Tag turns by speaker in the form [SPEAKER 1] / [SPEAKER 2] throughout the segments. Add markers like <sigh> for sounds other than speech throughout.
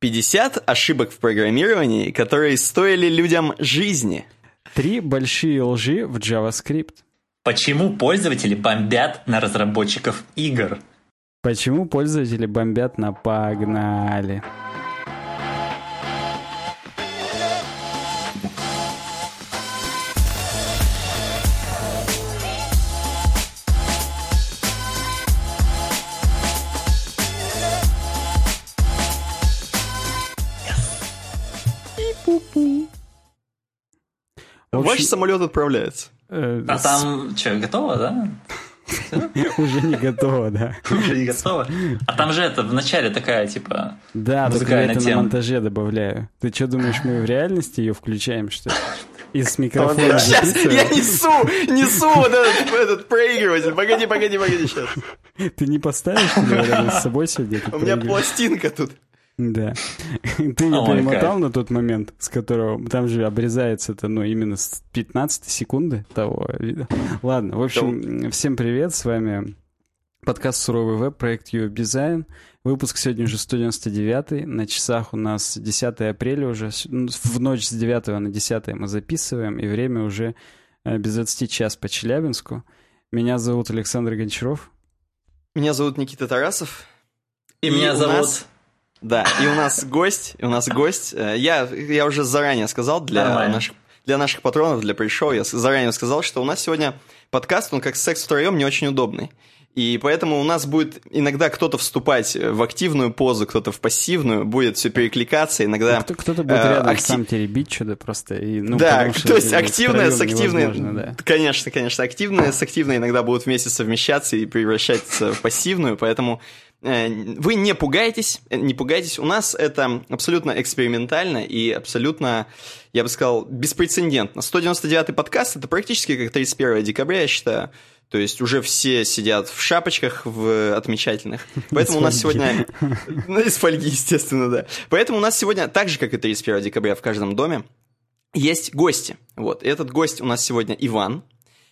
[SPEAKER 1] 50 ошибок в программировании, которые стоили людям жизни.
[SPEAKER 2] Три большие лжи в JavaScript.
[SPEAKER 3] Почему пользователи бомбят на разработчиков игр?
[SPEAKER 2] Почему пользователи бомбят на погнали?
[SPEAKER 1] Ваш самолет отправляется.
[SPEAKER 3] Э, а там что, готово, да? <laughs>
[SPEAKER 2] Уже не готово, да.
[SPEAKER 3] Уже не готово. А там же это в начале такая, типа,
[SPEAKER 2] Да, только я это на монтаже добавляю. Ты что думаешь, мы в реальности ее включаем, что ли? Из микрофона.
[SPEAKER 1] Сейчас я <laughs> несу, несу вот этот, этот проигрыватель. Погоди, погоди, погоди, сейчас.
[SPEAKER 2] Ты не поставишь рядом с собой сегодня?
[SPEAKER 1] У меня пластинка тут.
[SPEAKER 2] Да. <laughs> Ты не перемотал на тот момент, с которого... Там же обрезается это, ну, именно с 15 секунды того вида. Ладно, в общем, всем привет, с вами подкаст «Суровый веб», проект Your Design. Выпуск сегодня уже 199 На часах у нас 10 апреля уже. Ну, в ночь с 9 на 10 мы записываем, и время уже э, без 20 час по Челябинску. Меня зовут Александр Гончаров.
[SPEAKER 1] Меня зовут Никита Тарасов.
[SPEAKER 3] И, и меня зовут... Нас...
[SPEAKER 1] Да, и у нас гость, и у нас гость. Э, я, я уже заранее сказал для наших, для наших патронов, для пришел, я заранее сказал, что у нас сегодня подкаст, он как секс втроем не очень удобный. И поэтому у нас будет иногда кто-то вступать в активную позу, кто-то в пассивную, будет все перекликаться, иногда...
[SPEAKER 2] Кто- кто-то будет э, рядом актив... сам теребить что-то просто. И, ну,
[SPEAKER 1] да, то есть активное с активной... Да. Конечно, конечно, активное с активной иногда будут вместе совмещаться и превращаться в пассивную, поэтому вы не пугайтесь, э, не пугайтесь. У нас это абсолютно экспериментально и абсолютно, я бы сказал, беспрецедентно. 199-й подкаст — это практически как 31 декабря, я считаю. То есть уже все сидят в шапочках в отмечательных. <laughs> Поэтому у нас сегодня... <laughs> Ну, из фольги, естественно, да. Поэтому у нас сегодня, так же, как и 31 декабря в каждом доме, есть гости. Вот, и этот гость у нас сегодня Иван.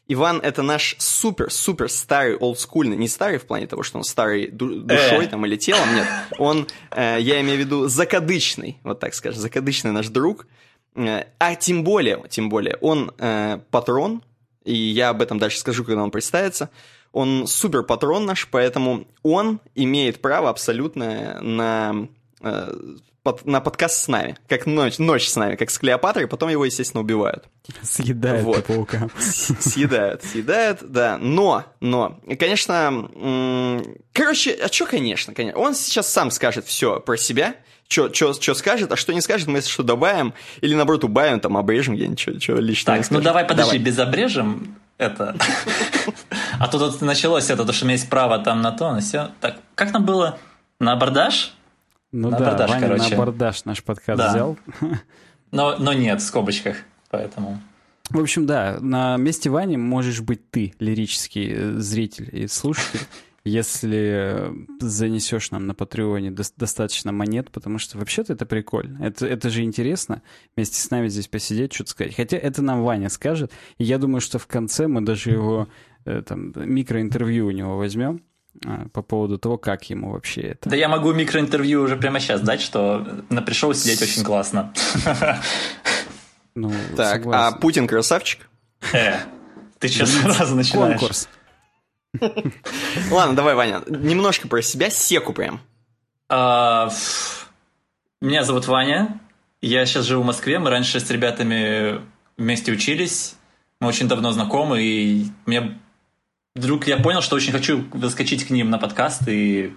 [SPEAKER 1] Иван это наш супер-супер старый олдскульный, не старый в плане того, что он старый душой э. там или телом, нет. Он, э, я имею в виду, закадычный, вот так скажем, закадычный наш друг. Э, а тем более, тем более, он патрон, и я об этом дальше скажу, когда он представится. Он супер патрон наш, поэтому он имеет право абсолютно на под, на подкаст с нами, как ночь, ночь с нами, как с Клеопатрой, потом его, естественно, убивают.
[SPEAKER 2] Съедают вот. паука.
[SPEAKER 1] Съедают, съедают, да. Но, но, конечно, короче, а что, конечно, конечно, он сейчас сам скажет все про себя, что скажет, а что не скажет, мы если что добавим, или наоборот убавим, там обрежем где-нибудь, что лишнего
[SPEAKER 3] Так, ну давай, подожди, давай. без обрежем это. А то тут началось это, то, что у меня есть право там на то, на все. Так, как нам было? На абордаж?
[SPEAKER 2] Ну на да, абордаж, Ваня короче. на абордаж наш подкаст да. взял.
[SPEAKER 3] Но, но нет, в скобочках, поэтому...
[SPEAKER 2] В общем, да, на месте Вани можешь быть ты, лирический э, зритель и слушатель, <laughs> если занесешь нам на Патреоне до- достаточно монет, потому что вообще-то это прикольно. Это, это же интересно вместе с нами здесь посидеть, что-то сказать. Хотя это нам Ваня скажет, и я думаю, что в конце мы даже его э, там, микроинтервью у него возьмем, по поводу того, как ему вообще это.
[SPEAKER 3] Да я могу микроинтервью уже прямо сейчас дать, что на пришел сидеть очень классно.
[SPEAKER 1] Ну, так, согласен. а Путин красавчик?
[SPEAKER 3] Э, ты что сразу начинаешь? Конкурс.
[SPEAKER 1] Ладно, давай, Ваня, немножко про себя, секу прям.
[SPEAKER 3] А, меня зовут Ваня, я сейчас живу в Москве, мы раньше с ребятами вместе учились, мы очень давно знакомы, и мне вдруг я понял, что очень хочу заскочить к ним на подкаст и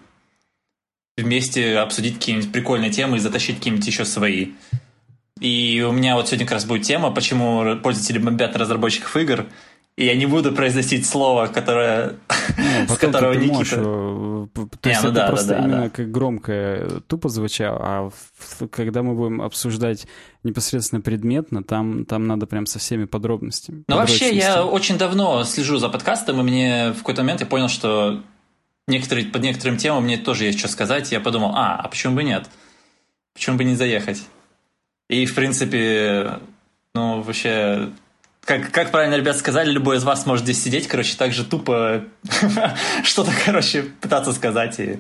[SPEAKER 3] вместе обсудить какие-нибудь прикольные темы и затащить какие-нибудь еще свои. И у меня вот сегодня как раз будет тема, почему пользователи бомбят разработчиков игр – и я не буду произносить слово, которое, <laughs>
[SPEAKER 2] с которого Никита... То есть ну это просто именно как громко тупо звучало, а когда мы будем обсуждать непосредственно предметно, там, там надо прям со всеми подробностями.
[SPEAKER 3] Ну вообще я очень давно слежу за подкастом, и мне в какой-то момент я понял, что некоторые, под некоторым темам мне тоже есть что сказать, я подумал, а, а почему бы нет? Почему бы не заехать? И, в принципе, ну, вообще, как, как правильно ребят сказали, любой из вас может здесь сидеть, короче, так же тупо <laughs> что-то, короче, пытаться сказать. И...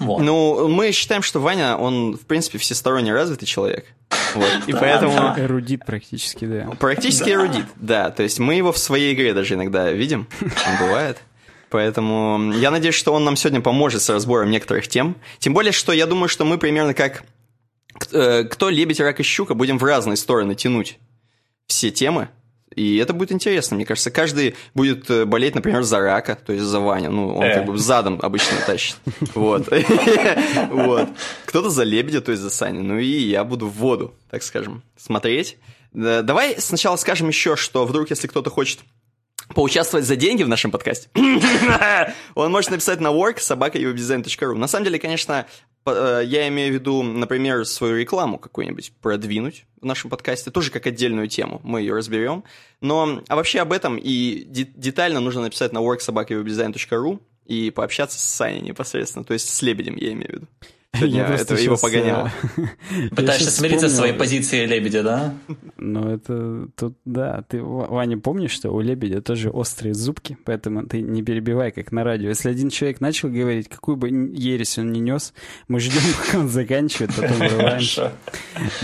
[SPEAKER 1] Вот. Ну, мы считаем, что Ваня, он, в принципе, всесторонне развитый человек. Вот. <laughs> И поэтому...
[SPEAKER 2] Эрудит практически, да.
[SPEAKER 1] Практически эрудит, да. То есть мы его в своей игре даже иногда видим. Он бывает. Поэтому я надеюсь, что он нам сегодня поможет с разбором некоторых тем. Тем более, что я думаю, что мы примерно как э, кто лебедь, рак и щука будем в разные стороны тянуть все темы. И это будет интересно, мне кажется. Каждый будет э, болеть, например, за рака, то есть за Ваню. Ну, он э. как бы задом обычно тащит. Вот. <laughs> Вот. Кто-то за лебедя, то есть за Саню. Ну и я буду в воду, так скажем, смотреть. Давай сначала скажем еще, что вдруг, если кто-то хочет поучаствовать за деньги в нашем подкасте, <laughs> он может написать на work собакаевобдизайн.ру. На самом деле, конечно, э, я имею в виду, например, свою рекламу какую-нибудь продвинуть в нашем подкасте, тоже как отдельную тему, мы ее разберем. Но, а вообще об этом и детально нужно написать на worksobakayobdesign.ru и пообщаться с Саней непосредственно, то есть с Лебедем, я имею в виду.
[SPEAKER 3] Я это его погоняло. Э, <laughs> Пытаешься смириться с своей позицией лебедя, да?
[SPEAKER 2] Ну, это тут, да. Ты, Ваня, помнишь, что у лебедя тоже острые зубки, поэтому ты не перебивай, как на радио. Если один человек начал говорить, какую бы ересь он не нес, мы ждем, <laughs> пока он заканчивает, потом вырываемся.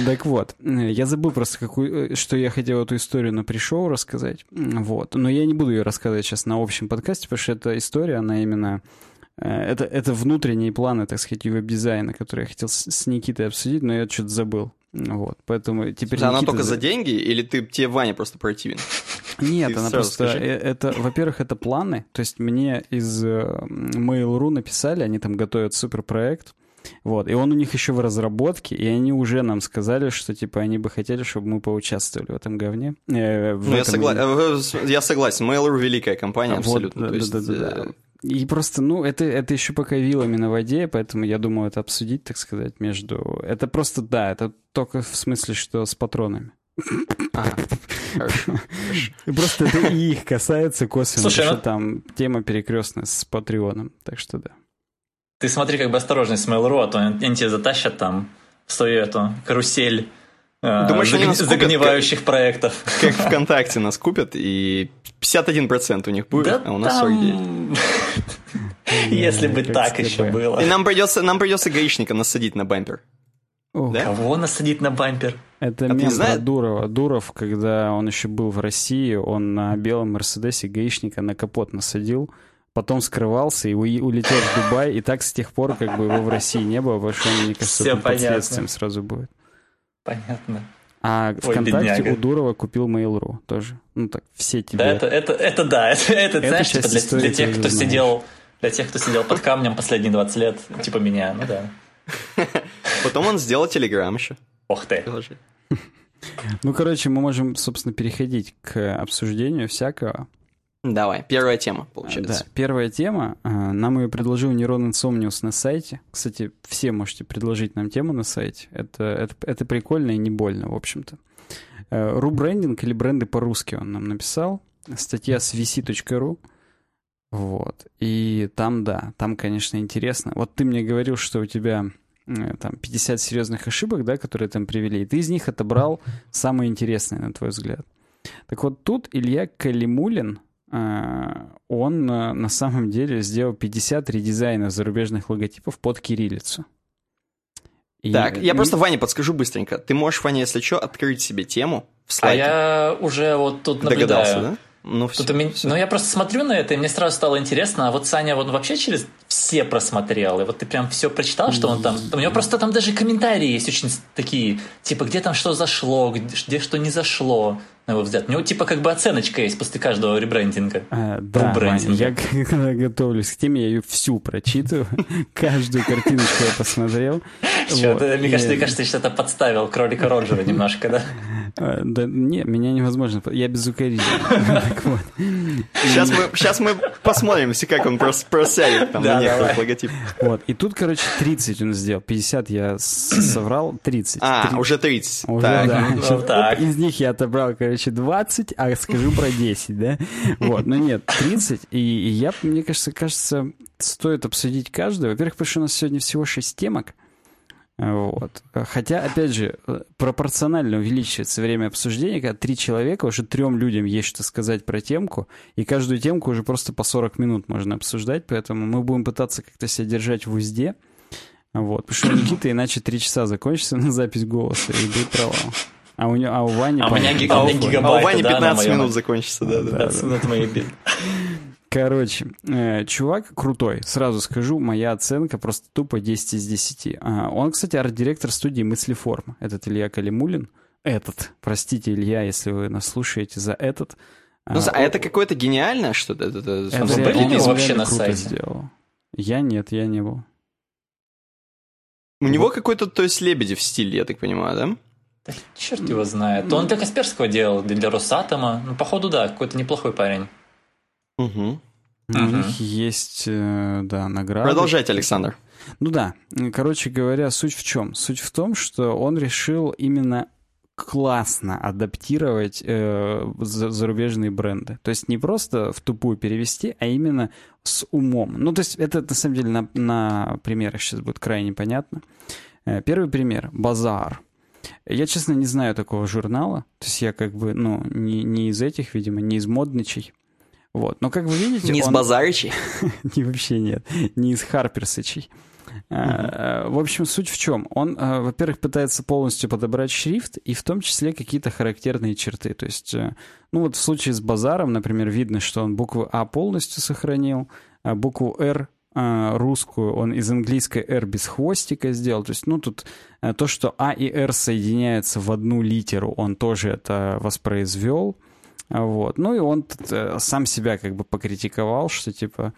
[SPEAKER 2] Так вот, я забыл просто, какую, э, что я хотел эту историю на пришоу рассказать. Вот. Но я не буду ее рассказывать сейчас на общем подкасте, потому что эта история, она именно Э, это, это внутренние планы, так сказать, веб-дизайна, которые я хотел с, с Никитой обсудить, но я что-то забыл. Вот, поэтому теперь
[SPEAKER 1] Она Никита... только за деньги, или ты, тебе Ваня просто противен?
[SPEAKER 2] Нет, ты она просто... Скажи. Э, это, во-первых, это планы. То есть мне из э, Mail.ru написали, они там готовят суперпроект, вот, и он у них еще в разработке, и они уже нам сказали, что, типа, они бы хотели, чтобы мы поучаствовали в этом говне. Э, в
[SPEAKER 1] ну, этом... я, согла... я согласен, Mail.ru великая компания, абсолютно.
[SPEAKER 2] Вот, да, да, да, да. И просто, ну, это, это еще пока вилами на воде, поэтому я думаю, это обсудить, так сказать, между... Это просто, да, это только в смысле, что с патронами. Просто это и их касается косвенно, что ну там тема перекрестная с Патреоном, так что да.
[SPEAKER 3] Ты смотри, как бы осторожный с Mail.ru, а то они тебя затащат там в свою эту карусель Думаешь, заг... они загнивающих как, проектов.
[SPEAKER 1] Как <laughs> ВКонтакте нас купят, и 51% у них будет, да а у нас там... 49%. <laughs>
[SPEAKER 3] Если бы так еще было.
[SPEAKER 1] И нам придется, нам придется гаишника насадить на бампер.
[SPEAKER 3] Да? Кого насадить на бампер?
[SPEAKER 2] Это а мем про Дурова. Дуров, когда он еще был в России, он на белом Мерседесе гаишника на капот насадил, потом скрывался и улетел в Дубай, и так с тех пор как бы его в России не было, потому что он, мне кажется, Все под следствием сразу будет.
[SPEAKER 3] Понятно.
[SPEAKER 2] А Ой, ВКонтакте бедняга. у Дурова купил Mail.ru тоже. Ну так, все тебе.
[SPEAKER 3] Да, это, это, это да, <laughs> это, это, это знаешь, типа для, для тех, кто знаешь. сидел, для тех, кто сидел под камнем последние 20 лет, типа меня, ну да. <laughs>
[SPEAKER 1] Потом он сделал Телеграм еще.
[SPEAKER 3] Ох ты.
[SPEAKER 2] Ну, короче, мы можем, собственно, переходить к обсуждению всякого.
[SPEAKER 1] Давай, первая тема, получается.
[SPEAKER 2] Да, первая тема. А, нам ее предложил Нейрон Insomnius на сайте. Кстати, все можете предложить нам тему на сайте. Это, это, это прикольно и не больно, в общем-то. Э, Рубрендинг или бренды по-русски он нам написал. Статья с vc.ru. Вот. И там, да, там, конечно, интересно. Вот ты мне говорил, что у тебя э, там 50 серьезных ошибок, да, которые там привели, и ты из них отобрал самые интересные, на твой взгляд. Так вот тут Илья Калимулин, он э, на самом деле сделал 50 редизайнов зарубежных логотипов под кириллицу.
[SPEAKER 1] И... Так, я просто Ване подскажу быстренько. Ты можешь, Ваня, если что, открыть себе тему в слайде.
[SPEAKER 3] А я уже вот тут наблюдаю. Догадался, да? Ну, все, Тут меня, все. ну, я просто смотрю на это, и мне сразу стало интересно, а вот Саня вот вообще через все просмотрел, и вот ты прям все прочитал, что он там... У него просто там даже комментарии есть очень такие, типа, где там что зашло, где, где что не зашло на его взгляд. У него типа как бы оценочка есть после каждого ребрендинга.
[SPEAKER 2] А, да, Вань, я когда <laughs> готовлюсь к теме, я ее всю прочитываю, <laughs> каждую картиночку я посмотрел. <laughs>
[SPEAKER 3] Мне кажется, мне кажется, ты что-то подставил кролика Роджера немножко, да?
[SPEAKER 2] А, да не, меня невозможно. Я безукоризнен.
[SPEAKER 1] Сейчас мы, сейчас мы посмотрим, как он просядет там на некоторых логотип.
[SPEAKER 2] Вот. И тут, короче, 30 он сделал. 50 я соврал, 30.
[SPEAKER 1] А, уже 30.
[SPEAKER 2] Уже, да. Ну, Из них я отобрал, короче, 20, а скажу про 10, да? Вот. Но нет, 30. И я, мне кажется, кажется, стоит обсудить каждую. Во-первых, потому что у нас сегодня всего 6 темок. Вот. Хотя, опять же, пропорционально увеличивается время обсуждения, когда три человека, уже трем людям есть что сказать про темку, и каждую темку уже просто по 40 минут можно обсуждать, поэтому мы будем пытаться как-то себя держать в узде. Вот, потому что у Никиты иначе три часа закончится на запись голоса и будет провал. А у, а у Вани...
[SPEAKER 3] А у меня гигабайты,
[SPEAKER 1] А у Вани 15 минут закончится, да, да. 15
[SPEAKER 3] минут моей бит.
[SPEAKER 2] Короче, э, чувак крутой. Сразу скажу, моя оценка просто тупо 10 из 10. А, он, кстати, арт-директор студии Мыслеформ. Этот Илья Калимулин. Этот, простите, Илья, если вы нас слушаете за этот.
[SPEAKER 1] Ну, а, а это какое-то гениальное что-то? Это, это,
[SPEAKER 3] это, это были ли вообще на сайте?
[SPEAKER 2] Сделал. Я нет, я не был.
[SPEAKER 1] У него какой-то, то есть, Лебедев стиль, я так понимаю, да?
[SPEAKER 3] Да черт его знает. Он для Касперского делал, для Росатома. Ну, походу, да, какой-то неплохой парень.
[SPEAKER 1] Угу.
[SPEAKER 2] У них есть, э, да, награда.
[SPEAKER 1] Продолжайте, Александр.
[SPEAKER 2] Ну да, короче говоря, суть в чем? Суть в том, что он решил именно классно адаптировать э, зарубежные бренды. То есть не просто в тупую перевести, а именно с умом. Ну, то есть это на самом деле на, на примерах сейчас будет крайне понятно. Э, первый пример. Базар. Я, честно, не знаю такого журнала. То есть я как бы, ну, не, не из этих, видимо, не из модничей. Вот. Но как вы видите...
[SPEAKER 1] Не
[SPEAKER 2] он...
[SPEAKER 1] из Базаричей? <laughs>
[SPEAKER 2] не, вообще нет. Не из Харперсычей. Uh-huh. В общем, суть в чем? Он, э, во-первых, пытается полностью подобрать шрифт и в том числе какие-то характерные черты. То есть, э, ну вот в случае с базаром, например, видно, что он букву А полностью сохранил, а букву Р русскую он из английской R без хвостика сделал. То есть, ну, тут то, что А и R соединяются в одну литеру, он тоже это воспроизвел. Вот. Ну, и он сам себя как бы покритиковал, что, типа,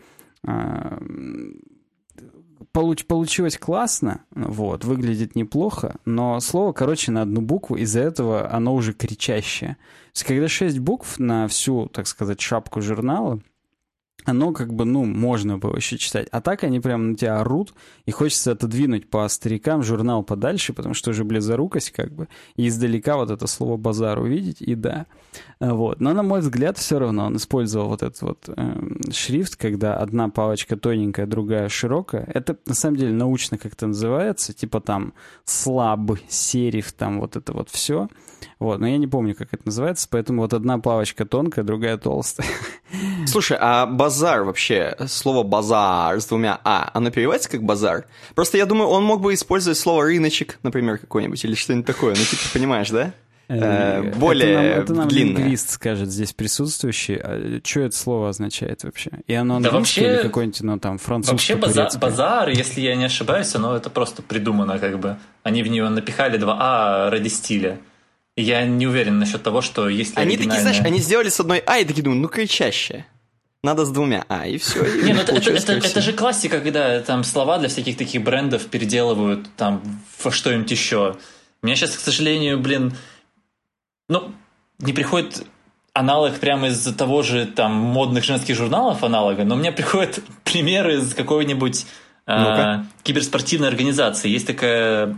[SPEAKER 2] получ, получилось классно, вот, выглядит неплохо, но слово, короче, на одну букву, из-за этого оно уже кричащее. То есть, когда шесть букв на всю, так сказать, шапку журнала, <laughs> оно как бы, ну, можно было еще читать. А так они прям на тебя орут, и хочется отодвинуть по старикам журнал подальше, потому что уже близорукость как бы, и издалека вот это слово «базар» увидеть, и да. Вот. Но, на мой взгляд, все равно он использовал вот этот вот э, шрифт, когда одна палочка тоненькая, другая широкая. Это, на самом деле, научно как-то называется, типа там слаб, сериф, там вот это вот все. Вот, но я не помню, как это называется, поэтому вот одна палочка тонкая, другая толстая. <laughs>
[SPEAKER 1] Слушай, а базар вообще, слово базар с двумя А, оно переводится как базар? Просто я думаю, он мог бы использовать слово рыночек, например, какой-нибудь, или что-нибудь такое. Ну, типа, понимаешь, да? Э, э, более это нам, это нам длинное.
[SPEAKER 2] лингвист скажет здесь присутствующий, а что это слово означает вообще? И оно да вообще, или какой-нибудь, ну там, французский
[SPEAKER 3] Вообще базар, базар, если я не ошибаюсь, оно это просто придумано как бы. Они в нее напихали два А ради стиля. Я не уверен насчет того, что если
[SPEAKER 1] Они оригинальная... такие, знаешь, они сделали с одной А и такие думают, ну кричащее. Надо с двумя А, и все.
[SPEAKER 3] И не, ну это, это, это, же классика, когда там слова для всяких таких брендов переделывают там во что-нибудь еще. У меня сейчас, к сожалению, блин, ну, не приходит аналог прямо из того же там модных женских журналов аналога, но мне приходят <laughs> примеры из какой-нибудь э, киберспортивной организации. Есть такая,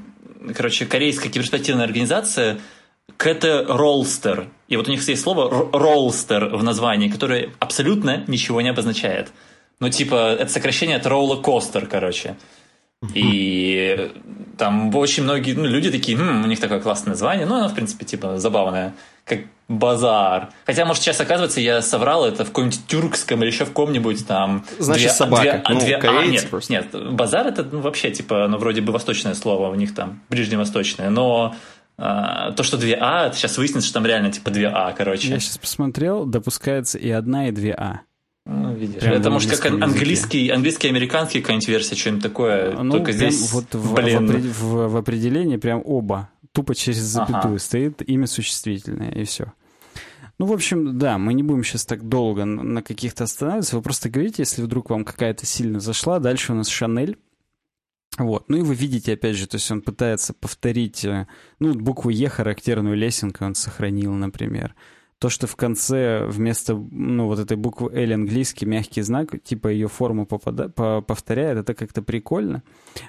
[SPEAKER 3] короче, корейская киберспортивная организация – Кэте Ролстер. И вот у них есть слово ролстер в названии, которое абсолютно ничего не обозначает. Ну, типа, это сокращение от ролла костер, короче. И там очень многие ну, люди такие, хм, у них такое классное название, ну, оно, в принципе, типа, забавное, как базар. Хотя, может, сейчас, оказывается, я соврал это в каком-нибудь тюркском или еще в каком-нибудь там...
[SPEAKER 1] Значит, две, собака. Две, ну, две, а,
[SPEAKER 3] нет,
[SPEAKER 1] просто.
[SPEAKER 3] нет, базар это ну, вообще, типа, ну, вроде бы восточное слово у них там, ближневосточное, но а, то, что 2А, сейчас выяснится, что там реально типа 2А, короче.
[SPEAKER 2] Я сейчас посмотрел, допускается и 1, и 2А.
[SPEAKER 3] Ну, видишь. Это может как английский, английский, американский какая-нибудь версия, что-нибудь такое. Ну, только здесь,
[SPEAKER 2] вот в, блин. В, в, в определении прям оба. Тупо через запятую ага. стоит имя существительное, и все. Ну, в общем, да, мы не будем сейчас так долго на каких-то останавливаться. Вы просто говорите, если вдруг вам какая-то сильно зашла. Дальше у нас Шанель. Вот. Ну и вы видите, опять же, то есть он пытается повторить, э, ну, букву Е характерную лесенку он сохранил, например. То, что в конце вместо, ну, вот этой буквы L английский мягкий знак, типа ее форму попада, по, повторяет, это как-то прикольно.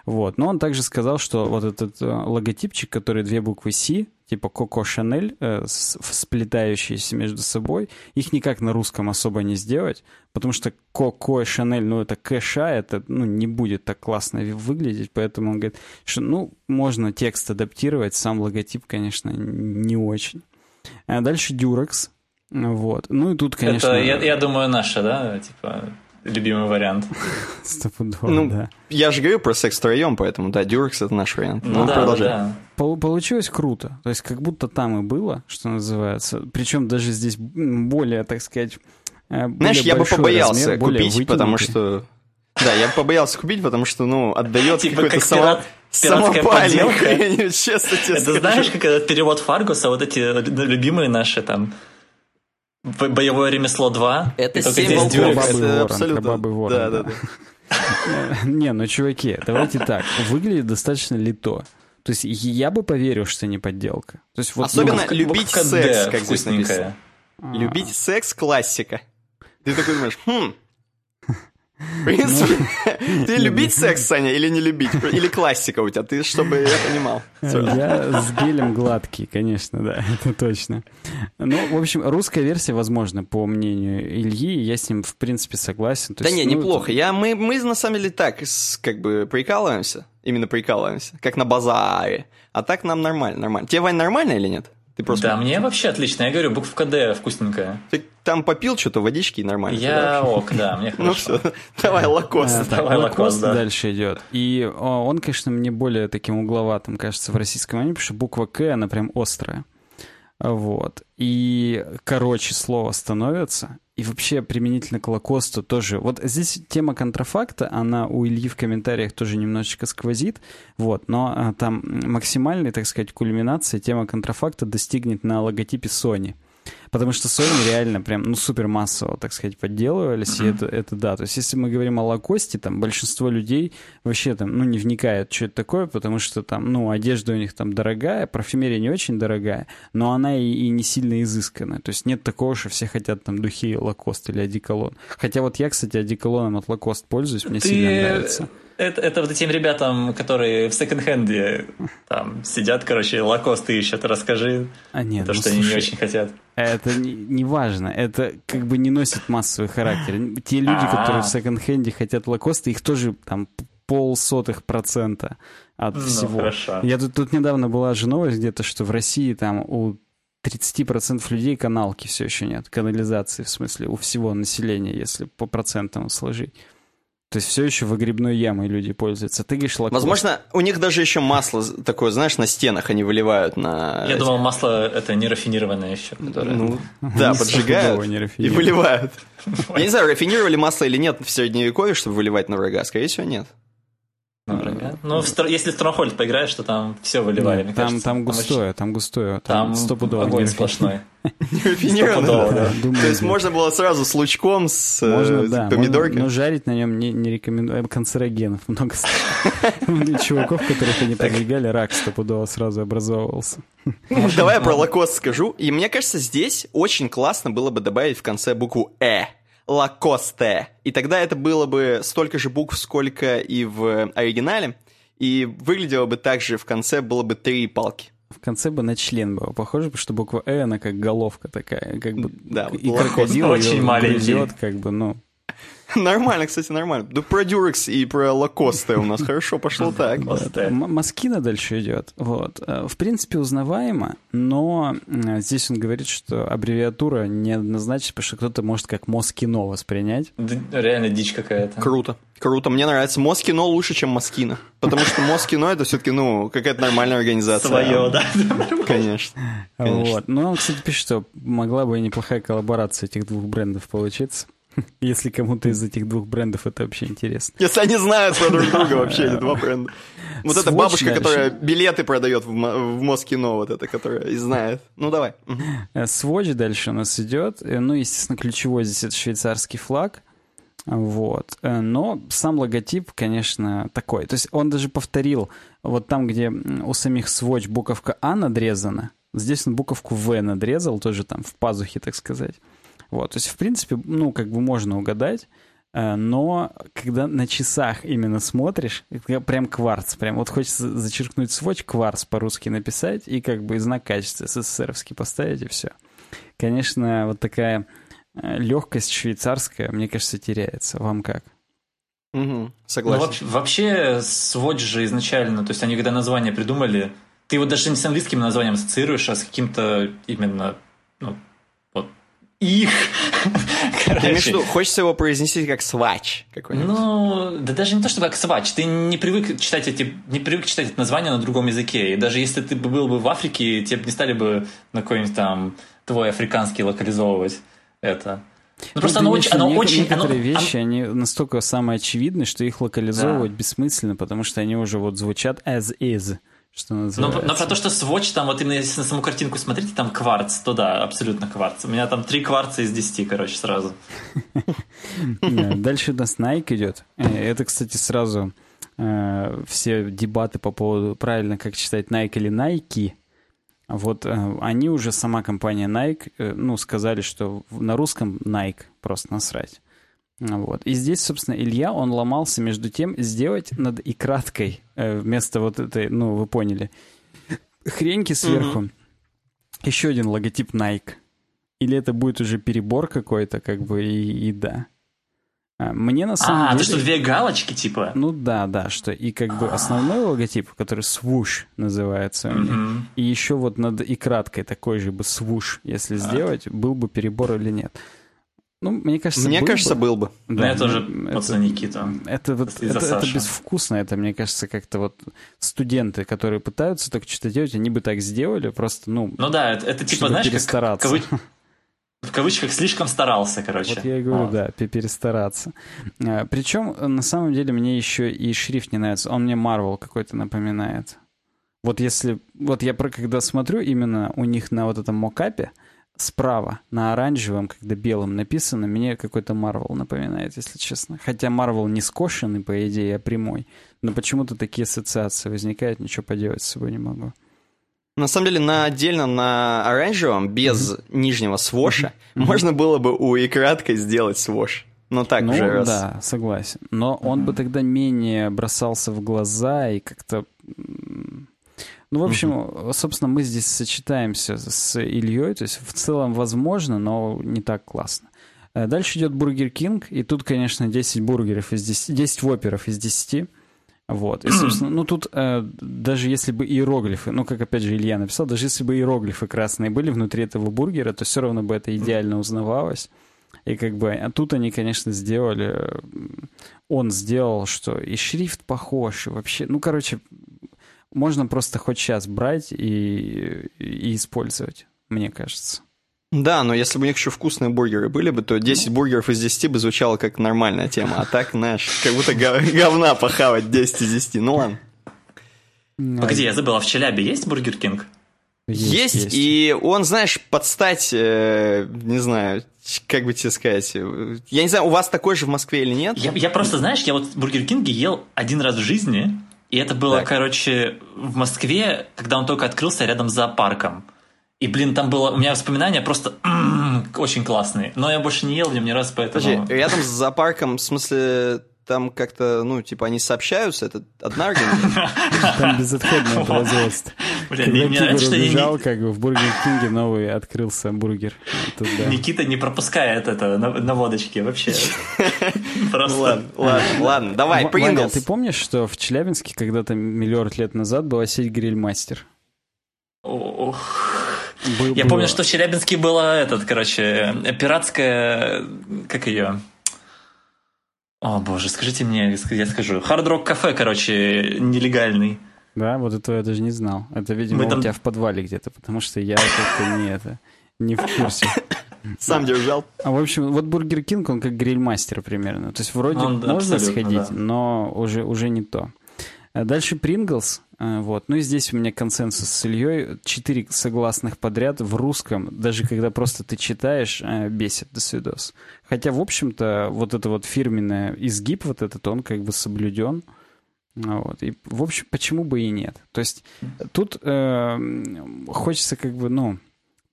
[SPEAKER 2] Вот. Но он также сказал, что вот этот э, логотипчик, который две буквы C, типа Коко Шанель, э, сплетающиеся между собой, их никак на русском особо не сделать, потому что Коко Шанель, ну, это кэша, это, ну, не будет так классно выглядеть, поэтому он говорит, что, ну, можно текст адаптировать, сам логотип, конечно, не очень. А дальше Durex. Вот. Ну и тут, конечно...
[SPEAKER 3] Это, я, я думаю, наша, да? Типа любимый вариант. <laughs>
[SPEAKER 2] Стопудово,
[SPEAKER 1] ну,
[SPEAKER 2] да.
[SPEAKER 1] Я же говорю про секс втроем, поэтому, да, Durex это наш вариант.
[SPEAKER 3] Ну, ну да, продолжай. да.
[SPEAKER 2] Получилось круто. То есть как будто там и было, что называется. Причем даже здесь более, так сказать,
[SPEAKER 1] э, Знаешь, я бы побоялся размер, купить, потому что... Да, я бы побоялся купить, потому что, ну, отдает типа какой-то само... самопальник.
[SPEAKER 3] Честно тебе Это знаешь, как этот перевод Фаргуса, вот эти любимые наши там Боевое ремесло 2.
[SPEAKER 1] Это 7 волков, это абсолютно.
[SPEAKER 2] Да, да, да. <laughs> Не, ну, чуваки, давайте так. Выглядит достаточно лито. То есть я бы поверил, что не подделка. То есть,
[SPEAKER 1] вот, Особенно ну, любить секс, как здесь написано. Любить секс классика. Ты такой думаешь, хм, в принципе, ну, <laughs> ты любить секс, Саня, или не любить? Или классика у тебя? Ты, чтобы я понимал.
[SPEAKER 2] Я с гелем гладкий, конечно, да, <laughs> это точно. Ну, в общем, русская версия, возможно, по мнению Ильи, я с ним, в принципе, согласен.
[SPEAKER 1] да не, ну, неплохо. Я, мы, мы, на самом деле, так, как бы, прикалываемся, именно прикалываемся, как на базаре. А так нам нормально, нормально. Тебе, Вань, нормально или нет?
[SPEAKER 3] Ты просто... Да, мне <laughs> вообще отлично. Я говорю, буковка Д вкусненькая.
[SPEAKER 1] Ты там попил что-то, водички и нормально.
[SPEAKER 3] Я ок, да, мне <laughs>
[SPEAKER 1] ну хорошо. Ну все, <laughs> давай лакост.
[SPEAKER 2] Давай лакост дальше идет. И он, конечно, мне более таким угловатым кажется в российском аниме, потому что буква К, она прям острая. Вот. И короче слово становится. И вообще применительно к Лакосту тоже. Вот здесь тема контрафакта, она у Ильи в комментариях тоже немножечко сквозит. Вот. Но а, там максимальной, так сказать, кульминации тема контрафакта достигнет на логотипе Sony. Потому что Sony реально прям, ну, супер массово, так сказать, подделывались, mm-hmm. и это, это да. То есть, если мы говорим о лакосте, там, большинство людей вообще там, ну, не вникает, что это такое, потому что там, ну, одежда у них там дорогая, парфюмерия не очень дорогая, но она и, и не сильно изысканная. То есть, нет такого, что все хотят там духи лакост или одеколон. Хотя вот я, кстати, одеколоном от лакост пользуюсь, мне Ты... сильно нравится
[SPEAKER 3] это, это вот этим ребятам, которые в секонд-хенде там сидят, короче, лакосты ищут, расскажи. А нет, то, ну, что слушай, они не очень хотят.
[SPEAKER 2] Это не, не важно, это как бы не носит массовый характер. Те люди, А-а-а. которые в секонд-хенде хотят лакосты, их тоже там полсотых процента от ну, всего. Хорошо. Я тут, тут недавно была же новость где-то, что в России там у 30% людей каналки все еще нет, канализации, в смысле, у всего населения, если по процентам сложить. То есть все еще выгребной ямой люди пользуются. Ты говоришь лакост.
[SPEAKER 1] Возможно, у них даже еще масло такое, знаешь, на стенах они выливают на...
[SPEAKER 3] Я думал, масло это нерафинированное еще, которое...
[SPEAKER 1] Ну, <laughs> да, поджигают и выливают. <laughs> Я не знаю, рафинировали масло или нет в Средневековье, чтобы выливать на врага. Скорее всего, нет.
[SPEAKER 3] Например. Ну, в, если в Stronghold поиграешь, то там все выливали,
[SPEAKER 2] Нет, там, кажется. там густое, там густое.
[SPEAKER 3] Там, там стопудово огонь сплошной. <laughs>
[SPEAKER 1] Нерафинированно. То есть можно было сразу с лучком, с
[SPEAKER 2] э, помидоркой. Но жарить на нем не рекомендую. Канцерогенов много. <laughs> Чуваков, которых они поджигали, рак стопудово сразу образовывался.
[SPEAKER 1] Давай я про лакост скажу. И мне кажется, здесь очень классно было бы добавить в конце букву «э». Лакосте. И тогда это было бы столько же букв, сколько и в оригинале. И выглядело бы так же в конце было бы три палки.
[SPEAKER 2] В конце бы на член было похоже, что буква «э», она как головка такая, как бы да, и крокодил
[SPEAKER 3] очень маленький.
[SPEAKER 2] как бы, ну... <laughs>
[SPEAKER 1] Нормально, кстати, нормально. Да про Дюрекс и про Лакосте у нас хорошо пошло так.
[SPEAKER 2] Маскина дальше идет. Вот. Э, в принципе, узнаваемо, но э, здесь он говорит, что аббревиатура неоднозначна, потому что кто-то может как Москино воспринять.
[SPEAKER 3] Реально дичь какая-то.
[SPEAKER 1] Круто. Круто, мне нравится. Москино лучше, чем Москина. Потому что Москино это все-таки, ну, какая-то нормальная организация.
[SPEAKER 3] Свое, да.
[SPEAKER 1] Конечно.
[SPEAKER 2] Вот. Ну, он, кстати, пишет, что могла бы и неплохая коллаборация этих двух брендов получиться. <laughs> Если кому-то из этих двух брендов это вообще интересно.
[SPEAKER 1] Если они знают про друг друга вообще, эти два бренда. <laughs> Вот эта бабушка, которая билеты продает в Москино, вот это, которая и знает. Ну, давай.
[SPEAKER 2] Swatch дальше у нас идет. Э, ну, естественно, ключевой здесь это швейцарский флаг. Вот. Э, но сам логотип, конечно, такой. То есть он даже повторил, вот там, где у самих Swatch буковка А надрезана, здесь он буковку В надрезал, тоже там в пазухе, так сказать. Вот, то есть, в принципе, ну, как бы можно угадать, э, но когда на часах именно смотришь, прям кварц, прям вот хочется зачеркнуть сводч, кварц по-русски написать и как бы знак качества СССРовский поставить и все. Конечно, вот такая э, легкость швейцарская, мне кажется, теряется. Вам как?
[SPEAKER 1] Угу, согласен.
[SPEAKER 3] Ну, вообще, сводч же изначально, то есть они когда название придумали, ты его даже не с английским названием ассоциируешь, а с каким-то именно их
[SPEAKER 1] Короче. Ты имеешь в виду, хочется его произнести как свач
[SPEAKER 3] какой-нибудь? Ну, да даже не то, чтобы как свач. Ты не привык читать эти, не привык читать это название на другом языке. И даже если ты был бы в Африке, тебе не стали бы на какой-нибудь там твой африканский локализовывать это.
[SPEAKER 2] Ну, просто оно очень... Оно очень некоторые оно, вещи, оно... они настолько самые очевидные, что их локализовывать да. бессмысленно, потому что они уже вот звучат as is. Что
[SPEAKER 3] называется. Но, но про то, что сводч, там вот именно если на саму картинку смотрите, там кварц, то да, абсолютно кварц. У меня там три кварца из десяти, короче, сразу. <laughs>
[SPEAKER 2] Дальше у нас Nike идет. Э, это, кстати, сразу э, все дебаты по поводу, правильно, как читать Nike или Nike. Вот э, они уже, сама компания Nike, ну, сказали, что на русском Nike просто насрать. Вот. И здесь, собственно, Илья, он ломался между тем сделать над и краткой вместо вот этой, ну, вы поняли, хреньки сверху mm-hmm. еще один логотип Nike. Или это будет уже перебор какой-то, как бы, и, и да. А, мне на самом а, деле... А,
[SPEAKER 3] что, две галочки, типа?
[SPEAKER 2] Ну да, да, что и как бы основной логотип, который swoosh называется, mm-hmm. и еще вот над и краткой такой же бы swoosh, если сделать, был бы перебор или нет. Ну, мне кажется,
[SPEAKER 1] Мне был кажется, бы. был бы.
[SPEAKER 3] Да, я тоже пацан Никита.
[SPEAKER 2] Это, вот, это, это безвкусно, это, мне кажется, как-то вот студенты, которые пытаются так что-то делать, они бы так сделали, просто, ну...
[SPEAKER 3] Ну да, это, это типа, знаешь,
[SPEAKER 2] перестараться.
[SPEAKER 3] как в кавычках слишком старался, короче.
[SPEAKER 2] Вот я и говорю, вот. да, перестараться. А, Причем, на самом деле, мне еще и шрифт не нравится. Он мне Marvel какой-то напоминает. Вот если... Вот я про когда смотрю именно у них на вот этом мокапе, справа на оранжевом, когда белым написано, мне какой-то Марвел напоминает, если честно. Хотя Марвел не скошенный, по идее, а прямой. Но почему-то такие ассоциации возникают, ничего поделать с собой не могу.
[SPEAKER 1] На самом деле, на отдельно на оранжевом, без mm-hmm. нижнего своша, mm-hmm. можно было бы у и краткой сделать свош. Но так ну, уже раз.
[SPEAKER 2] да, согласен. Но mm-hmm. он бы тогда менее бросался в глаза и как-то ну, в общем, угу. собственно, мы здесь сочетаемся с Ильей, то есть в целом возможно, но не так классно. Э, дальше идет Burger King, и тут, конечно, 10 бургеров из 10, 10 Whopper ов из 10. Вот. И, собственно, ну тут э, даже если бы иероглифы, ну, как опять же Илья написал, даже если бы иероглифы красные были внутри этого бургера, то все равно бы это идеально узнавалось. И как бы, а тут они, конечно, сделали, он сделал, что и шрифт похож, и вообще, ну, короче, можно просто хоть сейчас брать и, и использовать, мне кажется.
[SPEAKER 1] Да, но если бы у них еще вкусные бургеры были бы, то 10 бургеров из 10 бы звучало как нормальная тема. А так, знаешь, как будто говна похавать 10 из 10. Ну ладно.
[SPEAKER 3] Погоди, я забыл, а в Челябе есть Burger King?
[SPEAKER 1] Есть, есть, и он, знаешь, подстать, э, не знаю, как бы тебе сказать, я не знаю, у вас такой же в Москве или нет?
[SPEAKER 3] Я, я просто, знаешь, я вот в Burger King е ел один раз в жизни, и это было, так. короче, в Москве, когда он только открылся рядом с зоопарком. И, блин, там было... У меня воспоминания просто <clears throat> очень классные. Но я больше не ел в нем ни раз, поэтому...
[SPEAKER 1] Подожди, рядом с зоопарком, в смысле, там как-то, ну, типа, они сообщаются, это одна организация? <laughs>
[SPEAKER 2] Там безотходное производство. Блин, Когда тигр убежал, как бы в Burger King е новый открылся бургер.
[SPEAKER 3] Никита не пропускает это на водочке вообще. <laughs>
[SPEAKER 1] Просто... Ладно, ладно, ладно, давай,
[SPEAKER 2] Принглс. ты помнишь, что в Челябинске когда-то миллиард лет назад была сеть Грильмастер?
[SPEAKER 3] Я помню, что в Челябинске была этот, короче, пиратская, как ее, о, боже, скажите мне, я скажу. Хард-рок кафе, короче, нелегальный.
[SPEAKER 2] Да, вот этого я даже не знал. Это, видимо, там... у тебя в подвале где-то, потому что я как-то не это, не в курсе. <coughs>
[SPEAKER 1] Сам держал.
[SPEAKER 2] А в общем, вот Burger King, он как гриль-мастер примерно. То есть вроде он, можно сходить, да. но уже, уже не то. А дальше Pringles. А, вот. Ну и здесь у меня консенсус с Ильей. Четыре согласных подряд в русском, даже когда просто ты читаешь, а, бесит до свидос. Хотя, в общем-то, вот это вот фирменный изгиб вот этот, он как бы соблюден. Вот. И, в общем, почему бы и нет? То есть тут э, хочется как бы, ну,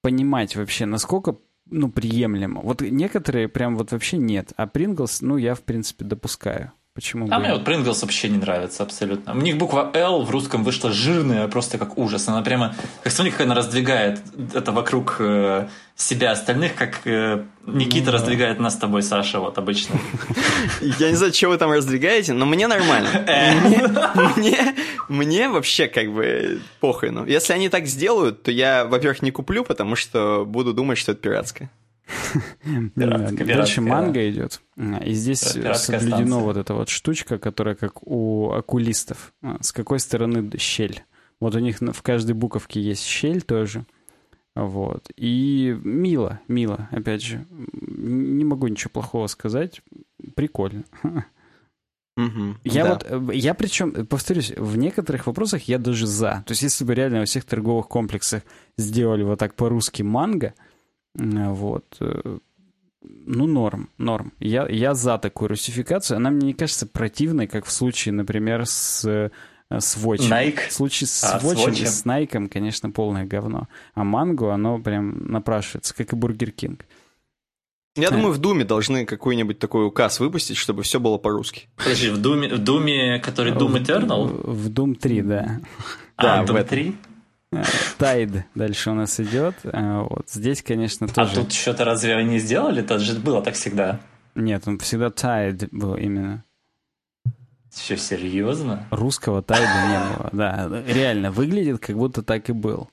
[SPEAKER 2] понимать вообще, насколько ну, приемлемо. Вот некоторые прям вот вообще нет, а Принглс, ну, я, в принципе, допускаю. Почему?
[SPEAKER 3] А бы? мне вот Pringles вообще не нравится абсолютно. У них буква L в русском вышла жирная, просто как ужас. Она прямо, как смотри, как она раздвигает это вокруг э, себя остальных, как э, Никита ну, раздвигает нас с тобой, Саша, вот обычно. <laughs>
[SPEAKER 1] Я не знаю, что вы там раздвигаете, но мне нормально. <laughs> Мне, мне вообще как бы похуй. Ну, если они так сделают, то я, во-первых, не куплю, потому что буду думать, что это пиратское.
[SPEAKER 2] Дальше манга идет. И здесь соблюдено вот эта вот штучка, которая как у окулистов. А, с какой стороны щель. Вот у них в каждой буковке есть щель тоже. Вот. И мило, мило, опять же. Не могу ничего плохого сказать. Прикольно.
[SPEAKER 1] Угу,
[SPEAKER 2] я да. вот, э, я причем, повторюсь, в некоторых вопросах я даже за. То есть, если бы реально во всех торговых комплексах сделали вот так по-русски Mango, вот, э, ну, норм, норм. Я, я за такую русификацию. Она мне не кажется противной, как в случае, например, с, э, с Watch.
[SPEAKER 3] Nike?
[SPEAKER 2] В случае с а, Watch и с Nike, конечно, полное говно. А Mango, оно прям напрашивается, как и Burger King.
[SPEAKER 1] Я думаю, в Думе должны какой-нибудь такой указ выпустить, чтобы все было по-русски.
[SPEAKER 3] Подожди, в Думе, в Думе, который Doom Eternal?
[SPEAKER 2] В, в Doom 3, да.
[SPEAKER 3] А, да, Doom 3? <laughs>
[SPEAKER 2] Тайд дальше у нас идет. А, вот здесь, конечно, а тоже...
[SPEAKER 3] А тут что-то разве они сделали? Это же было так всегда.
[SPEAKER 2] Нет, он всегда Тайд был именно.
[SPEAKER 3] Что, серьезно?
[SPEAKER 2] Русского Тайда не было, <laughs> да. Реально, выглядит, как будто так и был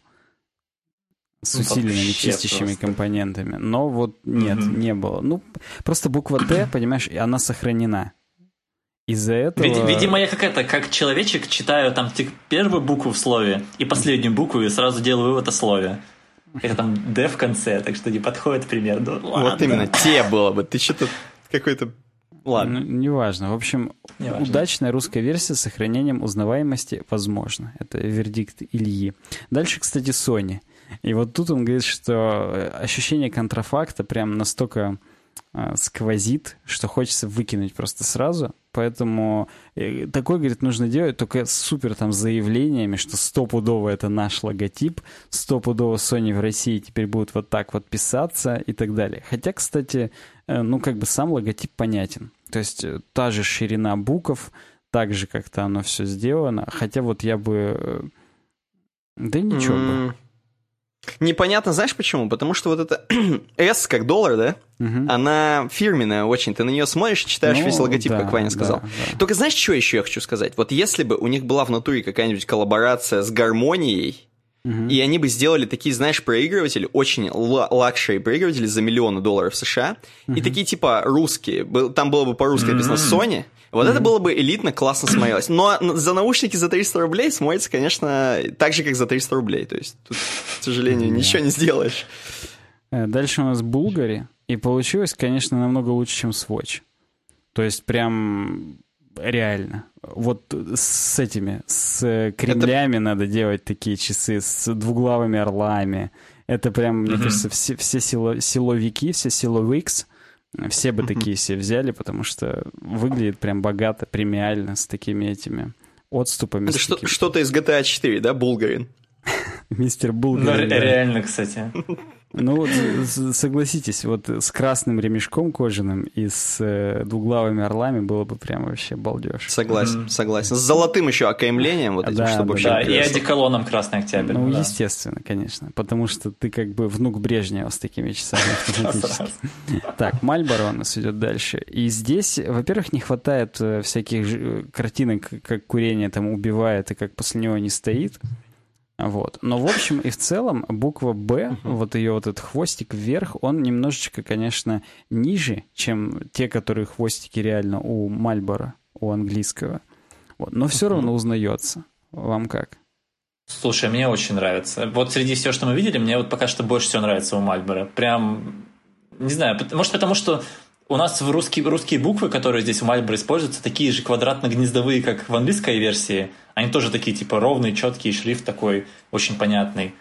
[SPEAKER 2] с усиленными Вообще чистящими просто. компонентами. Но вот нет, угу. не было. Ну, просто буква Т, понимаешь, она сохранена. Из-за этого...
[SPEAKER 3] Вид- видимо, я как это, как человечек читаю там первую букву в слове и последнюю букву и сразу делаю вывод о слове. Это там Д в конце, так что не подходит пример. Ну,
[SPEAKER 1] вот именно, те было бы. Ты что-то какой-то Ладно.
[SPEAKER 2] Ну, неважно. В общем, неважно. удачная русская версия с сохранением узнаваемости возможно. Это вердикт Ильи. Дальше, кстати, Sony. И вот тут он говорит, что э, ощущение контрафакта прям настолько э, сквозит, что хочется выкинуть просто сразу. Поэтому э, такой, говорит, нужно делать только супер там заявлениями, что стопудово это наш логотип, стопудово Sony в России теперь будут вот так вот писаться и так далее. Хотя, кстати, э, ну как бы сам логотип понятен. То есть э, та же ширина букв, так же как-то оно все сделано. Хотя вот я бы... Да ничего mm. бы.
[SPEAKER 1] Непонятно, знаешь почему? Потому что вот это <clears throat> S как доллар, да? Угу. Она фирменная очень. Ты на нее смотришь, читаешь ну, весь логотип, да, как Ваня сказал. Да, да. Только знаешь, что еще я хочу сказать? Вот если бы у них была в натуре какая-нибудь коллаборация с гармонией, угу. и они бы сделали такие, знаешь, проигрыватели, очень luxury проигрыватели за миллионы долларов США, угу. и такие типа русские, там было бы по-русски написано Sony, вот mm-hmm. это было бы элитно, классно смотрелось. Но за наушники за 300 рублей смотрится, конечно, так же, как за 300 рублей. То есть тут, к сожалению, mm-hmm. ничего не сделаешь.
[SPEAKER 2] Э, дальше у нас Булгари. И получилось, конечно, намного лучше, чем Swatch. То есть прям реально. Вот с этими, с кремлями это... надо делать такие часы, с двуглавыми орлами. Это прям, мне mm-hmm. кажется, все, все сило, силовики, все силовикс все бы такие себе взяли, потому что выглядит прям богато, премиально, с такими этими отступами.
[SPEAKER 1] Это что- что-то из GTA 4, да, Булгарин? <laughs>
[SPEAKER 2] Мистер Булгарин.
[SPEAKER 3] Ну, реально, кстати.
[SPEAKER 2] Ну вот согласитесь, вот с красным ремешком кожаным и с э, двуглавыми орлами было бы прям вообще балдеж.
[SPEAKER 1] Согласен, mm-hmm. согласен. С золотым еще окаймлением, вот этим, да, чтобы
[SPEAKER 3] да, вообще... Да, и одеколоном Красный Октябрь.
[SPEAKER 2] Ну,
[SPEAKER 3] да.
[SPEAKER 2] естественно, конечно, потому что ты как бы внук Брежнева с такими часами <laughs> Так, Мальборо у нас идет дальше. И здесь, во-первых, не хватает э, всяких э, картинок, как курение там убивает и как после него не стоит. Вот. Но в общем и в целом буква «Б», вот ее вот этот хвостик вверх, он немножечко, конечно, ниже, чем те, которые хвостики реально у Мальбора, у английского. Вот. Но все равно узнается. Вам как?
[SPEAKER 3] Слушай, мне очень нравится. Вот среди всего, что мы видели, мне вот пока что больше всего нравится у Мальбора. Прям, не знаю, может потому что у нас в русские, русские буквы, которые здесь в Мальборо используются, такие же квадратно-гнездовые, как в английской версии. Они тоже такие, типа, ровные, четкие, шрифт такой очень понятный.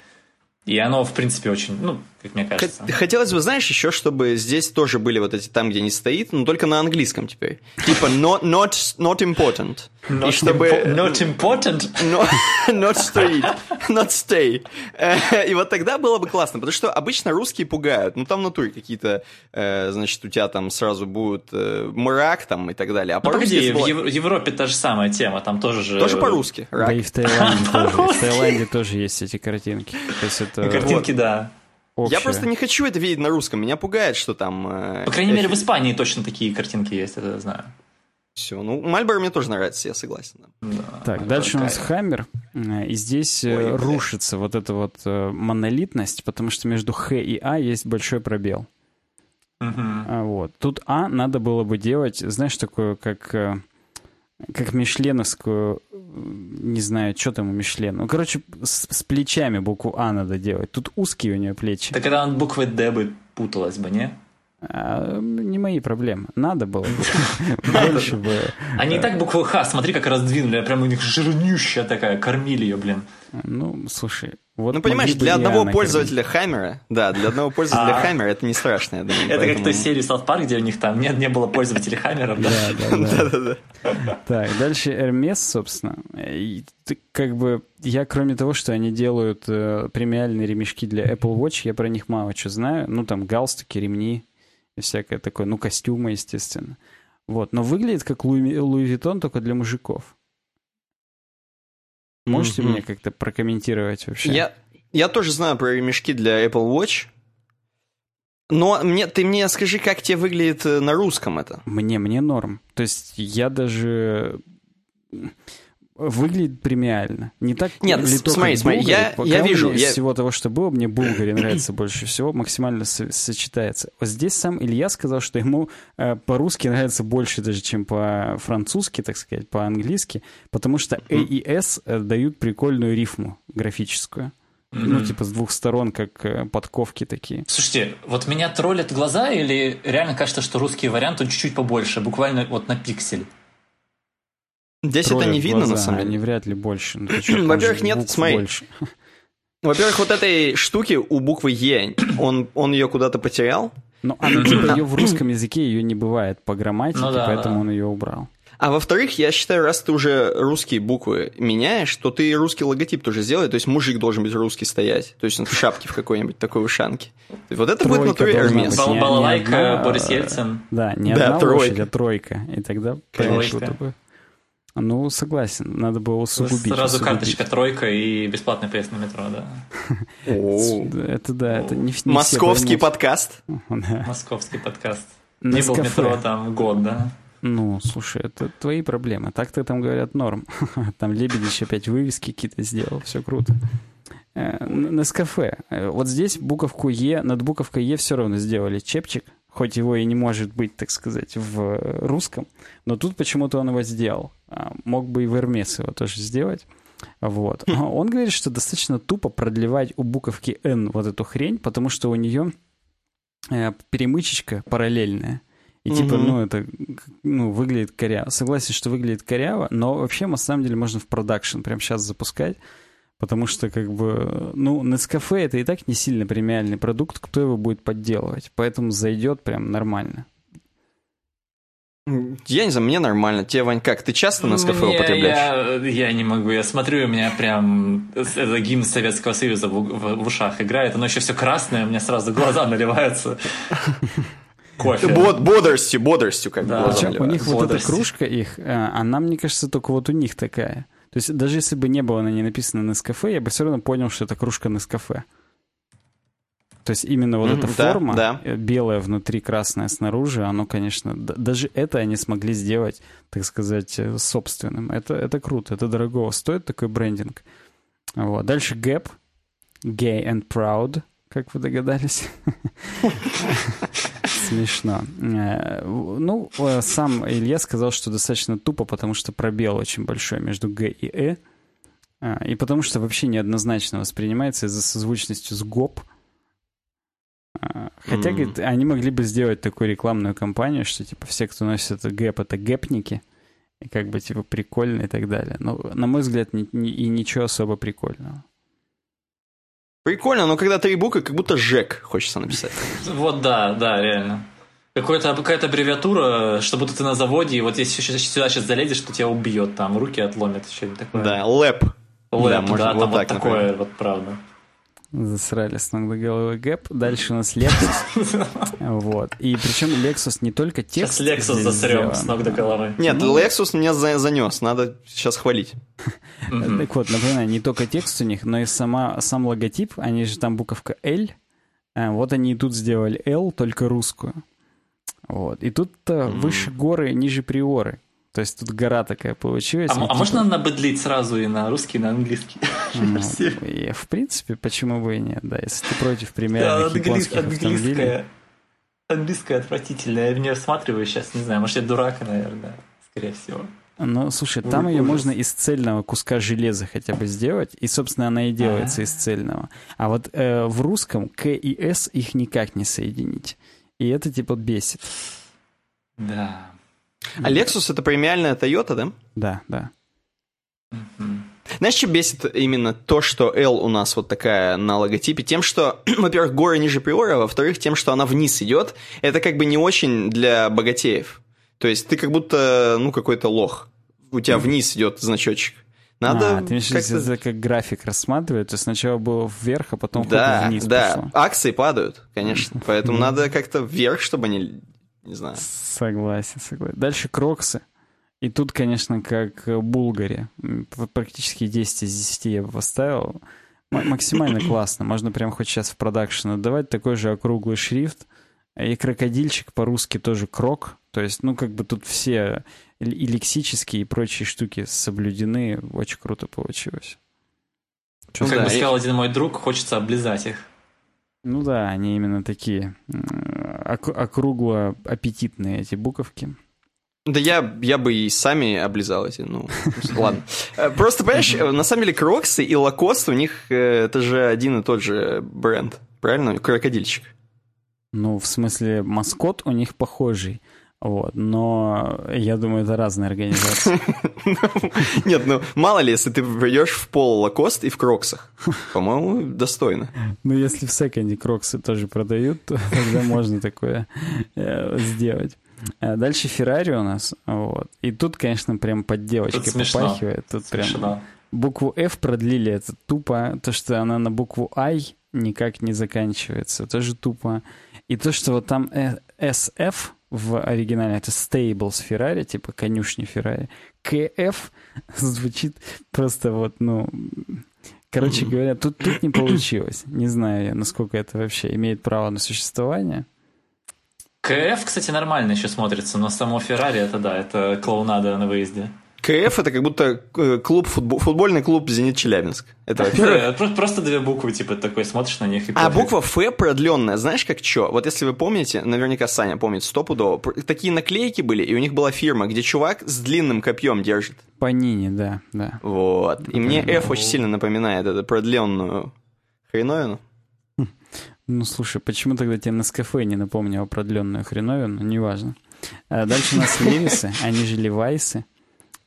[SPEAKER 3] И оно, в принципе, очень, ну, как мне кажется.
[SPEAKER 1] Хотелось бы, знаешь, еще, чтобы здесь тоже были вот эти там, где не стоит, но только на английском теперь. Типа not, not, not important.
[SPEAKER 3] Not, и чтобы... impo- not important?
[SPEAKER 1] Not, not стоит. Not stay. Э, и вот тогда было бы классно, потому что обычно русские пугают. Ну, там в натуре какие-то, э, значит, у тебя там сразу будет э, мрак там и так далее. А
[SPEAKER 3] ну, по-русски... Погоди, в Европе та же самая тема, там тоже же...
[SPEAKER 1] Тоже по-русски.
[SPEAKER 2] Да и в Таиланде тоже. В Таиланде тоже есть эти картинки. То есть это...
[SPEAKER 3] Картинки, да
[SPEAKER 1] общее. Я просто не хочу это видеть на русском. Меня пугает, что там...
[SPEAKER 3] Э, По крайней мере, в Испании точно такие картинки есть, это я знаю.
[SPEAKER 1] Все, ну, Мальборо мне тоже нравится, я согласен.
[SPEAKER 2] Да, так, дальше у нас Хаммер, э, и здесь э, Ой, рушится вот эта вот монолитность, потому что между Х и А есть большой пробел. Uh-huh. Вот. Тут А надо было бы делать, знаешь, такое, как э, как мишленовскую, не знаю, что там у Мишлен. Ну, короче, с, с плечами букву А надо делать. Тут узкие у нее плечи.
[SPEAKER 3] Так когда он буквы Д бы путалась бы, не?
[SPEAKER 2] А, не мои проблемы. Надо было <laughs> больше бы.
[SPEAKER 3] Они и так букву Х, смотри, как раздвинули, прям у них жирнющая такая, кормили ее, блин.
[SPEAKER 2] Ну, слушай, вот
[SPEAKER 1] ну, понимаешь, для одного пользователя Хаммера, да, для одного пользователя а. Хаммера это не страшно, я думаю.
[SPEAKER 3] Это как той серии South Park, где у них там нет, не было пользователей Хаммеров, да? Да, да,
[SPEAKER 2] да. <laughs> Так, дальше Hermes, собственно. Как бы я, кроме того, что они делают э, премиальные ремешки для Apple Watch, я про них мало что знаю. Ну, там галстуки, ремни и всякое такое. Ну, костюмы, естественно. Вот. Но выглядит как Луи, Луи Виттон, только для мужиков. Можете mm-hmm. мне как-то прокомментировать вообще?
[SPEAKER 1] Я, я тоже знаю про ремешки для Apple Watch. Но мне, ты мне скажи, как тебе выглядит э, на русском это?
[SPEAKER 2] Мне, мне норм. То есть я даже выглядит премиально. Не так
[SPEAKER 1] Нет, ли смотри, смотри, я, я вижу.
[SPEAKER 2] Из
[SPEAKER 1] я...
[SPEAKER 2] всего того, что было, мне Булгари <clears throat> нравится больше всего, максимально со- сочетается. Вот здесь сам Илья сказал, что ему э, по-русски нравится больше даже, чем по-французски, так сказать, по-английски, потому что A и S э, дают прикольную рифму графическую. Mm-hmm. Ну, типа с двух сторон, как э, подковки такие.
[SPEAKER 3] Слушайте, вот меня троллят глаза или реально кажется, что русский вариант, он чуть-чуть побольше, буквально вот на пиксель?
[SPEAKER 1] Здесь это не видно, глаза, на самом деле.
[SPEAKER 2] Они вряд ли больше. Ну, <clears throat>
[SPEAKER 1] Во-первых, нет, смотри. <clears throat> Во-первых, вот этой штуки у буквы Е, он, он ее куда-то потерял.
[SPEAKER 2] Ну, она типа <clears throat> ее в русском языке ее не бывает по грамматике, ну, да, поэтому да. он ее убрал.
[SPEAKER 1] А во-вторых, я считаю, раз ты уже русские буквы меняешь, то ты русский логотип тоже сделай. То есть мужик должен быть русский стоять. То есть он в шапке в какой-нибудь такой ушанке. Вот это будет натуре Эрмес.
[SPEAKER 3] Балалайка, Борис Ельцин.
[SPEAKER 2] Да, не да, одна тройка. лошадь, а тройка. И тогда, конечно, бы... Ну, согласен, надо было усугубить.
[SPEAKER 3] Сразу
[SPEAKER 2] усугубить.
[SPEAKER 3] карточка тройка и бесплатный проезд на метро, да.
[SPEAKER 2] Это да, это не <laughs>
[SPEAKER 1] Московский подкаст.
[SPEAKER 3] Московский подкаст. Не был метро там год, да.
[SPEAKER 2] Ну, слушай, это твои проблемы. Так-то там говорят норм. <laughs> Там Лебедич опять вывески какие-то сделал, все круто. Э, на кафе. Э, вот здесь буковку Е, над буковкой Е все равно сделали чепчик, хоть его и не может быть, так сказать, в русском, но тут почему-то он его сделал. А, мог бы и в Эрмес его тоже сделать. Вот. <laughs> Он говорит, что достаточно тупо продлевать у буковки N вот эту хрень, потому что у нее э, перемычечка параллельная. И угу. типа, ну, это ну, выглядит коряво. Согласен, что выглядит коряво, но вообще, на самом деле, можно в продакшн прямо сейчас запускать. Потому что, как бы, ну, Nescafe это и так не сильно премиальный продукт, кто его будет подделывать. Поэтому зайдет прям нормально.
[SPEAKER 1] Я не знаю, мне нормально. Тебе, Вань, как? Ты часто на кафе употребляешь?
[SPEAKER 3] Я, я не могу. Я смотрю, у меня прям это гимн Советского Союза в, в, в ушах играет. Оно еще все красное, у меня сразу глаза наливаются.
[SPEAKER 1] Кофе. Бод, бодростью, бодростью как
[SPEAKER 2] да. бы. У них вот эта кружка их, э, она, мне кажется, только вот у них такая. То есть даже если бы не было на ней написано Нескафе, я бы все равно понял, что это кружка Нескафе. То есть именно вот mm-hmm, эта форма, да, да. белая внутри, красная снаружи, оно, конечно, даже это они смогли сделать, так сказать, э, собственным. Это, это круто, это дорого стоит такой брендинг. Вот. Дальше Gap, Gay and Proud, как вы догадались. <laughs> Смешно. Э, ну, э, сам Илья сказал, что достаточно тупо, потому что пробел очень большой между Г и Э. А, и потому что вообще неоднозначно воспринимается из-за созвучности с ГОП. Хотя, mm-hmm. говорит, они могли бы сделать такую рекламную кампанию, что, типа, все, кто носит гэп, это гэпники. И как бы, типа, прикольно и так далее. Но, на мой взгляд, ни, ни, и ничего особо прикольного.
[SPEAKER 1] Прикольно, но когда три буквы, как будто ЖЭК хочется написать.
[SPEAKER 3] Вот да, да, реально. Какая-то какая-то аббревиатура, что будто ты на заводе, и вот если сюда сейчас залезешь, то тебя убьет, там руки отломят, что-нибудь такое.
[SPEAKER 1] Да, лэп.
[SPEAKER 3] Лэп, да, да вот там вот так, такое, например. вот правда.
[SPEAKER 2] Засрали с ног до головы гэп. Дальше у нас Lexus. <laughs> вот. И причем Lexus не только текст.
[SPEAKER 3] Сейчас Lexus засрем с ног до головы.
[SPEAKER 1] Нет, ну... Lexus меня занес. Надо сейчас хвалить. <laughs>
[SPEAKER 2] так вот, напоминаю, не только текст у них, но и сама, сам логотип. Они же там буковка L. А, вот они и тут сделали L, только русскую. Вот. И тут выше горы, ниже приоры. То есть тут гора такая получилась.
[SPEAKER 3] А, а типа... можно набыдлить сразу и на русский, и на английский?
[SPEAKER 2] Ну, <laughs> и, в принципе, почему бы и нет, да, если ты против премиальных да, японских автомобилей.
[SPEAKER 3] английское отвратительное. Я в нее всматриваю сейчас, не знаю, может, я дурак, наверное, скорее всего.
[SPEAKER 2] Ну, слушай, там ее можно из цельного куска железа хотя бы сделать, и, собственно, она и делается из цельного. А вот э, в русском К и С их никак не соединить. И это, типа, бесит.
[SPEAKER 3] Да.
[SPEAKER 1] А Lexus это премиальная Toyota, да?
[SPEAKER 2] Да, да.
[SPEAKER 1] Знаешь, что бесит именно то, что L у нас вот такая на логотипе? Тем, что, <clears throat> во-первых, горы ниже приора, а во-вторых, тем, что она вниз идет. Это как бы не очень для богатеев. То есть ты как будто, ну, какой-то лох. У тебя вниз идет значочек. Надо
[SPEAKER 2] а, ты имеешь это как график рассматривать, то сначала было вверх, а потом
[SPEAKER 1] да,
[SPEAKER 2] вниз
[SPEAKER 1] Да,
[SPEAKER 2] пошло.
[SPEAKER 1] акции падают, конечно. Поэтому надо как-то вверх, чтобы они, не знаю.
[SPEAKER 2] Согласен, согласен. Дальше кроксы. И тут, конечно, как Булгари. Практически 10 из 10 я бы поставил. Максимально <coughs> классно. Можно прямо хоть сейчас в продакшн отдавать. Такой же округлый шрифт. И крокодильчик по-русски тоже крок. То есть, ну, как бы тут все и лексические и прочие штуки соблюдены. Очень круто получилось.
[SPEAKER 3] Что, ну, как да, бы сказал один мой друг, хочется облизать их.
[SPEAKER 2] Ну да, они именно такие округло-аппетитные эти буковки.
[SPEAKER 1] Да я, я бы и сами облизал эти, ну, ладно. Э, просто, понимаешь, на самом деле Кроксы и Лакост, у них э, это же один и тот же бренд, правильно? Крокодильчик.
[SPEAKER 2] Ну, в смысле, маскот у них похожий. Вот, но я думаю, это разные организации. <laughs>
[SPEAKER 1] Нет, ну мало ли, если ты придешь в пол лакост и в кроксах. По-моему, достойно.
[SPEAKER 2] Ну, если в секонде кроксы тоже продают, то <laughs> тогда можно такое э, сделать. Э, дальше Феррари у нас. Вот. И тут, конечно, прям под девочкой попахивает. Тут прям букву F продлили. Это тупо. То, что она на букву I никак не заканчивается. Тоже тупо. И то, что вот там SF в оригинале это Stables Ferrari, типа конюшни Ferrari. КФ звучит просто вот, ну... Короче говоря, тут, тут не получилось. Не знаю я, насколько это вообще имеет право на существование.
[SPEAKER 3] КФ, кстати, нормально еще смотрится, но само Феррари это да, это клоунада на выезде.
[SPEAKER 1] КФ это как будто э, клуб, футбол, футбольный клуб «Зенит Челябинск». Это, <laughs>
[SPEAKER 3] во просто две буквы, типа, такой смотришь на них и
[SPEAKER 1] А буква Ф продленная, знаешь, как что? Вот если вы помните, наверняка Саня помнит стопудово, такие наклейки были, и у них была фирма, где чувак с длинным копьем держит.
[SPEAKER 2] Панини, да, да.
[SPEAKER 1] Вот. И мне F очень сильно напоминает эту продленную хреновину.
[SPEAKER 2] Ну, слушай, почему тогда тебе на скафе не напомнил продленную хреновину? Неважно. А дальше у нас <laughs> Левисы, они же Левайсы.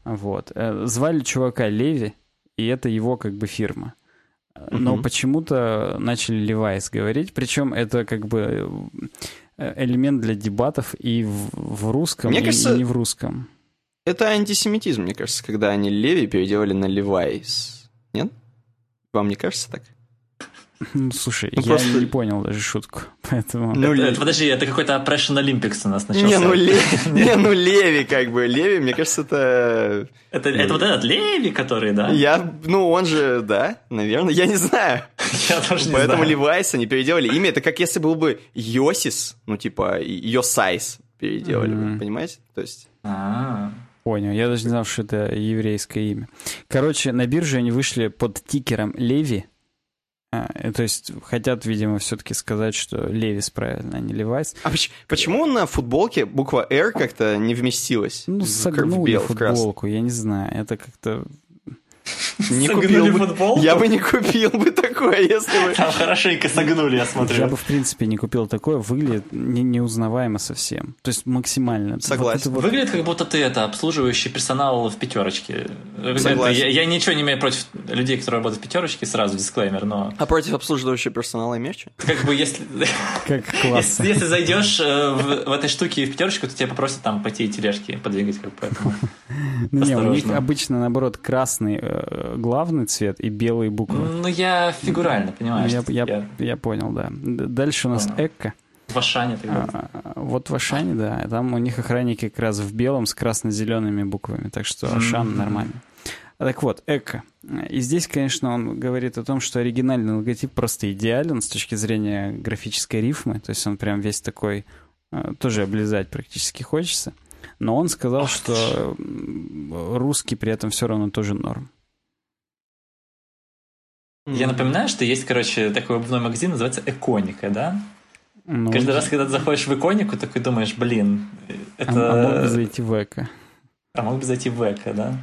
[SPEAKER 2] Вот. Э, звали чувака Леви, и это его как бы фирма. Но угу. почему-то начали Левайс говорить, причем это как бы э, элемент для дебатов и в, в русском, мне и, кажется, и не в русском.
[SPEAKER 1] Это антисемитизм, мне кажется, когда они Леви переделали на Левайс. Нет? Вам не кажется так?
[SPEAKER 2] Ну, слушай, ну, я просто... не понял даже шутку, <laughs> поэтому...
[SPEAKER 3] Ну, это, это, подожди, это какой-то Oppression Olympics у нас начался.
[SPEAKER 1] Не, ну, Леви, <laughs> не, ну Леви как бы, Леви, мне кажется, это...
[SPEAKER 3] Это, это вот этот Леви, который, да?
[SPEAKER 1] Я, ну, он же, да, наверное, я не знаю. <laughs>
[SPEAKER 3] Я тоже не
[SPEAKER 1] Поэтому
[SPEAKER 3] знаю.
[SPEAKER 1] Левайс они переделали имя, это как если был бы Йосис, ну, типа, Йосайс переделали, mm-hmm. понимаете? То есть...
[SPEAKER 3] А-а-а.
[SPEAKER 2] Понял, я даже не знал, что это еврейское имя. Короче, на бирже они вышли под тикером LEVI, а, то есть хотят, видимо, все-таки сказать, что Левис правильно, а не Левайс.
[SPEAKER 1] А почему, почему на футболке буква R как-то не вместилась?
[SPEAKER 2] Ну, согнули футболку, я не знаю. Это как-то
[SPEAKER 1] не купил бы, футболку? Я бы не купил бы такое, если бы...
[SPEAKER 3] Там хорошенько согнули, я смотрю.
[SPEAKER 2] Я бы, в принципе, не купил такое. Выглядит не, неузнаваемо совсем. То есть максимально.
[SPEAKER 1] Согласен.
[SPEAKER 3] Вот вот... Выглядит, как будто ты это обслуживающий персонал в пятерочке. Согласен. Я, я ничего не имею против людей, которые работают в пятерочке, сразу дисклеймер, но...
[SPEAKER 1] А против обслуживающего персонала имеешь что?
[SPEAKER 3] Как бы если... <laughs>
[SPEAKER 2] Как <laughs> классно.
[SPEAKER 3] Если, если зайдешь э, в, в этой штуке в пятерочку, то тебя попросят там пойти и тележки подвигать, как поэтому.
[SPEAKER 2] Ну не, у них обычно, наоборот, красный э, главный цвет и белые буквы.
[SPEAKER 3] Ну, я фигурально, понимаешь?
[SPEAKER 2] Я, я, я... я понял, да. Дальше у нас понял. Эко.
[SPEAKER 3] В Ашане тогда.
[SPEAKER 2] А, вот в Ашане, да. Там у них охранники как раз в белом с красно-зелеными буквами. Так что Ашан mm-hmm. нормально. Так вот, Эко. И здесь, конечно, он говорит о том, что оригинальный логотип просто идеален с точки зрения графической рифмы. То есть он прям весь такой, э, тоже облизать практически хочется. Но он сказал, что русский при этом все равно тоже норм.
[SPEAKER 3] Я напоминаю, что есть, короче, такой обувной магазин, называется Эконика, да? Ну, Каждый раз, когда ты заходишь в иконику, такой думаешь, блин, это...
[SPEAKER 2] А, а мог бы зайти в эко.
[SPEAKER 3] А мог бы зайти в эко, да?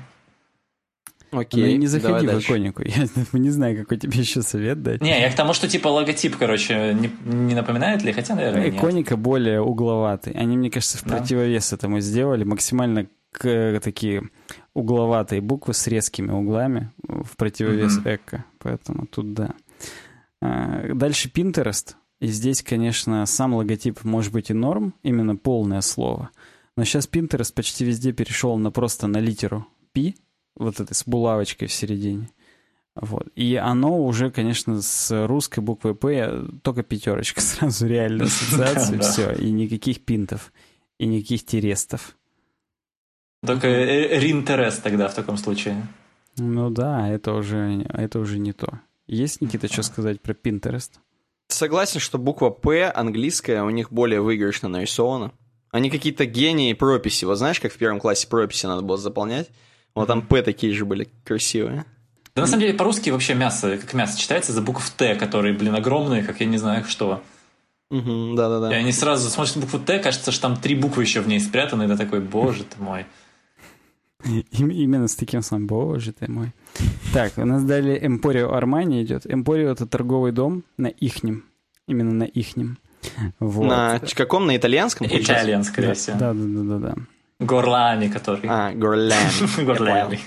[SPEAKER 2] Окей, ну, не заходи в иконику. <laughs> Я не знаю, какой тебе еще совет дать.
[SPEAKER 3] Не, я к тому, что типа логотип, короче, не, не напоминает ли? Хотя, наверное,
[SPEAKER 2] Иконика нет. более угловатый. Они, мне кажется, в противовес да. этому сделали. Максимально к, такие угловатые буквы с резкими углами в противовес mm-hmm. эко. Поэтому тут да. А, дальше Pinterest. И здесь, конечно, сам логотип может быть и норм, именно полное слово. Но сейчас Pinterest почти везде перешел на просто на литеру P, вот этой с булавочкой в середине. Вот. И оно уже, конечно, с русской буквой П только пятерочка <laughs> сразу реально ассоциации, все, и никаких пинтов, и никаких терестов.
[SPEAKER 3] Только э, ринтерес тогда в таком случае.
[SPEAKER 2] Ну да, это уже, это уже не то. Есть, Никита, что сказать про Pinterest?
[SPEAKER 1] Согласен, что буква П английская у них более выигрышно нарисована. Они какие-то гении прописи. Вот знаешь, как в первом классе прописи надо было заполнять? Вот там П такие же были красивые.
[SPEAKER 3] Да на самом деле по-русски вообще мясо, как мясо читается за букв Т, которые, блин, огромные, как я не знаю что.
[SPEAKER 1] Угу, да-да-да.
[SPEAKER 3] И они сразу смотрят на букву Т, кажется, что там три буквы еще в ней спрятаны, и ты такой, боже ты мой.
[SPEAKER 2] Именно с таким словом, боже ты мой. Так, у нас далее Эмпорио Армани идет. Эмпорио это торговый дом на ихнем. Именно на ихнем.
[SPEAKER 1] Вот. На каком? На итальянском?
[SPEAKER 3] Итальян, скорее всего.
[SPEAKER 2] Да, да, да, да, да.
[SPEAKER 3] Горлами, который.
[SPEAKER 1] А, горлами. <laughs>
[SPEAKER 3] Горлами.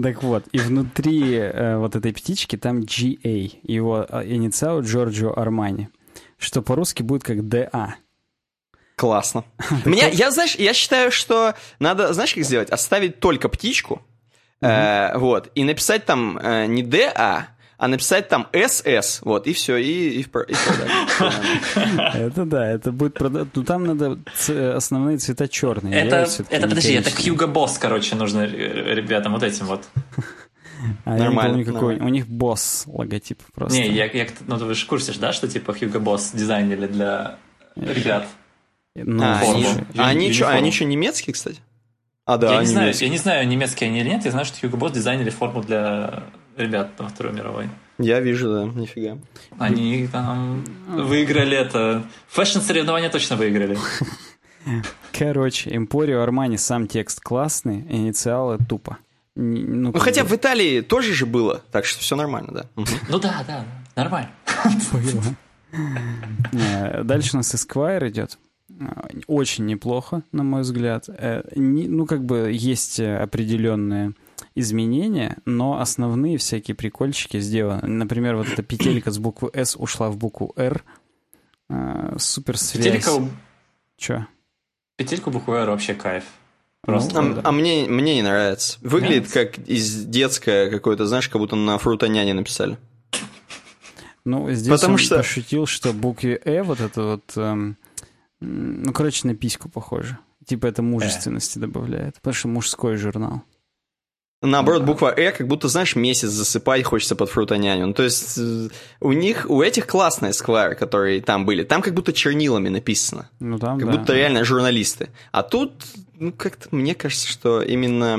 [SPEAKER 2] Так вот, и внутри э, вот этой птички там GA, его э, инициал Джорджо Армани, что по-русски будет как DA.
[SPEAKER 1] Классно. <laughs> Меня, я, знаешь, я считаю, что надо, знаешь, как сделать? Оставить только птичку, э, вот, и написать там э, не DA, а написать там СС, вот, и все, и, и, и <laughs>
[SPEAKER 2] Это да, это будет продать. Ну там надо основные цвета черные.
[SPEAKER 3] Это, это подожди, это Hugo Boss, короче, нужно ребятам вот этим вот. <laughs>
[SPEAKER 2] А нормально, я не помню, какой. У них босс логотип просто.
[SPEAKER 3] Не, я, я, ну ты же в курсе, да, что типа Hugo Boss дизайнили для ребят.
[SPEAKER 1] Ну, а, они, а они, что, они что, немецкие, кстати?
[SPEAKER 3] А, да, я не, знаю, я не знаю, немецкие они или нет. Я знаю, что Hugo Boss дизайнили форму для ребят на Второй мировой.
[SPEAKER 1] Я вижу, да, нифига.
[SPEAKER 3] Они там выиграли это. Фэшн-соревнования точно выиграли. <laughs>
[SPEAKER 2] Короче, Эмпорио Армани сам текст классный, инициалы тупо.
[SPEAKER 1] Ну, ну хотя бы. в Италии тоже же было, так что все нормально, да.
[SPEAKER 3] Ну да, да, нормально. <laughs> <laughs>
[SPEAKER 2] Дальше у нас Esquire идет. Э, очень неплохо, на мой взгляд. Э, ну, как бы есть определенные изменения, но основные всякие прикольчики сделаны. Например, вот эта петелька с буквы S ушла в букву R. Э, супер связь. Петелька... Че?
[SPEAKER 3] Петельку буквы R вообще кайф.
[SPEAKER 1] Просто. Ну, а, а мне, мне не нравится. Выглядит как из детское какое-то, знаешь, как будто на фрутоняне написали.
[SPEAKER 2] Ну, здесь Потому он что... пошутил, что букве «э» вот это вот... Эм, ну, короче, на письку похоже. Типа это мужественности э. добавляет. Потому что мужской журнал.
[SPEAKER 1] Наоборот, буква «э», как будто, знаешь, месяц засыпать хочется под фрутоняню. Ну, то есть э, у них, у этих классные сквайры, которые там были. Там как будто чернилами написано. Ну, там, Как да. будто реально журналисты. А тут, ну, как-то мне кажется, что именно...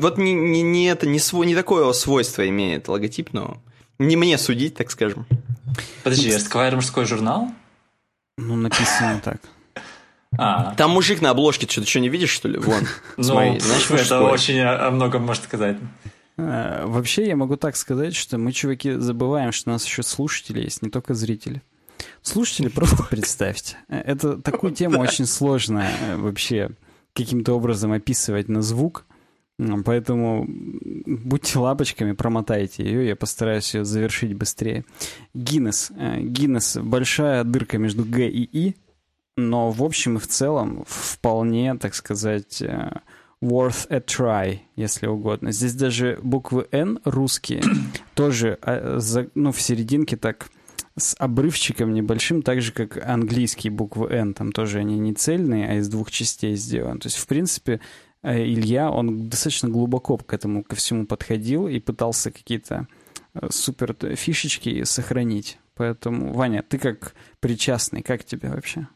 [SPEAKER 1] Вот не, не, не это, не, свой, не такое свойство имеет логотип, но не мне судить, так скажем.
[SPEAKER 3] Подожди, Сквайр мужской журнал?
[SPEAKER 2] Ну, написано <laughs> так.
[SPEAKER 1] А. Там мужик на обложке, что ты что не видишь, что ли? Вон,
[SPEAKER 3] ну, знаешь, это очень о многом может сказать.
[SPEAKER 2] А, вообще, я могу так сказать, что мы, чуваки, забываем, что у нас еще слушатели есть, не только зрители. Слушатели, просто <laughs> представьте. Это такую тему очень сложно э, вообще каким-то образом описывать на звук. Поэтому будьте лапочками, промотайте ее, я постараюсь ее завершить быстрее. Гиннес. Э, Гиннес – большая дырка между Г и И, но в общем и в целом вполне, так сказать, э, worth a try, если угодно. Здесь даже буквы N русские <clears throat> тоже э, ну, в серединке так с обрывчиком небольшим, так же, как английские буквы N. Там тоже они не цельные, а из двух частей сделаны. То есть, в принципе, Илья, он достаточно глубоко к этому ко всему подходил и пытался какие-то супер фишечки сохранить. Поэтому, Ваня, ты как причастный, как тебе вообще?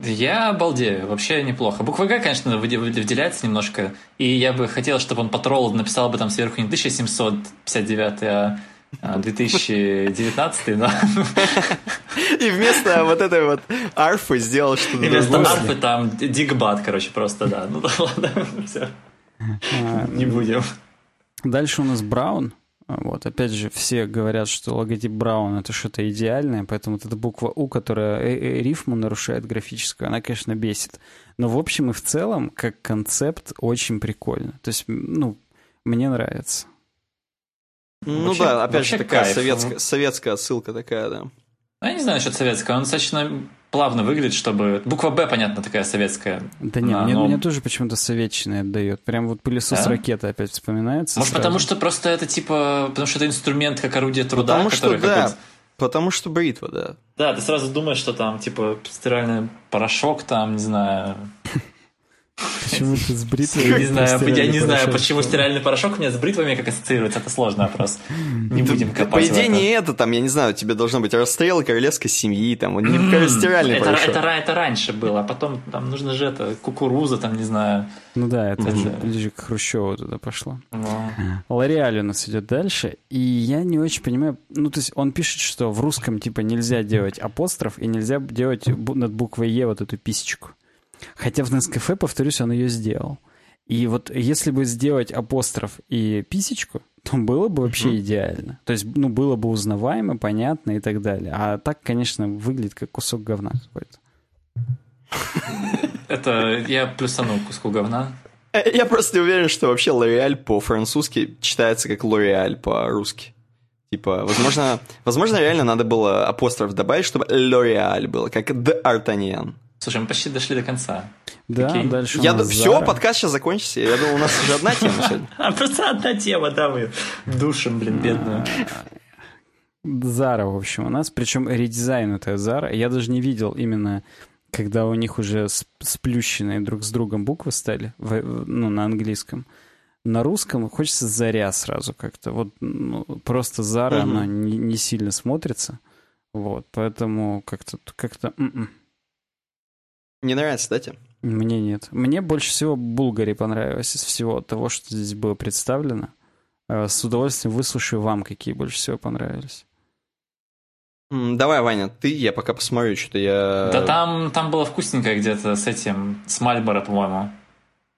[SPEAKER 3] Я обалдею, вообще неплохо. Буква Г, конечно, выделяется немножко, и я бы хотел, чтобы он по написал бы там сверху не 1759, а 2019, но...
[SPEAKER 1] И вместо вот этой вот арфы сделал что-то
[SPEAKER 3] другое. Вместо арфы там дигбат, короче, просто, да. Ну ладно, <laughs> все. А, Не будем.
[SPEAKER 2] Дальше у нас Браун. Вот, опять же, все говорят, что логотип Браун это что-то идеальное, поэтому вот эта буква У, которая э, э, рифму нарушает графическую, она, конечно, бесит. Но в общем и в целом, как концепт, очень прикольно. То есть, ну, мне нравится.
[SPEAKER 1] Ну вообще, да, опять же, такая кайф. советская, советская ссылка такая, да.
[SPEAKER 3] Ну, я не знаю насчет советского, он достаточно плавно выглядит, чтобы... Буква «Б», понятно, такая советская.
[SPEAKER 2] Да нет, мне, но... мне тоже почему-то советчиной отдает. Прям вот пылесос да? ракеты опять вспоминается.
[SPEAKER 3] Может, сразу. потому что просто это типа... Потому что это инструмент как орудие труда,
[SPEAKER 1] потому который... Что, да. Потому что бритва, да.
[SPEAKER 3] Да, ты сразу думаешь, что там, типа, стиральный порошок, там, не знаю,
[SPEAKER 2] Почему ты с бритвой?
[SPEAKER 3] Не знаю, я не знаю, почему стиральный порошок у меня с бритвами как ассоциируется. Это сложный вопрос. Не будем копать
[SPEAKER 1] По идее, не это, там, я не знаю, тебе должно быть расстрел королевской семьи, там, не стиральный порошок.
[SPEAKER 3] Это раньше было, а потом там нужно же это, кукуруза, там, не знаю.
[SPEAKER 2] Ну да, это ближе к Хрущеву туда пошло. Лореаль у нас идет дальше, и я не очень понимаю, ну, то есть он пишет, что в русском, типа, нельзя делать апостроф и нельзя делать над буквой Е вот эту писечку. Хотя в Nescafe, повторюсь, он ее сделал. И вот если бы сделать апостроф и писечку, то было бы вообще uh-huh. идеально. То есть, ну, было бы узнаваемо, понятно и так далее. А так, конечно, выглядит как кусок говна какой-то. <laughs>
[SPEAKER 3] Это я плюсанул куску говна.
[SPEAKER 1] Э, я просто не уверен, что вообще Лореаль по-французски читается как Лореаль по-русски. Типа, возможно, возможно, реально надо было апостроф добавить, чтобы Лореаль было, как D'Artagnan.
[SPEAKER 3] Слушай, мы почти дошли до конца.
[SPEAKER 2] Да, Какие? дальше
[SPEAKER 1] Я д... Все, подкаст сейчас закончится. Я думал, у нас уже одна тема
[SPEAKER 3] сегодня. <laughs> А просто одна тема, да, мы душим, блин, бедную.
[SPEAKER 2] Зара, в общем, у нас. Причем редизайн это Зара. Я даже не видел именно, когда у них уже сплющенные друг с другом буквы стали, ну, на английском. На русском хочется Заря сразу как-то. Вот ну, просто Зара, она не, не сильно смотрится. Вот, поэтому как-то как-то...
[SPEAKER 1] Не нравится, да, тебе?
[SPEAKER 2] Мне нет. Мне больше всего Булгари понравилось из всего того, что здесь было представлено. Э, с удовольствием выслушаю вам, какие больше всего понравились.
[SPEAKER 1] Давай, Ваня, ты, я пока посмотрю, что-то я...
[SPEAKER 3] Да там, там было вкусненькое где-то с этим, с Мальборо, по-моему.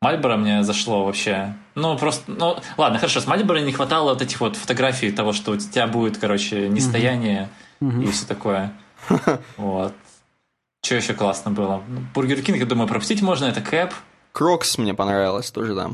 [SPEAKER 3] Мальборо мне зашло вообще. Ну, просто, ну, ладно, хорошо, с Мальборо не хватало вот этих вот фотографий того, что у тебя будет, короче, нестояние uh-huh. и все такое. <laughs> Вот. Что еще классно было? Burger King, я думаю, пропустить можно, это Кэп.
[SPEAKER 1] Crocs мне понравилось тоже, да.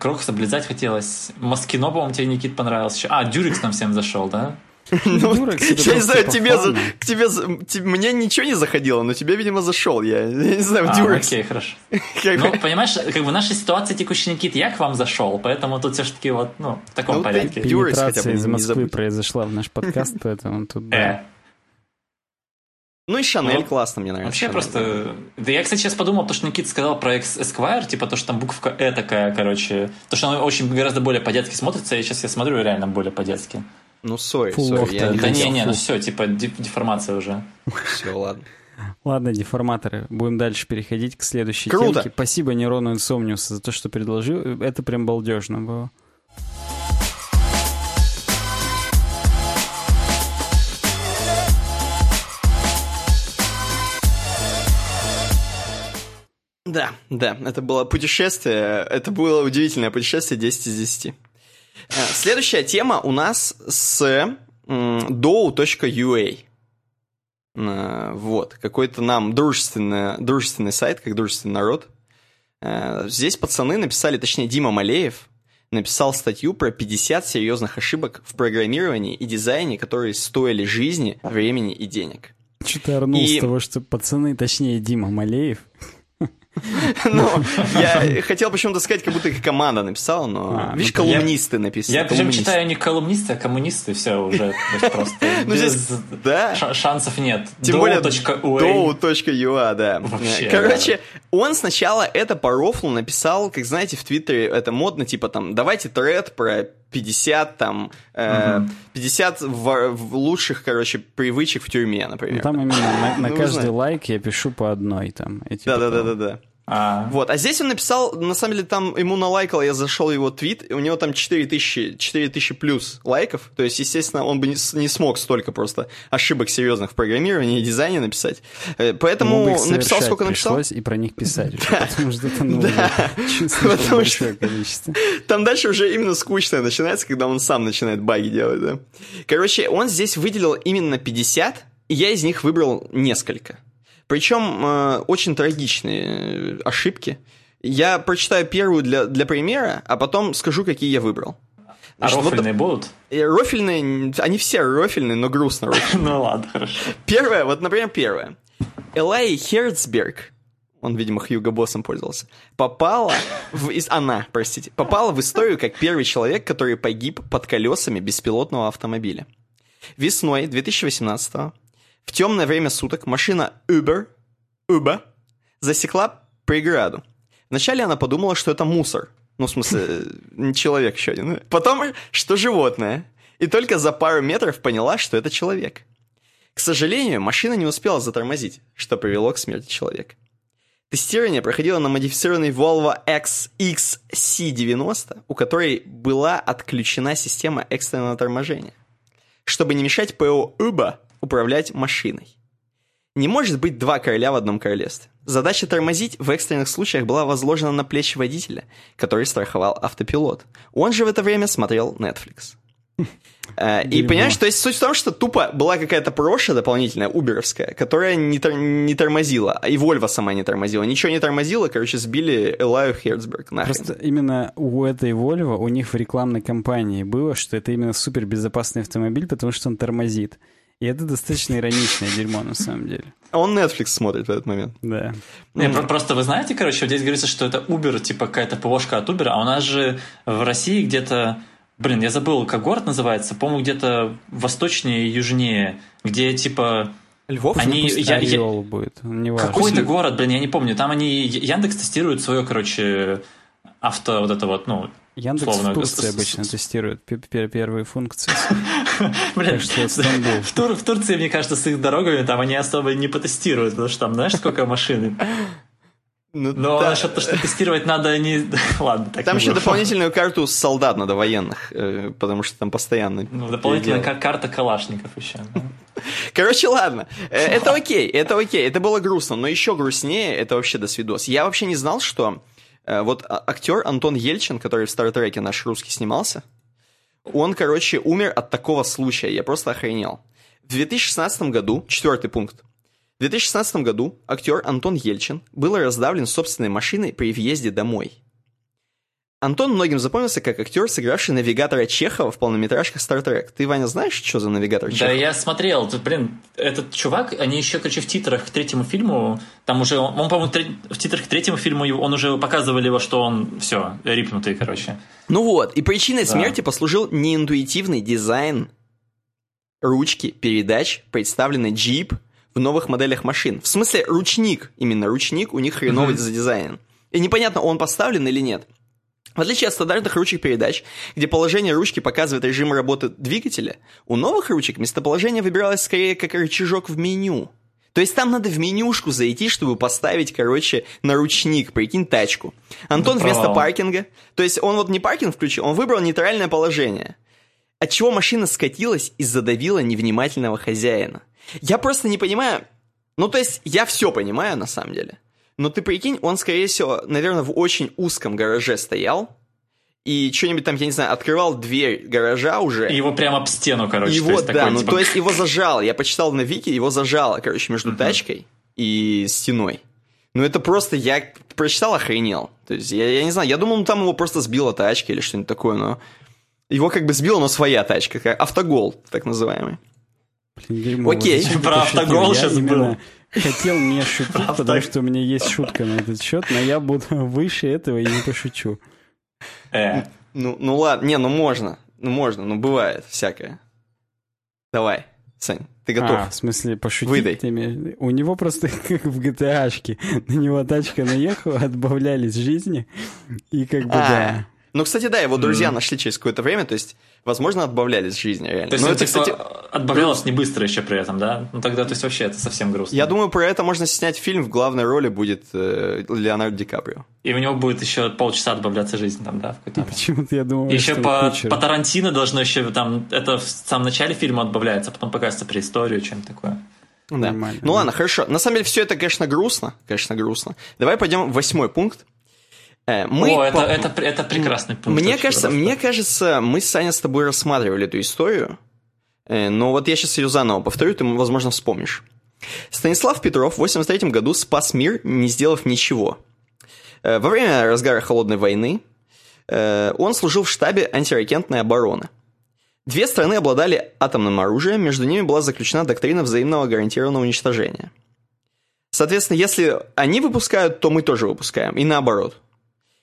[SPEAKER 3] Crocs облизать хотелось. Moschino, по-моему, тебе, Никит, понравился еще. А, Durex нам всем зашел, да? <laughs>
[SPEAKER 1] Ну, я не знаю, тебе, к тебе, мне ничего не заходило, но тебе, видимо, зашел. Я, я не знаю, в Durex.
[SPEAKER 3] Окей, хорошо. <laughs> Ну, понимаешь, как бы наша ситуация текущий Никит, я к вам зашел, поэтому тут все-таки вот, ну, в таком ну, порядке.
[SPEAKER 2] Durex хотя бы из Москвы произошла в наш подкаст, <laughs> поэтому тут, да. Э,
[SPEAKER 1] ну и Шанель ну, классно, мне нравится.
[SPEAKER 3] Вообще Шанель, просто... Да. да я, кстати, сейчас подумал, то, что Никита сказал про Esquire, типа то, что там буковка Э такая, короче, то, что она очень гораздо более по-детски смотрится, и сейчас я смотрю реально более по-детски.
[SPEAKER 1] Ну, сори, сори. Я
[SPEAKER 3] не да не, не, ну все, типа деформация уже.
[SPEAKER 1] Все, ладно.
[SPEAKER 2] Ладно, деформаторы. Будем дальше переходить к следующей Круто. темке. Спасибо Нерону Инсомниусу за то, что предложил. Это прям балдежно было.
[SPEAKER 1] Да, да, это было путешествие, это было удивительное путешествие 10 из 10. Э, следующая тема у нас с do.ua. Э, вот, какой-то нам дружественный, дружественный сайт, как дружественный народ. Э, здесь пацаны написали, точнее, Дима Малеев написал статью про 50 серьезных ошибок в программировании и дизайне, которые стоили жизни, времени и денег.
[SPEAKER 2] Что-то орнул и... с того, что пацаны, точнее, Дима Малеев, <laughs>
[SPEAKER 1] ну, я хотел почему-то сказать, как будто их команда написала, но, а, видишь, ну, колумнисты написаны.
[SPEAKER 3] Я причем читаю не колумнисты, а коммунисты, все уже просто. <laughs> Ну, здесь, да. Шансов нет.
[SPEAKER 1] Тем более, do.ua, да. Короче, он сначала это по рофлу написал, как знаете, в Твиттере это модно, типа там, давайте тред про 50 там, э, угу. 50 в, в лучших, короче, привычек в тюрьме, например. Ну,
[SPEAKER 2] там именно на, на <laughs> ну, каждый лайк я пишу по одной там.
[SPEAKER 1] Да-да-да-да-да. А. Вот, а здесь он написал, на самом деле, там ему налайкал, я зашел его твит, и у него там 4000, 4000 плюс лайков, то есть, естественно, он бы не, не смог столько просто ошибок серьезных в программировании и дизайне написать. Э, поэтому написал, сколько написал.
[SPEAKER 2] и про них писать, <laughs> потому что это, ну, большое количество.
[SPEAKER 1] Там дальше уже именно скучно начинается, когда он сам начинает баги делать, да. Короче, он здесь выделил именно 50, и я из них выбрал несколько. Причем э, очень трагичные э, ошибки. Я прочитаю первую для, для примера, а потом скажу, какие я выбрал.
[SPEAKER 3] А Значит, а рофильные вот, будут?
[SPEAKER 1] Э, рофильные, они все рофильные, но грустно рофильные. <laughs>
[SPEAKER 3] ну ладно, хорошо.
[SPEAKER 1] Первое, вот, например, первое. Элай Херцберг, он, видимо, Хьюго Боссом пользовался, попала в... Она, простите, попала в историю как первый человек, который погиб под колесами беспилотного автомобиля. Весной 2018 в темное время суток машина Uber, Uber засекла преграду. Вначале она подумала, что это мусор. Ну, в смысле, <laughs> не человек еще один. Потом, что животное. И только за пару метров поняла, что это человек. К сожалению, машина не успела затормозить, что привело к смерти человека. Тестирование проходило на модифицированной Volvo XC90, у которой была отключена система экстренного торможения. Чтобы не мешать ПО Uber, управлять машиной. Не может быть два короля в одном королевстве. Задача тормозить в экстренных случаях была возложена на плечи водителя, который страховал автопилот. Он же в это время смотрел Netflix. <laughs> Э, и понимаешь, то есть суть в том, что тупо была какая-то проша дополнительная, уберовская, которая не, тор- не тормозила, и Вольва сама не тормозила. Ничего не тормозила, короче, сбили Элаю Херцберг нахрен.
[SPEAKER 2] Просто именно у этой Вольво, у них в рекламной кампании было, что это именно супер безопасный автомобиль, потому что он тормозит. И это достаточно ироничное дерьмо, на самом деле.
[SPEAKER 1] А он Netflix смотрит в этот момент.
[SPEAKER 2] Да.
[SPEAKER 3] Не, mm. Просто вы знаете, короче, вот здесь говорится, что это Uber, типа какая-то ПВшка от Uber, а у нас же в России где-то, блин, я забыл, как город называется, по-моему, где-то восточнее и южнее, где типа...
[SPEAKER 2] Львов? Они, я, я, будет.
[SPEAKER 3] Какой-то город, блин, я не помню. Там они, Яндекс тестирует свое, короче, авто, вот это вот, ну,
[SPEAKER 2] Яндекс Словно, в Турции обычно тестирует первые функции. <laughs>
[SPEAKER 3] Блин, в Турции, мне кажется, с их дорогами там они особо не потестируют, потому что там, знаешь, сколько машин. Ну, Но да. насчет того, что тестировать надо не... <laughs> Ладно, так
[SPEAKER 1] Там еще дополнительную карту солдат надо военных, э, потому что там постоянно...
[SPEAKER 3] Ну, дополнительная карта калашников еще.
[SPEAKER 1] Короче, ладно. Э, это окей, это окей. Это было грустно, но еще грустнее это вообще до свидос. Я вообще не знал, что вот а, актер Антон Ельчин, который в Стартреке наш русский снимался, он, короче, умер от такого случая. Я просто охренел. В 2016 году, четвертый пункт, в 2016 году актер Антон Ельчин был раздавлен собственной машиной при въезде домой. Антон многим запомнился как актер, сыгравший навигатора Чехова в полнометражках Star Trek. Ты, Ваня, знаешь, что за навигатор Чехова?
[SPEAKER 3] Да, я смотрел. Тут, блин, этот чувак, они еще, короче, в титрах к третьему фильму, там уже, он, он по-моему, в титрах к третьему фильму, он уже показывали его, что он, все, рипнутый, короче.
[SPEAKER 1] Ну вот, и причиной да. смерти послужил неинтуитивный дизайн ручки передач, представленный Jeep в новых моделях машин. В смысле, ручник, именно ручник у них хреновый mm-hmm. задизайнен. И непонятно, он поставлен или нет. В отличие от стандартных ручек передач, где положение ручки показывает режим работы двигателя, у новых ручек местоположение выбиралось скорее как рычажок в меню. То есть там надо в менюшку зайти, чтобы поставить, короче, на ручник, прикинь, тачку. Антон да вместо паркинга, то есть он вот не паркинг включил, он выбрал нейтральное положение. Отчего машина скатилась и задавила невнимательного хозяина. Я просто не понимаю, ну то есть я все понимаю на самом деле. Но ты прикинь, он, скорее всего, наверное, в очень узком гараже стоял, и что-нибудь там, я не знаю, открывал дверь гаража уже.
[SPEAKER 3] И его прямо об стену, короче.
[SPEAKER 1] Его, да, такой, ну типа... то есть его зажало. Я почитал на Вики, его зажало, короче, между uh-huh. тачкой и стеной. Ну это просто, я прочитал, охренел. То есть я, я не знаю, я думал, ну там его просто сбила тачка или что-нибудь такое, но... Его как бы сбила, но своя тачка, как автогол, так называемый.
[SPEAKER 2] Блин, дерьмо,
[SPEAKER 1] Окей.
[SPEAKER 3] Про автогол сейчас было
[SPEAKER 2] хотел не шутить, потому что у меня есть шутка на этот счет, но я буду <laughs> выше этого и не пошучу.
[SPEAKER 1] Э. Ну, ну ладно, не, ну можно, ну можно, ну бывает всякое. Давай, Сань, ты готов? А,
[SPEAKER 2] в смысле, пошутить? Выдай. Ты У него просто <laughs> как в GTA-шке. На него тачка наехала, <laughs> отбавлялись жизни, и как бы, а, да.
[SPEAKER 1] Ну, кстати, да, его друзья mm-hmm. нашли через какое-то время, то есть, возможно, отбавлялись жизни реально.
[SPEAKER 3] То есть, Но это, типа, кстати... отбавлялось не быстро еще при этом, да? Ну, тогда, то есть, вообще это совсем грустно.
[SPEAKER 1] Я думаю, про это можно снять фильм, в главной роли будет э, Леонардо Ди Каприо.
[SPEAKER 3] И у него будет еще полчаса отбавляться жизнь там, да?
[SPEAKER 2] Почему-то я думаю,
[SPEAKER 3] Еще по, по Тарантино должно еще там, это в самом начале фильма отбавляется, а потом покажется про историю, чем такое.
[SPEAKER 1] Да. Нормально. Ну ладно, хорошо. На самом деле все это, конечно, грустно. Конечно, грустно. Давай пойдем в восьмой пункт.
[SPEAKER 3] Э, мы О, это, по... это, это прекрасный пункт.
[SPEAKER 1] Мне кажется, мне кажется, мы с Саней с тобой рассматривали эту историю, э, но вот я сейчас ее заново повторю, ты, возможно, вспомнишь. Станислав Петров в 83 году спас мир, не сделав ничего. Э, во время разгара Холодной войны он служил в штабе антиракетной обороны. Две страны обладали атомным оружием, между ними была заключена доктрина взаимного гарантированного уничтожения. Соответственно, если они выпускают, то мы тоже выпускаем, и наоборот.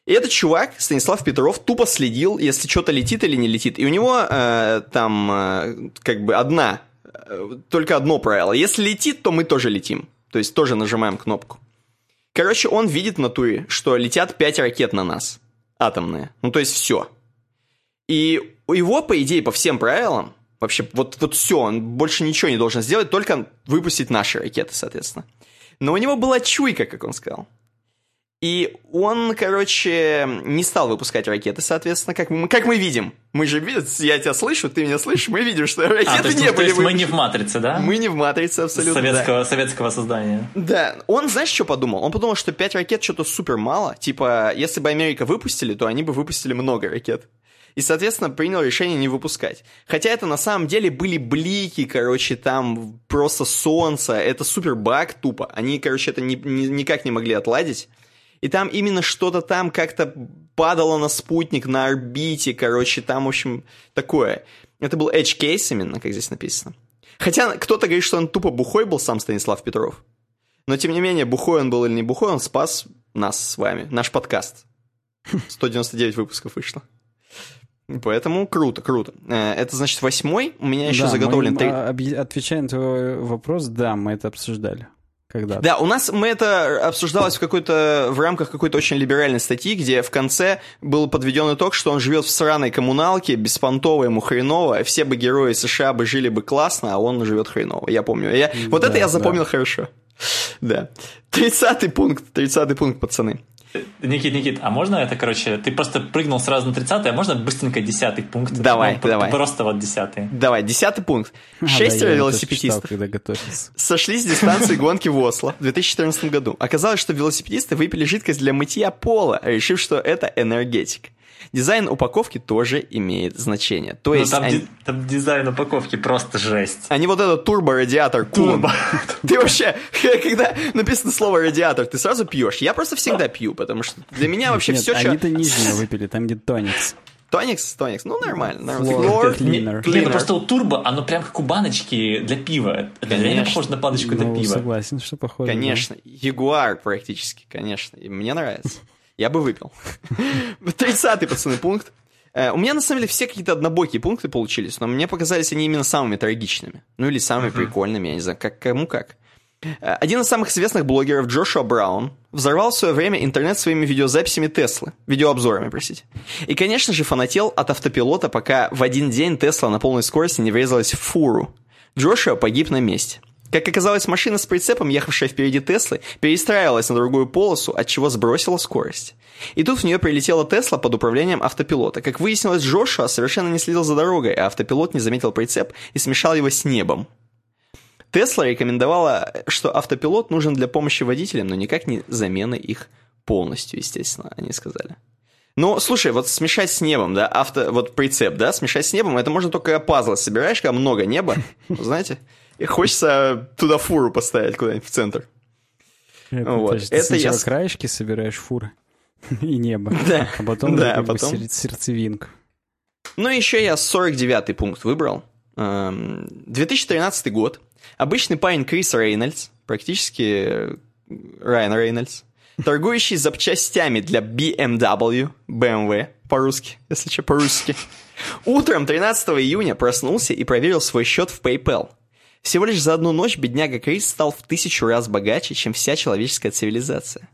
[SPEAKER 1] И этот чувак, Станислав Петров, тупо следил, если что-то летит или не летит. И у него э, там э, как бы одна, э, только одно правило. Если летит, то мы тоже летим. То есть тоже нажимаем кнопку. Короче, он видит в натуре, что летят 5 ракет на нас. Атомные. Ну, то есть все. И у его, по идее, по всем правилам, вообще вот, вот все, он больше ничего не должен сделать, только выпустить наши ракеты, соответственно. Но у него была чуйка, как он сказал. И он, короче, не стал выпускать ракеты, соответственно, как мы, как мы видим. Мы же видим, я тебя слышу, ты меня слышишь, мы видим, что ракеты а, то есть, не
[SPEAKER 3] то
[SPEAKER 1] были
[SPEAKER 3] есть мы не в «Матрице», да?
[SPEAKER 1] Мы не в «Матрице», абсолютно,
[SPEAKER 3] советского,
[SPEAKER 1] да.
[SPEAKER 3] советского создания.
[SPEAKER 1] Да. Он, знаешь, что подумал? Он подумал, что 5 ракет что-то супер мало. Типа, если бы Америка выпустили, то они бы выпустили много ракет. И, соответственно, принял решение не выпускать. Хотя это на самом деле были блики, короче, там просто солнце. Это супер баг тупо. Они, короче, это ни, ни, никак не могли отладить и там именно что-то там как-то падало на спутник, на орбите, короче, там, в общем, такое. Это был edge case именно, как здесь написано. Хотя кто-то говорит, что он тупо бухой был, сам Станислав Петров. Но, тем не менее, бухой он был или не бухой, он спас нас с вами, наш подкаст. 199 выпусков вышло. Поэтому круто, круто. Э, это значит восьмой. У меня еще да, заготовлен... Мы,
[SPEAKER 2] 3... Отвечая на твой вопрос, да, мы это обсуждали когда
[SPEAKER 1] Да, у нас мы это обсуждалось в какой-то в рамках какой-то очень либеральной статьи, где в конце был подведен итог, что он живет в сраной коммуналке, беспонтово ему хреново, все бы герои США бы жили бы классно, а он живет хреново. Я помню. Я, вот да, это я запомнил да. хорошо. Да. Тридцатый пункт, тридцатый пункт, пацаны.
[SPEAKER 3] Никит, Никит, а можно это, короче, ты просто прыгнул сразу на 30 а можно быстренько 10 пункт?
[SPEAKER 1] Давай, ну, давай.
[SPEAKER 3] Просто вот 10
[SPEAKER 1] Давай, 10 пункт. Шестеро а, да, велосипедистов сошлись с дистанции гонки в Осло в 2014 году. Оказалось, что велосипедисты выпили жидкость для мытья пола, решив, что это энергетик. Дизайн упаковки тоже имеет значение. То ну, есть
[SPEAKER 3] там, они... ди- там дизайн упаковки просто жесть.
[SPEAKER 1] Они вот этот турбо-радиатор Турбо. <laughs> Ты вообще, <laughs> когда написано слово радиатор, ты сразу пьешь. Я просто всегда пью, потому что для меня вообще
[SPEAKER 2] Нет,
[SPEAKER 1] все,
[SPEAKER 2] что... они-то нижнее <laughs> выпили, там где тоникс.
[SPEAKER 1] Тоникс, тоникс, ну нормально.
[SPEAKER 2] Флор, клинер.
[SPEAKER 3] Нет, ну просто у турбо, оно прям как у баночки для пива. Это реально похоже на баночку для ну, пива.
[SPEAKER 2] согласен, что похоже.
[SPEAKER 1] Конечно, Ягуар практически, конечно. И мне нравится. Я бы выпил. Тридцатый, пацаны, пункт. Э, у меня, на самом деле, все какие-то однобокие пункты получились, но мне показались они именно самыми трагичными. Ну, или самыми прикольными, я не знаю, как, кому как. Э, один из самых известных блогеров, Джошуа Браун, взорвал в свое время интернет своими видеозаписями Теслы, видеообзорами, простите. И, конечно же, фанател от автопилота, пока в один день Тесла на полной скорости не врезалась в фуру. Джошуа погиб на месте. Как оказалось, машина с прицепом, ехавшая впереди Теслы, перестраивалась на другую полосу, от чего сбросила скорость. И тут в нее прилетела Тесла под управлением автопилота. Как выяснилось, Джошуа совершенно не следил за дорогой, а автопилот не заметил прицеп и смешал его с небом. Тесла рекомендовала, что автопилот нужен для помощи водителям, но никак не замены их полностью, естественно, они сказали. Ну, слушай, вот смешать с небом, да, авто, вот прицеп, да, смешать с небом, это можно только пазлы собираешь, когда много неба, <laughs> знаете, и хочется туда фуру поставить куда-нибудь в центр.
[SPEAKER 2] Это, вот. Есть, это я... краешки собираешь фуры <laughs> и небо,
[SPEAKER 1] да.
[SPEAKER 2] а потом, да, а потом... сердцевинку.
[SPEAKER 1] Ну, еще я 49-й пункт выбрал. 2013 эм, год. Обычный парень Крис Рейнольдс, практически Райан Рейнольдс, торгующий запчастями для BMW, BMW, по-русски, если что, по-русски. Утром 13 июня проснулся и проверил свой счет в PayPal. Всего лишь за одну ночь бедняга Крис стал в тысячу раз богаче, чем вся человеческая цивилизация.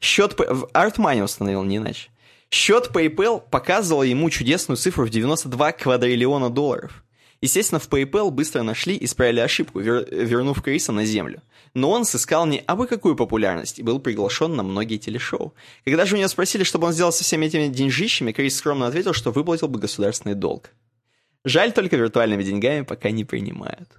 [SPEAKER 1] Счет в ArtMoney установил не иначе. Счет PayPal показывал ему чудесную цифру в 92 квадриллиона долларов. Естественно, в PayPal быстро нашли и исправили ошибку, вер вернув Криса на землю. Но он сыскал не абы какую популярность и был приглашен на многие телешоу. Когда же у него спросили, чтобы он сделал со всеми этими деньжищами, Крис скромно ответил, что выплатил бы государственный долг. Жаль, только виртуальными деньгами пока не принимают.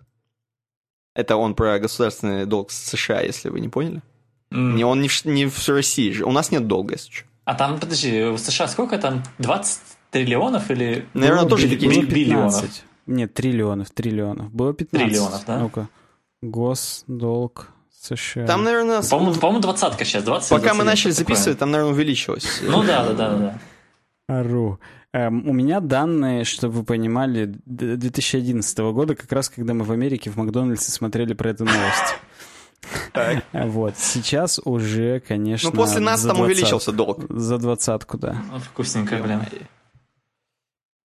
[SPEAKER 1] Это он про государственный долг США, если вы не поняли. Mm. Не, он не в, не в России же. У нас нет долга, если что.
[SPEAKER 3] А там, подожди, в США сколько там? 20 триллионов или...
[SPEAKER 1] Наверное, ну, тоже какие-то
[SPEAKER 2] биллионов. Нет, триллионов, триллионов. Было 15.
[SPEAKER 3] Триллионов, да?
[SPEAKER 2] Ну-ка. Госдолг США.
[SPEAKER 1] Там, наверное...
[SPEAKER 3] По-моему, по двадцатка сейчас, 20
[SPEAKER 1] Пока мы начали записывать, там, наверное, увеличилось.
[SPEAKER 3] Ну да, да, да, да.
[SPEAKER 2] Ару. Эм, у меня данные, чтобы вы понимали, 2011 года, как раз когда мы в Америке в Макдональдсе смотрели про эту новость. Так. <laughs> Вот, сейчас уже, конечно...
[SPEAKER 1] Ну, после нас там увеличился долг.
[SPEAKER 2] За двадцатку, да.
[SPEAKER 3] Вкусненько, блин.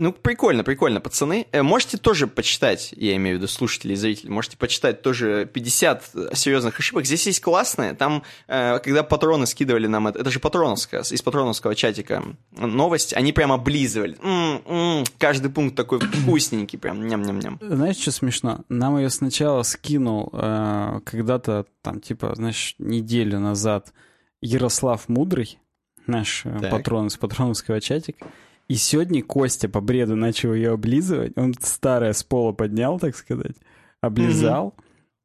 [SPEAKER 1] Ну, прикольно, прикольно, пацаны. Э, можете тоже почитать, я имею в виду слушатели и зрители, можете почитать тоже 50 серьезных ошибок. Здесь есть классные. Там, э, когда патроны скидывали нам это, это же патроновская, из патроновского чатика новость, они прям облизывали. М-м-м, каждый пункт такой вкусненький, прям ням-ням-ням.
[SPEAKER 2] Знаешь, что смешно? Нам ее сначала скинул э, когда-то, там, типа, знаешь, неделю назад Ярослав Мудрый, наш так. патрон из патроновского чатика. И сегодня Костя по бреду начал ее облизывать. Он старое с пола поднял, так сказать, облизал.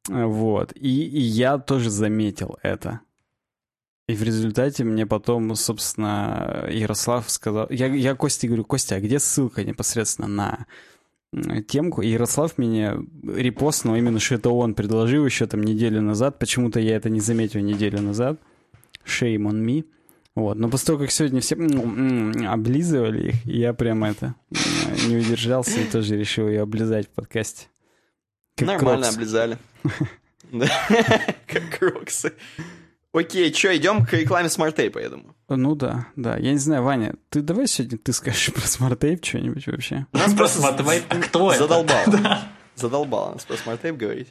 [SPEAKER 2] Mm-hmm. Вот. И, и я тоже заметил это. И в результате мне потом, собственно, Ярослав сказал... Я, я Косте говорю, Костя, а где ссылка непосредственно на темку? И Ярослав меня репостнул именно, что это он предложил еще там неделю назад. Почему-то я это не заметил неделю назад. Shame on me. Вот. Но после того, как сегодня все облизывали их, я прям это не удержался и тоже решил ее облизать в подкасте.
[SPEAKER 1] Как Нормально Crocs. облизали. <laughs> <laughs> Как кроксы. Окей, что, идем к рекламе SmartApe а, я думаю.
[SPEAKER 2] Ну да, да. Я не знаю, Ваня, ты давай сегодня ты скажешь про SmartApe что-нибудь вообще?
[SPEAKER 3] Нас про SmartApe, кто это?
[SPEAKER 1] Задолбал. Задолбал нас про смарт-тейп говорить.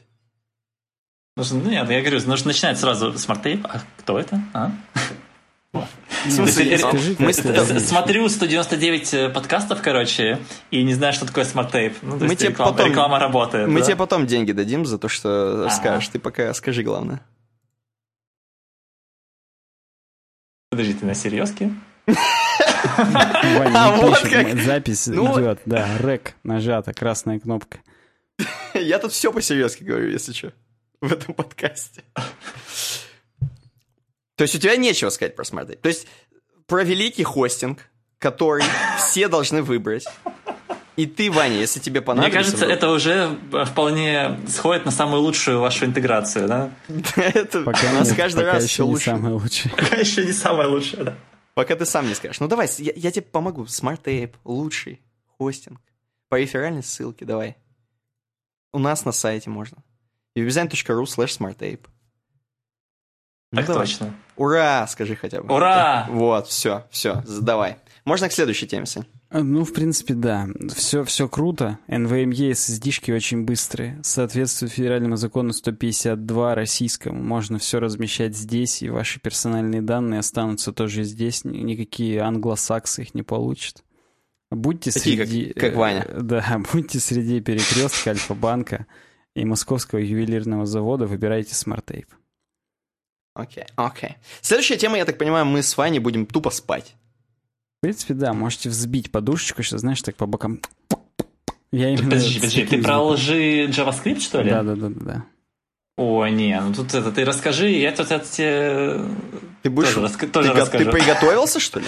[SPEAKER 3] Ну, нет, я говорю, нужно начинать сразу SmartApe. А кто это? А? Мы смотрю 199 э, подкастов, короче, и не знаю, что такое SmartApe. Ну, мы тебе реклама, потом, реклама работает.
[SPEAKER 1] Мы да? тебе потом деньги дадим за то, что ага. скажешь. Ты пока скажи главное.
[SPEAKER 3] Подожди, ты на серьезке? <laughs>
[SPEAKER 2] а вот как... Запись ну... идет, да, рек нажата, красная кнопка. <laughs>
[SPEAKER 1] Я тут все по-серьезки говорю, если что, в этом подкасте. То есть у тебя нечего сказать про Smart То есть про великий хостинг, который все должны выбрать. И ты, Ваня, если тебе понадобится...
[SPEAKER 3] Мне кажется, вдруг... это уже вполне сходит на самую лучшую вашу интеграцию, да? <laughs>
[SPEAKER 1] это пока у нас нет, каждый раз все лучше.
[SPEAKER 2] самое лучшее. <laughs>
[SPEAKER 3] Пока еще не самое лучшее, да.
[SPEAKER 1] Пока ты сам не скажешь. Ну давай, я, я тебе помогу. Smart Tape, лучший хостинг. По реферальной ссылке, давай. У нас на сайте можно. webdesign.ru slash smarttape.
[SPEAKER 3] Ну, так давай. точно.
[SPEAKER 1] Ура, скажи хотя бы.
[SPEAKER 3] Ура!
[SPEAKER 1] Вот, все, все, задавай. Можно к следующей теме, Сань?
[SPEAKER 2] А, ну, в принципе, да. Все, все круто. NVMe SSD-шки очень быстрые. Соответствует федеральному закону 152 российскому. Можно все размещать здесь, и ваши персональные данные останутся тоже здесь. Никакие англосаксы их не получат. Будьте Такие, среди...
[SPEAKER 1] Как, как Ваня. <laughs>
[SPEAKER 2] Да, будьте среди перекрестка Альфа-банка и Московского ювелирного завода, выбирайте SmartApe.
[SPEAKER 1] Окей, okay, окей. Okay. Следующая тема, я так понимаю, мы с Ваней будем тупо спать.
[SPEAKER 2] В принципе, да, можете взбить подушечку, что, знаешь, так по бокам. Я
[SPEAKER 3] именно подожди, подожди, ты про лжи JavaScript, что ли?
[SPEAKER 2] Да, да, да, да.
[SPEAKER 3] О, не, ну тут это, ты расскажи, я тут это тебе
[SPEAKER 1] ты будешь, тоже, раска- тоже ты, расскажу. Ты приготовился, что ли?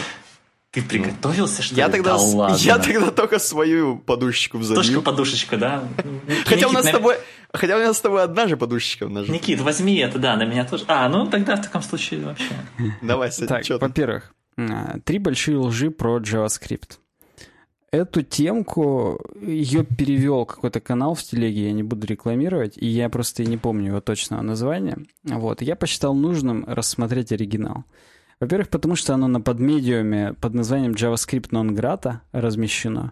[SPEAKER 3] Ты приготовился, что
[SPEAKER 1] я
[SPEAKER 3] ли?
[SPEAKER 1] Тогда, да ладно. Я тогда только свою подушечку взобью.
[SPEAKER 3] Только подушечку, да? <laughs>
[SPEAKER 1] Хотя у нас с тобой... Хотя у нас с тобой одна же подушечка в ножу.
[SPEAKER 3] Никит, возьми это, да, на меня тоже. А, ну тогда в таком случае вообще. <laughs>
[SPEAKER 1] Давай,
[SPEAKER 2] Так, во-первых, а, три большие лжи про JavaScript. Эту темку, ее перевел какой-то канал в телеге, я не буду рекламировать, и я просто не помню его точного названия. Вот, я посчитал нужным рассмотреть оригинал. Во-первых, потому что оно на подмедиуме под названием JavaScript non-grata размещено.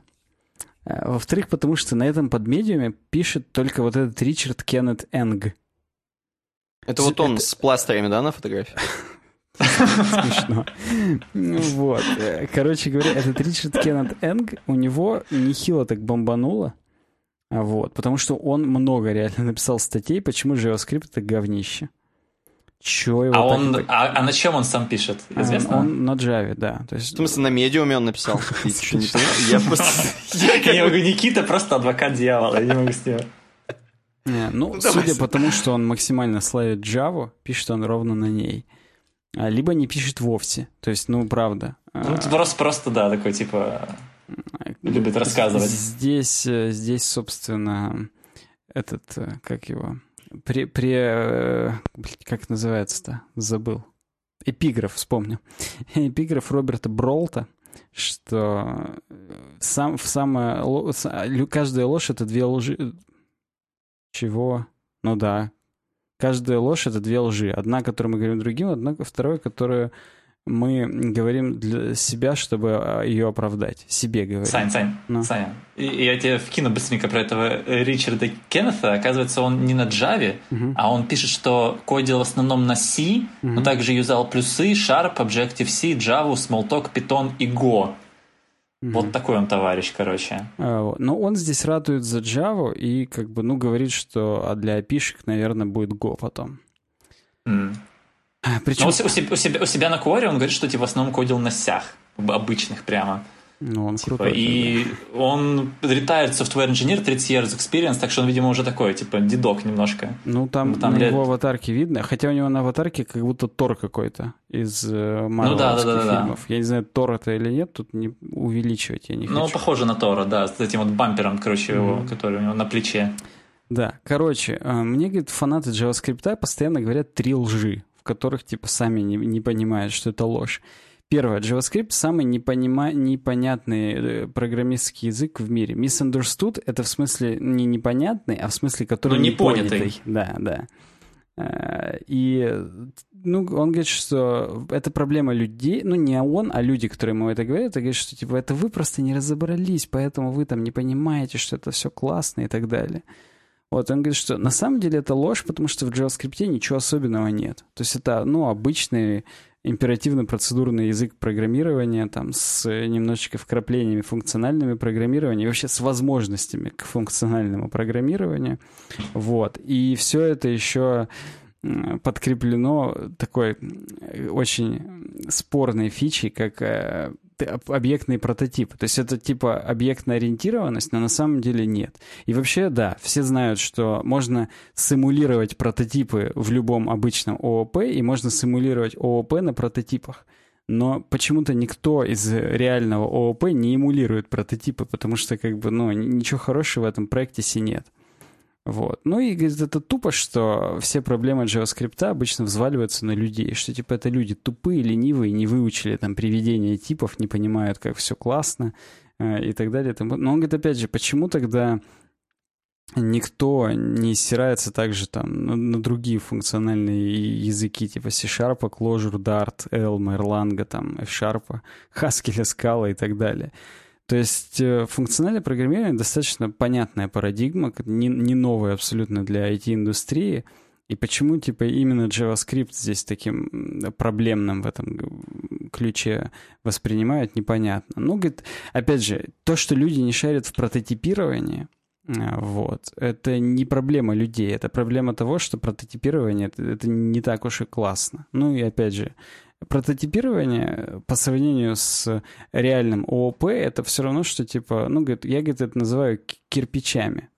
[SPEAKER 2] Э, во-вторых, потому что на этом подмедиуме пишет только вот этот Ричард Кеннет Энг.
[SPEAKER 1] Это вот он это... с пластырями, да, на фотографии? <laughs>
[SPEAKER 2] Смешно. Вот. Короче говоря, этот Ричард Кеннет Энг, у него нехило так бомбануло. Вот. Потому что он много реально написал статей, почему JavaScript это говнище.
[SPEAKER 3] Чё его а, он, а, а на чем он сам пишет?
[SPEAKER 2] А, Известно? Он на Java, да. То есть...
[SPEAKER 1] В смысле, на медиуме он написал? <laughs>
[SPEAKER 3] Я просто... <laughs> Я могу, Никита просто адвокат дьявола, я не могу с ним.
[SPEAKER 2] Не, ну, ну судя по тому, что он максимально славит Java, пишет он ровно на ней. А, либо не пишет вовсе. То есть, ну, правда.
[SPEAKER 3] Ну, просто, просто, да, такой, типа, любит рассказывать.
[SPEAKER 2] Здесь, э, здесь, собственно, этот, э, как его, при, при э, как называется-то, забыл. Эпиграф, вспомню. <laughs> Эпиграф Роберта Бролта, что сам, в самое, каждая ложь — это две лжи, чего? Ну да. Каждая ложь — это две лжи. Одна, которую мы говорим другим, одна, вторая, которую мы говорим для себя, чтобы а, ее оправдать. Себе говорим.
[SPEAKER 3] Сань, Сань, ну. Саня, я тебе вкину быстренько про этого Ричарда Кеннета. Оказывается, он не на Java, uh-huh. а он пишет, что кодил в основном на C, uh-huh. но также юзал плюсы, Sharp, Objective-C, Java, Smalltalk, Python и Go. Mm-hmm. Вот такой он товарищ, короче.
[SPEAKER 2] А, но он здесь ратует за Java и как бы, ну, говорит, что а для опишек, наверное, будет Go потом.
[SPEAKER 3] Mm. Причем... у, себя, у, себя, у себя на Quora он говорит, что типа в основном кодил на сях, обычных прямо.
[SPEAKER 2] Ну, он
[SPEAKER 3] типа,
[SPEAKER 2] крутой.
[SPEAKER 3] И да. он retired software engineer, 30 years experience, так что он, видимо, уже такой, типа, дедок немножко.
[SPEAKER 2] Ну, там, там на лет... его аватарке видно, хотя у него на аватарке как будто Тор какой-то из э, ну, да, да, да, фильмов. Да. Я не знаю, Тор это или нет, тут не увеличивать я не
[SPEAKER 3] ну, хочу. Ну, похоже на Тора, да, с этим вот бампером, короче, mm-hmm. его, который у него на плече.
[SPEAKER 2] Да, короче, э, мне, говорит, фанаты JavaScript постоянно говорят три лжи, которых, типа, сами не, не понимают, что это ложь. Первое. JavaScript — самый непонима... непонятный э, программистский язык в мире. Misunderstood — это в смысле не непонятный, а в смысле, который ну, непонятый. непонятый. Да, да. Э, и ну, он говорит, что это проблема людей, ну не он, а люди, которые ему это говорят, это говорят, что типа это вы просто не разобрались, поэтому вы там не понимаете, что это все классно и так далее. Вот, он говорит, что на самом деле это ложь, потому что в JavaScript ничего особенного нет. То есть это, ну, обычный императивно-процедурный язык программирования там с немножечко вкраплениями функциональными программирования, вообще с возможностями к функциональному программированию. Вот. И все это еще подкреплено такой очень спорной фичей, как э, объектные прототипы. То есть это типа объектная ориентированность, но на самом деле нет. И вообще, да, все знают, что можно симулировать прототипы в любом обычном ООП, и можно симулировать ООП на прототипах. Но почему-то никто из реального ООП не эмулирует прототипы, потому что как бы, ну, ничего хорошего в этом проекте си нет. Вот. Ну и говорит, это тупо, что все проблемы JavaScript обычно взваливаются на людей, что типа это люди тупые, ленивые, не выучили там приведение типов, не понимают, как все классно э, и так далее. Но он говорит, опять же, почему тогда никто не стирается также там на, на другие функциональные языки, типа C-Sharp, Clojure, Dart, Elm, Erlang, там, F-Sharp, Haskell, Scala и так далее. То есть э, функциональное программирование достаточно понятная парадигма, не, не новая абсолютно для IT-индустрии. И почему, типа, именно JavaScript здесь таким проблемным в этом ключе воспринимают, непонятно. Ну, говорит, опять же, то, что люди не шарят в прототипировании, э, вот. Это не проблема людей, это проблема того, что прототипирование это, это не так уж и классно. Ну и опять же, прототипирование по сравнению с реальным ООП это все равно, что типа, ну, говорит, я, говорит, это называю кирпичами.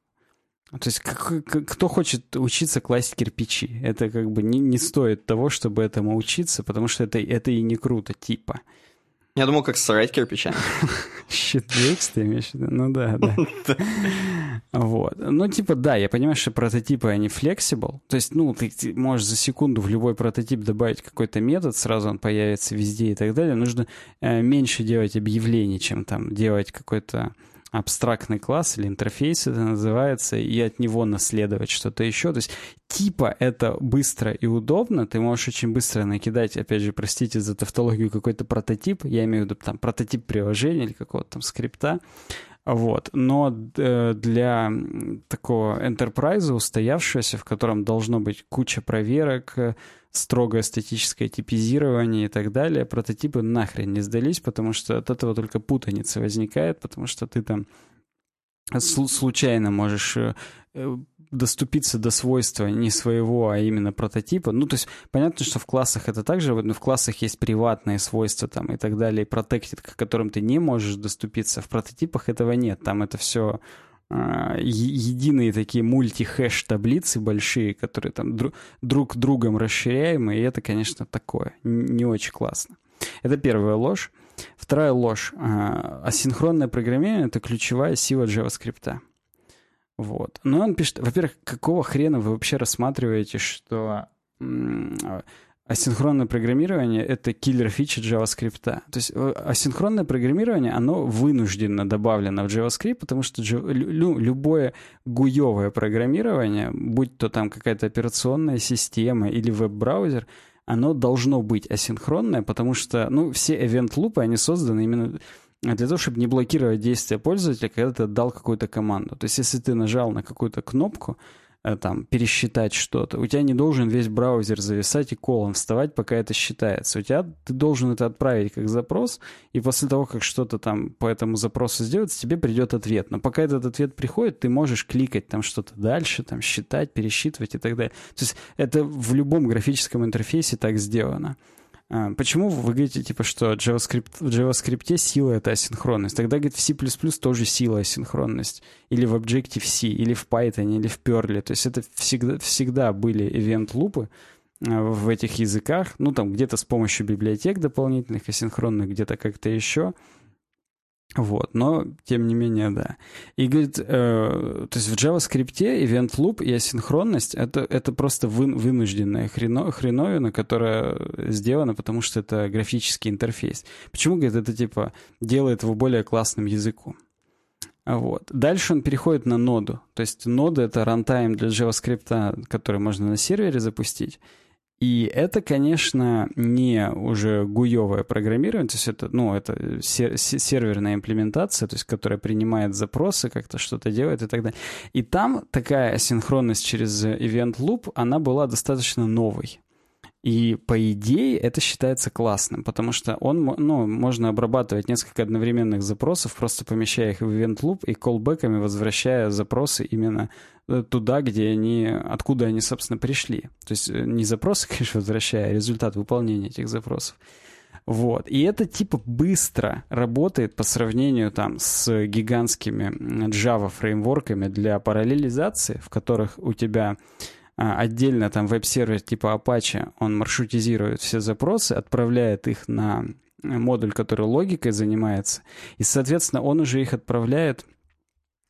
[SPEAKER 2] То есть кто хочет учиться класть кирпичи? Это как бы не, не стоит того, чтобы этому учиться, потому что это, это и не круто, типа.
[SPEAKER 1] Я думал, как срать кирпичами. <laughs>
[SPEAKER 2] Щитвикс ты имеешь в виду? Ну <laughs> да, да. Вот. Ну, типа, да, я понимаю, что прототипы, они flexible. То есть, ну, ты можешь за секунду в любой прототип добавить какой-то метод, сразу он появится везде и так далее. Нужно э, меньше делать объявлений, чем там делать какой-то абстрактный класс или интерфейс это называется, и от него наследовать что-то еще. То есть типа это быстро и удобно, ты можешь очень быстро накидать, опять же, простите за тавтологию, какой-то прототип, я имею в виду там прототип приложения или какого-то там скрипта, Вот. Но э, для такого enterprise устоявшегося, в котором должно быть куча проверок, строгое эстетическое типизирование и так далее, прототипы нахрен не сдались, потому что от этого только путаница возникает, потому что ты там случайно можешь э, э, доступиться до свойства не своего, а именно прототипа. Ну, то есть понятно, что в классах это также, но в классах есть приватные свойства там и так далее, protected, к которым ты не можешь доступиться. В прототипах этого нет. Там это все единые такие мульти-хэш таблицы большие, которые там друг другом расширяемые, и это, конечно, такое, не очень классно. Это первая ложь. Вторая ложь. А, асинхронное программирование — это ключевая сила JavaScript. Вот. Но он пишет, во-первых, какого хрена вы вообще рассматриваете, что асинхронное программирование — это киллер фича JavaScript. То есть э, асинхронное программирование, оно вынужденно добавлено в JavaScript, потому что лю любое гуевое программирование, будь то там какая-то операционная система или веб-браузер, оно должно быть асинхронное, потому что, ну, все event-лупы, они созданы именно для того, чтобы не блокировать действия пользователя, когда ты дал какую-то команду. То есть, если ты нажал на какую-то кнопку, там, пересчитать что-то. У тебя не должен весь браузер зависать и колом вставать, пока это считается. У тебя ты должен это отправить как запрос, и после того, как что-то там по этому запросу сделается, тебе придет ответ. Но пока этот ответ приходит, ты можешь кликать там что-то дальше, там считать, пересчитывать и так далее. То есть это в любом графическом интерфейсе так сделано. А, почему вы говорите, типа, что JavaScript, в JavaScript сила — это асинхронность? Тогда, говорит, в C++ тоже сила асинхронность. Или в Objective-C, или в Python, или в Perl. То есть это всегда, всегда были event-лупы а, в этих языках. Ну, там где-то с помощью библиотек дополнительных асинхронных, где-то как-то еще. Вот, но тем не менее, да. И говорит, э, то есть в JavaScript event loop и асинхронность это, это просто вы, вынужденная хрено, хреновина, которая сделана, потому что это графический интерфейс. Почему, говорит, это типа делает его более классным языком? Вот. Дальше он переходит на ноду. То есть нода — это рантайм для JavaScript, который можно на сервере запустить. И это, конечно, не уже гуевое программирование, то есть это, ну, это серверная имплементация, то есть которая принимает запросы, как-то что-то делает и так далее. И там такая синхронность через Event Loop, она была достаточно новой. И по идее это считается классным, потому что он, ну, можно обрабатывать несколько одновременных запросов, просто помещая их в event loop и колбеками возвращая запросы именно э, туда, где они, откуда они, собственно, пришли. То есть э, не запросы, <laughs> конечно, возвращая, а результат выполнения этих запросов. Вот. И это типа быстро работает по сравнению там с гигантскими Java фреймворками для параллелизации, в которых у тебя отдельно там веб-сервер типа Apache, он маршрутизирует все запросы, отправляет их на модуль, который логикой занимается, и, соответственно, он уже их отправляет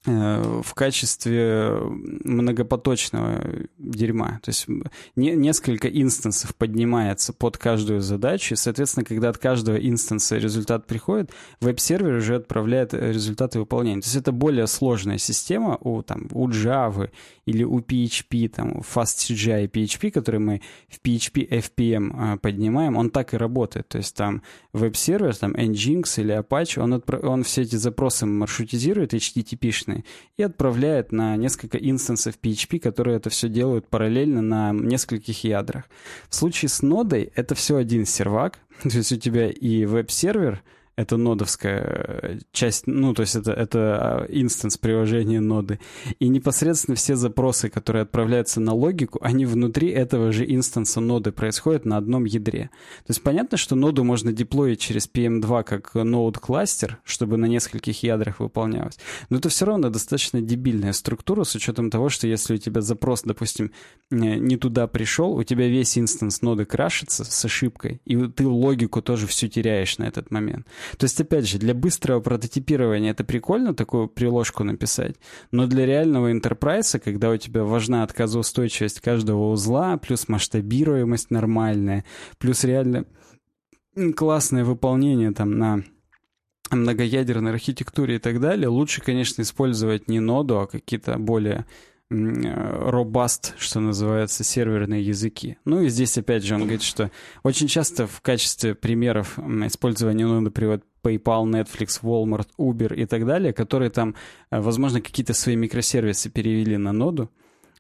[SPEAKER 2] в качестве многопоточного дерьма. То есть не, несколько инстансов поднимается под каждую задачу, и, соответственно, когда от каждого инстанса результат приходит, веб-сервер уже отправляет результаты выполнения. То есть это более сложная система у, там, у Java или у PHP, там, FastCGI PHP, который мы в PHP FPM э, поднимаем, он так и работает. То есть там веб-сервер, там Nginx или Apache, он, отправ... он все эти запросы маршрутизирует, HTTP-шные, различные, и отправляет на несколько инстансов PHP, которые это все делают параллельно на нескольких ядрах. В случае с нодой это все один сервак, <laughs> то есть у тебя и веб-сервер — это нодовская э, часть, ну, то есть это, это инстанс приложения ноды. И непосредственно все запросы, которые отправляются на логику, они внутри этого же инстанса ноды происходят на одном ядре. То есть понятно, что ноду можно деплоить через PM2 как ноуд-кластер, чтобы на нескольких ядрах выполнялось. Но это все равно достаточно дебильная структура с учетом того, что если у тебя запрос, допустим, не туда пришел, у тебя весь инстанс ноды крашится с ошибкой, и ты логику тоже всю теряешь на этот момент. То есть, опять же, для быстрого прототипирования это прикольно такую приложку написать, но для реального интерпрайса, когда у тебя важна отказоустойчивость каждого узла, плюс масштабируемость нормальная, плюс реально классное выполнение там на многоядерной архитектуре и так далее, лучше, конечно, использовать не ноду, а какие-то более робаст, что называется, серверные языки. Ну и здесь опять же он говорит, что очень часто в качестве примеров использования ноды при, PayPal, Netflix, Walmart, Uber и так далее, которые там, э, возможно, какие-то свои микросервисы перевели на ноду.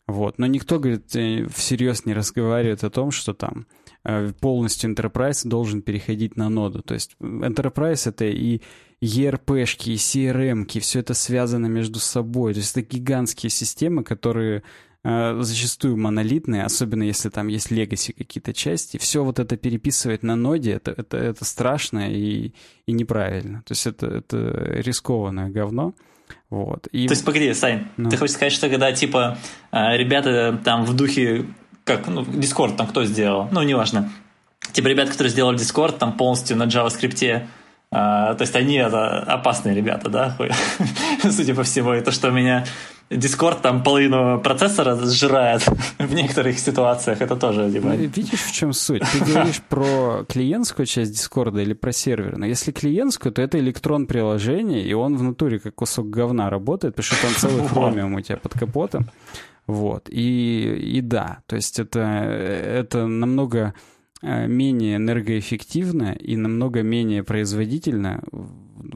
[SPEAKER 2] Вот. Но никто, говорит, э, всерьез не разговаривает о том, что там э, полностью Enterprise должен переходить на ноду. То есть Enterprise — это и ERP-шки, CRM-ки, все это связано между собой. То есть это гигантские системы, которые Э, зачастую монолитные, особенно если там есть легаси какие-то части. Все вот это переписывать на ноде, это, это, это страшно и, и неправильно. То есть это, это рискованное говно. Вот.
[SPEAKER 3] И... То есть, погоди, Сань, ну. ты хочешь сказать, что когда, типа, э, ребята там в духе, как, ну, Discord там кто сделал, ну, неважно, типа, ребята, которые сделали Discord там полностью на JavaScript, а, то есть они это опасные ребята, да, <laughs> судя по всему. И то, что у меня Discord там половину процессора сжирает <laughs> в некоторых ситуациях, это тоже типа... Ну,
[SPEAKER 2] видишь, в чем суть? Ты говоришь про клиентскую часть Discord или про серверную. Если клиентскую, то это электрон приложения, и он в натуре как кусок говна работает, потому что там целый <laughs> хромиум у тебя под капотом. Вот. И, и да, то есть это, это намного менее энергоэффективно и намного менее производительно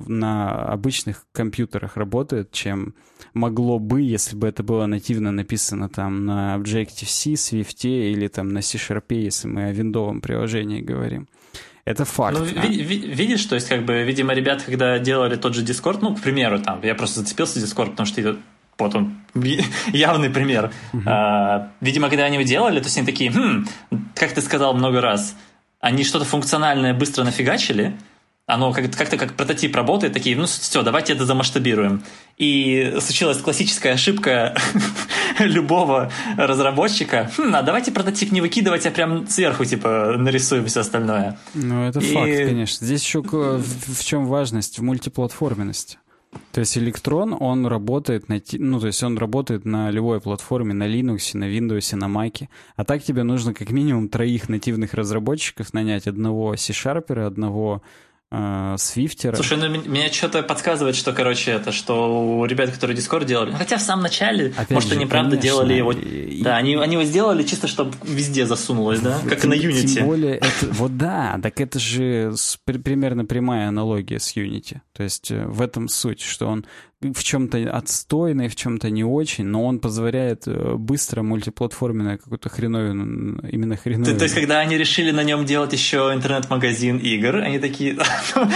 [SPEAKER 2] на обычных компьютерах работает, чем могло бы, если бы это было нативно написано там на Objective-C, Swift или там на C-Sharp, если мы о виндовом приложении говорим. Это факт. Ну,
[SPEAKER 3] а? ви- ви- видишь, то есть, как бы, видимо, ребята, когда делали тот же Discord, ну, к примеру, там, я просто зацепился Discord, потому что вот он, <laughs> явный пример. Uh-huh. Видимо, когда они его делали, то есть они такие, хм, как ты сказал много раз, они что-то функциональное быстро нафигачили, оно как-то, как-то как прототип работает, такие, ну все, давайте это замасштабируем. И случилась классическая ошибка <laughs> любого разработчика. Хм, а давайте прототип не выкидывать, а прям сверху, типа, нарисуем все остальное.
[SPEAKER 2] Ну, это и... факт, конечно. Здесь еще в, в чем важность? В мультиплатформенности. То есть Electron, он работает на, ну, то есть он работает на любой платформе, на Linux, на Windows, на Mac. А так тебе нужно как минимум троих нативных разработчиков нанять. Одного C-Sharper, одного э, Свифтера.
[SPEAKER 3] Слушай, ну меня что-то подсказывает, что, короче, это, что у ребят, которые Discord делали, хотя в самом начале, Опять может, же, они правда конечно. делали его, и... да, они, они его сделали чисто, чтобы везде засунулось, да, как тем, на Unity.
[SPEAKER 2] Тем более, это, вот да, так это же примерно прямая аналогия с Unity. То есть э, в этом суть, что он в чем-то отстойный, в чем-то не очень, но он позволяет э, быстро мультиплатформенную какую-то хреновину, именно хреновину.
[SPEAKER 3] То, то есть, когда они решили на нем делать еще интернет-магазин игр, они такие,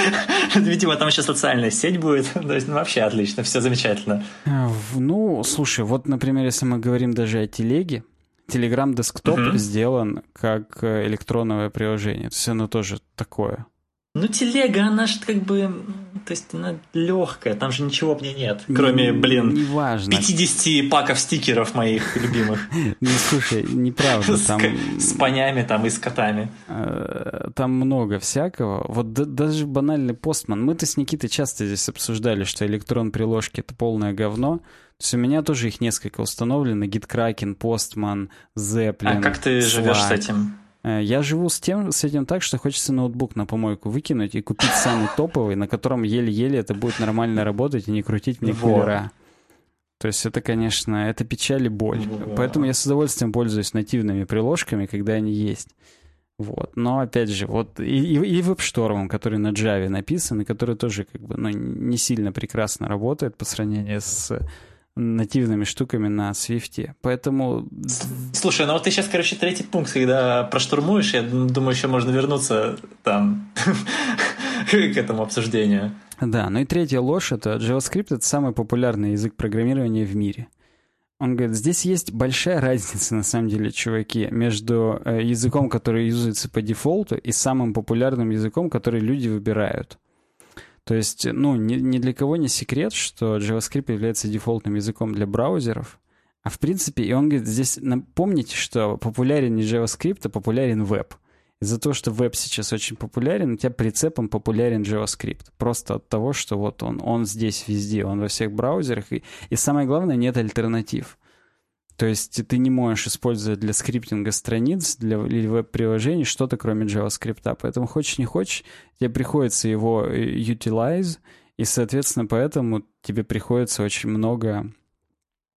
[SPEAKER 3] <laughs> видимо, там еще социальная сеть будет, <laughs> то есть, ну, вообще отлично, все замечательно.
[SPEAKER 2] Э, ну, слушай, вот, например, если мы говорим даже о телеге, Telegram Desktop сделан как электронное приложение, то есть оно тоже такое.
[SPEAKER 3] Ну, телега, она же как бы... То есть она легкая, там же ничего в ней нет, кроме, блин,
[SPEAKER 2] Неважно.
[SPEAKER 3] 50 паков стикеров моих любимых. <laughs>
[SPEAKER 2] Ну, слушай, неправда.
[SPEAKER 3] Там... С понями там и с котами.
[SPEAKER 2] Э, там много всякого. Вот даже банальный постман. Мы-то с Никитой часто здесь обсуждали, что электрон приложки — это полное говно. То есть у меня тоже их несколько установлено. GitKraken, Postman, Zeppelin,
[SPEAKER 3] А как ты живешь с этим?
[SPEAKER 2] Э, я живу с, тем, с этим так, что хочется ноутбук на помойку выкинуть и купить самый топовый, на котором еле-еле это будет нормально работать и не крутить мне кулера. То есть это, конечно, это печаль и боль. Поэтому я с удовольствием пользуюсь нативными приложками, когда они есть. Вот. Но опять же, вот и, и, и WebStorm, который на Java написан, и который тоже как бы ну, не сильно прекрасно работает по сравнению с нативными штуками на Swift. Поэтому...
[SPEAKER 3] Слушай, ну вот ты сейчас, короче, третий пункт, когда проштурмуешь, я думаю, еще можно вернуться там <laughs> к этому обсуждению.
[SPEAKER 2] Да, ну и третья ложь — это JavaScript — это самый популярный язык программирования в мире. Он говорит, здесь есть большая разница, на самом деле, чуваки, между э, языком, который юзается по дефолту, и самым популярным языком, который люди выбирают. То есть, ну, ни, ни для кого не секрет, что JavaScript является дефолтным языком для браузеров. А в принципе, и он говорит, здесь напомните, что популярен не JavaScript, а популярен веб. Из-за того, что веб сейчас очень популярен, у тебя прицепом популярен JavaScript. Просто от того, что вот он, он здесь везде, он во всех браузерах. И, и самое главное, нет альтернатив. То есть ты не можешь использовать для скриптинга страниц для, или веб-приложений что-то, кроме JavaScript. Поэтому хочешь не хочешь, тебе приходится его э, utilize, и, соответственно, поэтому тебе приходится очень много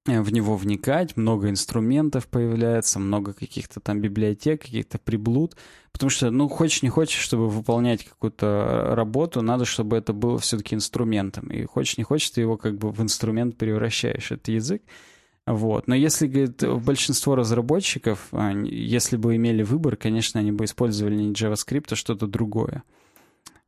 [SPEAKER 2] э, в него вникать, много инструментов появляется, много каких-то там библиотек, каких-то приблуд, потому что, ну, хочешь не хочешь, чтобы выполнять какую-то работу, надо, чтобы это было все-таки инструментом, и хочешь не хочешь, ты его как бы в инструмент превращаешь, это язык, вот. Но если, говорит, большинство разработчиков, если бы имели выбор, конечно, они бы использовали не JavaScript, а что-то другое.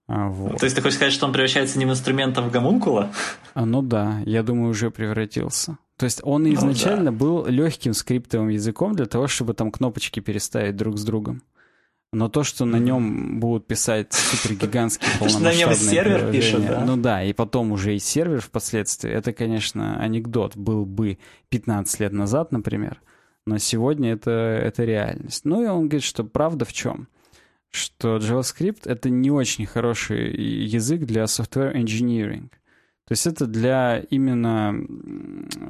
[SPEAKER 3] А, вот. То есть ты хочешь сказать, что он превращается не в инструмент, а в гомункула?
[SPEAKER 2] А, ну да, я думаю, уже превратился. То есть он ну, изначально да. был легким скриптовым языком для того, чтобы там кнопочки переставить друг с другом. Но то, что на нем будут писать супергигантские <laughs> полномасштабные На нем сервер пишет, да? Ну да, и потом уже и сервер впоследствии, это, конечно, анекдот был бы 15 лет назад, например, но сегодня это, это реальность. Ну и он говорит, что правда в чем? Что JavaScript — это не очень хороший язык для software engineering. То есть это для именно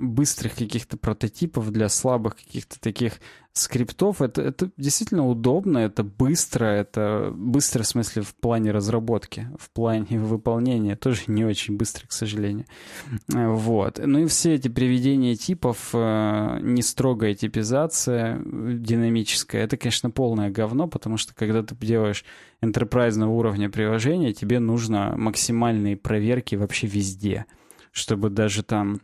[SPEAKER 2] быстрых каких-то прототипов, для слабых каких-то таких скриптов. Это, это действительно удобно, это быстро, это быстро в смысле в плане разработки, в плане выполнения тоже не очень быстро, к сожалению. Вот. Ну и все эти приведения типов, э, не строгая типизация динамическая, это, конечно, полное говно, потому что когда ты делаешь enterprise уровня приложения, тебе нужно максимальные проверки вообще везде, чтобы даже там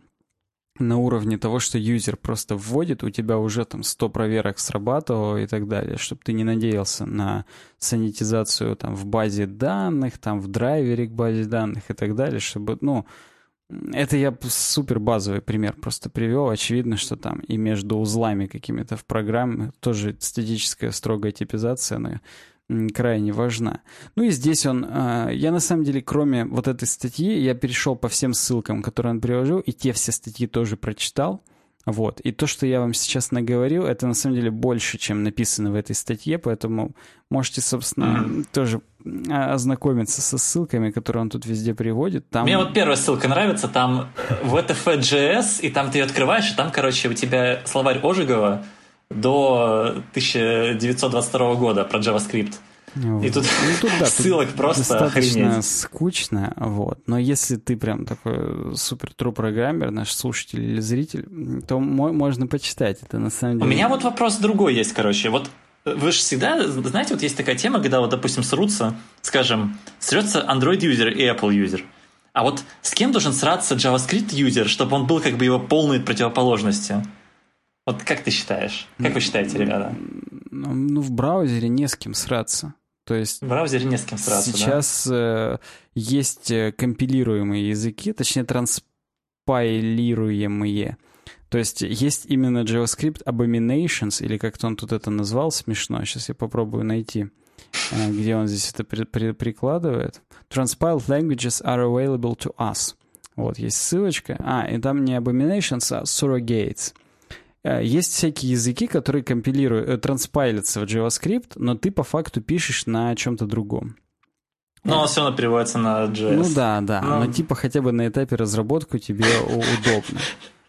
[SPEAKER 2] на уровне того, что юзер просто вводит, у тебя уже там 100 проверок срабатывало и так далее, чтобы ты не надеялся на санитизацию там в базе данных, там в драйвере к базе данных и так далее, чтобы, ну, это я супер базовый пример просто привел. Очевидно, что там и между узлами какими-то в программе тоже статическая строгая типизация, она крайне важна. Ну и здесь он, а, я на самом деле, кроме вот этой статьи, я перешел по всем ссылкам, которые он приложил, и те все статьи тоже прочитал. Вот. И то, что я вам сейчас наговорил, это на самом деле больше, чем написано в этой статье, поэтому можете, собственно, mm-hmm. тоже а, ознакомиться со ссылками, которые он тут везде приводит.
[SPEAKER 3] Там... Мне вот первая ссылка нравится, там VTF.js, и там ты ее открываешь, и там, короче, у тебя словарь Ожегова, до 1922 года про JavaScript. Вот. И тут, ну, тут да, <laughs> ссылок тут просто
[SPEAKER 2] достаточно
[SPEAKER 3] охренеть.
[SPEAKER 2] скучно, вот. Но если ты прям такой супер тру программер, наш слушатель или зритель, то можно почитать это на самом деле.
[SPEAKER 3] У меня вот вопрос другой есть, короче. Вот вы же всегда, знаете, вот есть такая тема, когда вот, допустим, срутся, скажем, срется Android юзер и Apple юзер. А вот с кем должен сраться JavaScript юзер, чтобы он был как бы его полной противоположностью? Вот как ты считаешь? Как вы считаете, ребята?
[SPEAKER 2] Ну, ну, в браузере не с кем сраться. То есть
[SPEAKER 3] в браузере не с кем сраться,
[SPEAKER 2] Сейчас да? э, есть э, компилируемые языки, точнее транспайлируемые. То есть есть именно JavaScript Abominations, или как-то он тут это назвал смешно. Сейчас я попробую найти, э, где он здесь это при, при, прикладывает. Transpiled languages are available to us. Вот, есть ссылочка. А, и там не Abominations, а Surrogates. Э, есть всякие языки, которые компилируют, э, транспайлятся в JavaScript, но ты по факту пишешь на чем-то другом.
[SPEAKER 3] Но все равно переводится на JS.
[SPEAKER 2] Ну да, да. Но, но типа хотя бы на этапе разработки тебе удобно.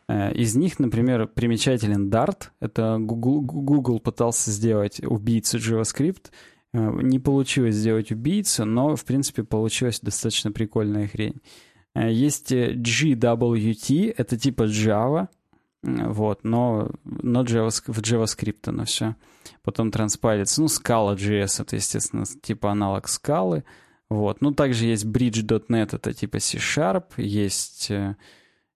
[SPEAKER 2] Э, из них, например, примечателен Dart. Это Google, Google пытался сделать убийцу JavaScript. Не получилось сделать убийцу, но, в принципе, получилась достаточно прикольная хрень. Есть GWT, это типа Java, вот, но, но JavaScript, в JavaScript оно все. Потом транспайлится. Ну, Scala JS, это, естественно, типа аналог скалы. Вот. Ну, также есть Bridge.net, это типа C-Sharp. Есть э,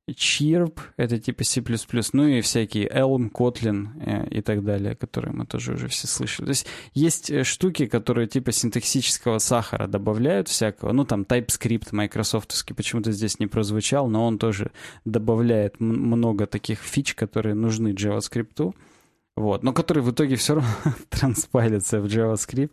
[SPEAKER 2] Chirp, это типа C++, ну и всякие Elm, Kotlin э, и так далее, которые мы тоже уже все слышали. То есть есть э, штуки, которые типа синтаксического сахара добавляют всякого, ну там TypeScript майкрософтовский почему-то здесь не прозвучал, но он тоже добавляет много таких фич, которые нужны JavaScript, вот, но которые в итоге все равно <laughs> транспайлятся в JavaScript,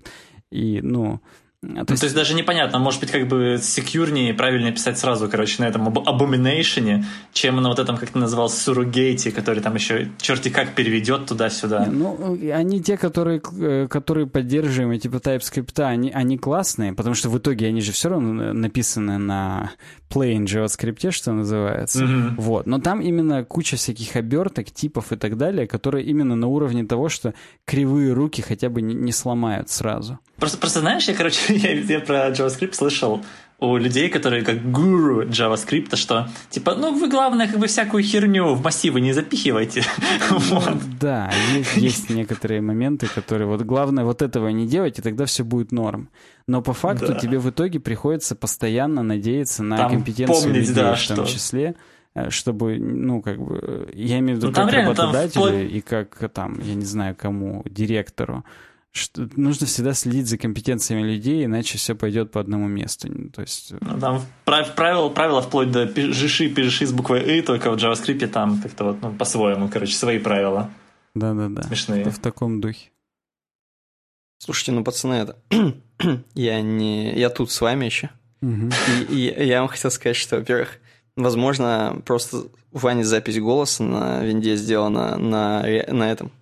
[SPEAKER 2] и, ну,
[SPEAKER 3] то, ну, есть... то есть даже непонятно, может быть, как бы секьюрнее правильно писать сразу, короче, на этом abomination, чем на вот этом, как ты назвал, surrogate, который там еще черти как переведет туда-сюда.
[SPEAKER 2] Ну, они те, которые, э, которые поддерживаемые, типа TypeScript, они, они классные, потому что в итоге они же все равно написаны на plain JavaScript, что называется. Mm-hmm. Вот. Но там именно куча всяких оберток, типов и так далее, которые именно на уровне того, что кривые руки хотя бы не, не сломают сразу.
[SPEAKER 3] Просто, просто знаешь, я, короче, <laughs> я, я про JavaScript слышал у людей, которые как гуру JavaScript, что типа, ну вы главное как бы всякую херню в массивы не запихивайте. <laughs>
[SPEAKER 2] вот. Да, есть, есть некоторые моменты, которые вот главное вот этого не делать, и тогда все будет норм. Но по факту да. тебе в итоге приходится постоянно надеяться на Там компетенцию помнить, людей, да, в том что... числе э, чтобы, ну, как бы, я имею в виду, ну, как работодателю вплоть... и как там, я не знаю, кому, директору, что нужно всегда следить за компетенциями людей, иначе все пойдет по одному месту. То есть... Э,
[SPEAKER 3] ну, там правила, правила вплоть до пиши, пиши с буквой «и», только в JavaScript там как-то вот ну, по-своему, короче, свои правила.
[SPEAKER 2] Да-да-да.
[SPEAKER 3] Смешные.
[SPEAKER 2] Это в таком духе.
[SPEAKER 1] Слушайте, ну, пацаны, это... <clears throat> я не... Я тут с вами еще. Угу. И, и я вам хотел сказать, что, во-первых, возможно, просто у Вани запись голоса на винде сделана на, на этом,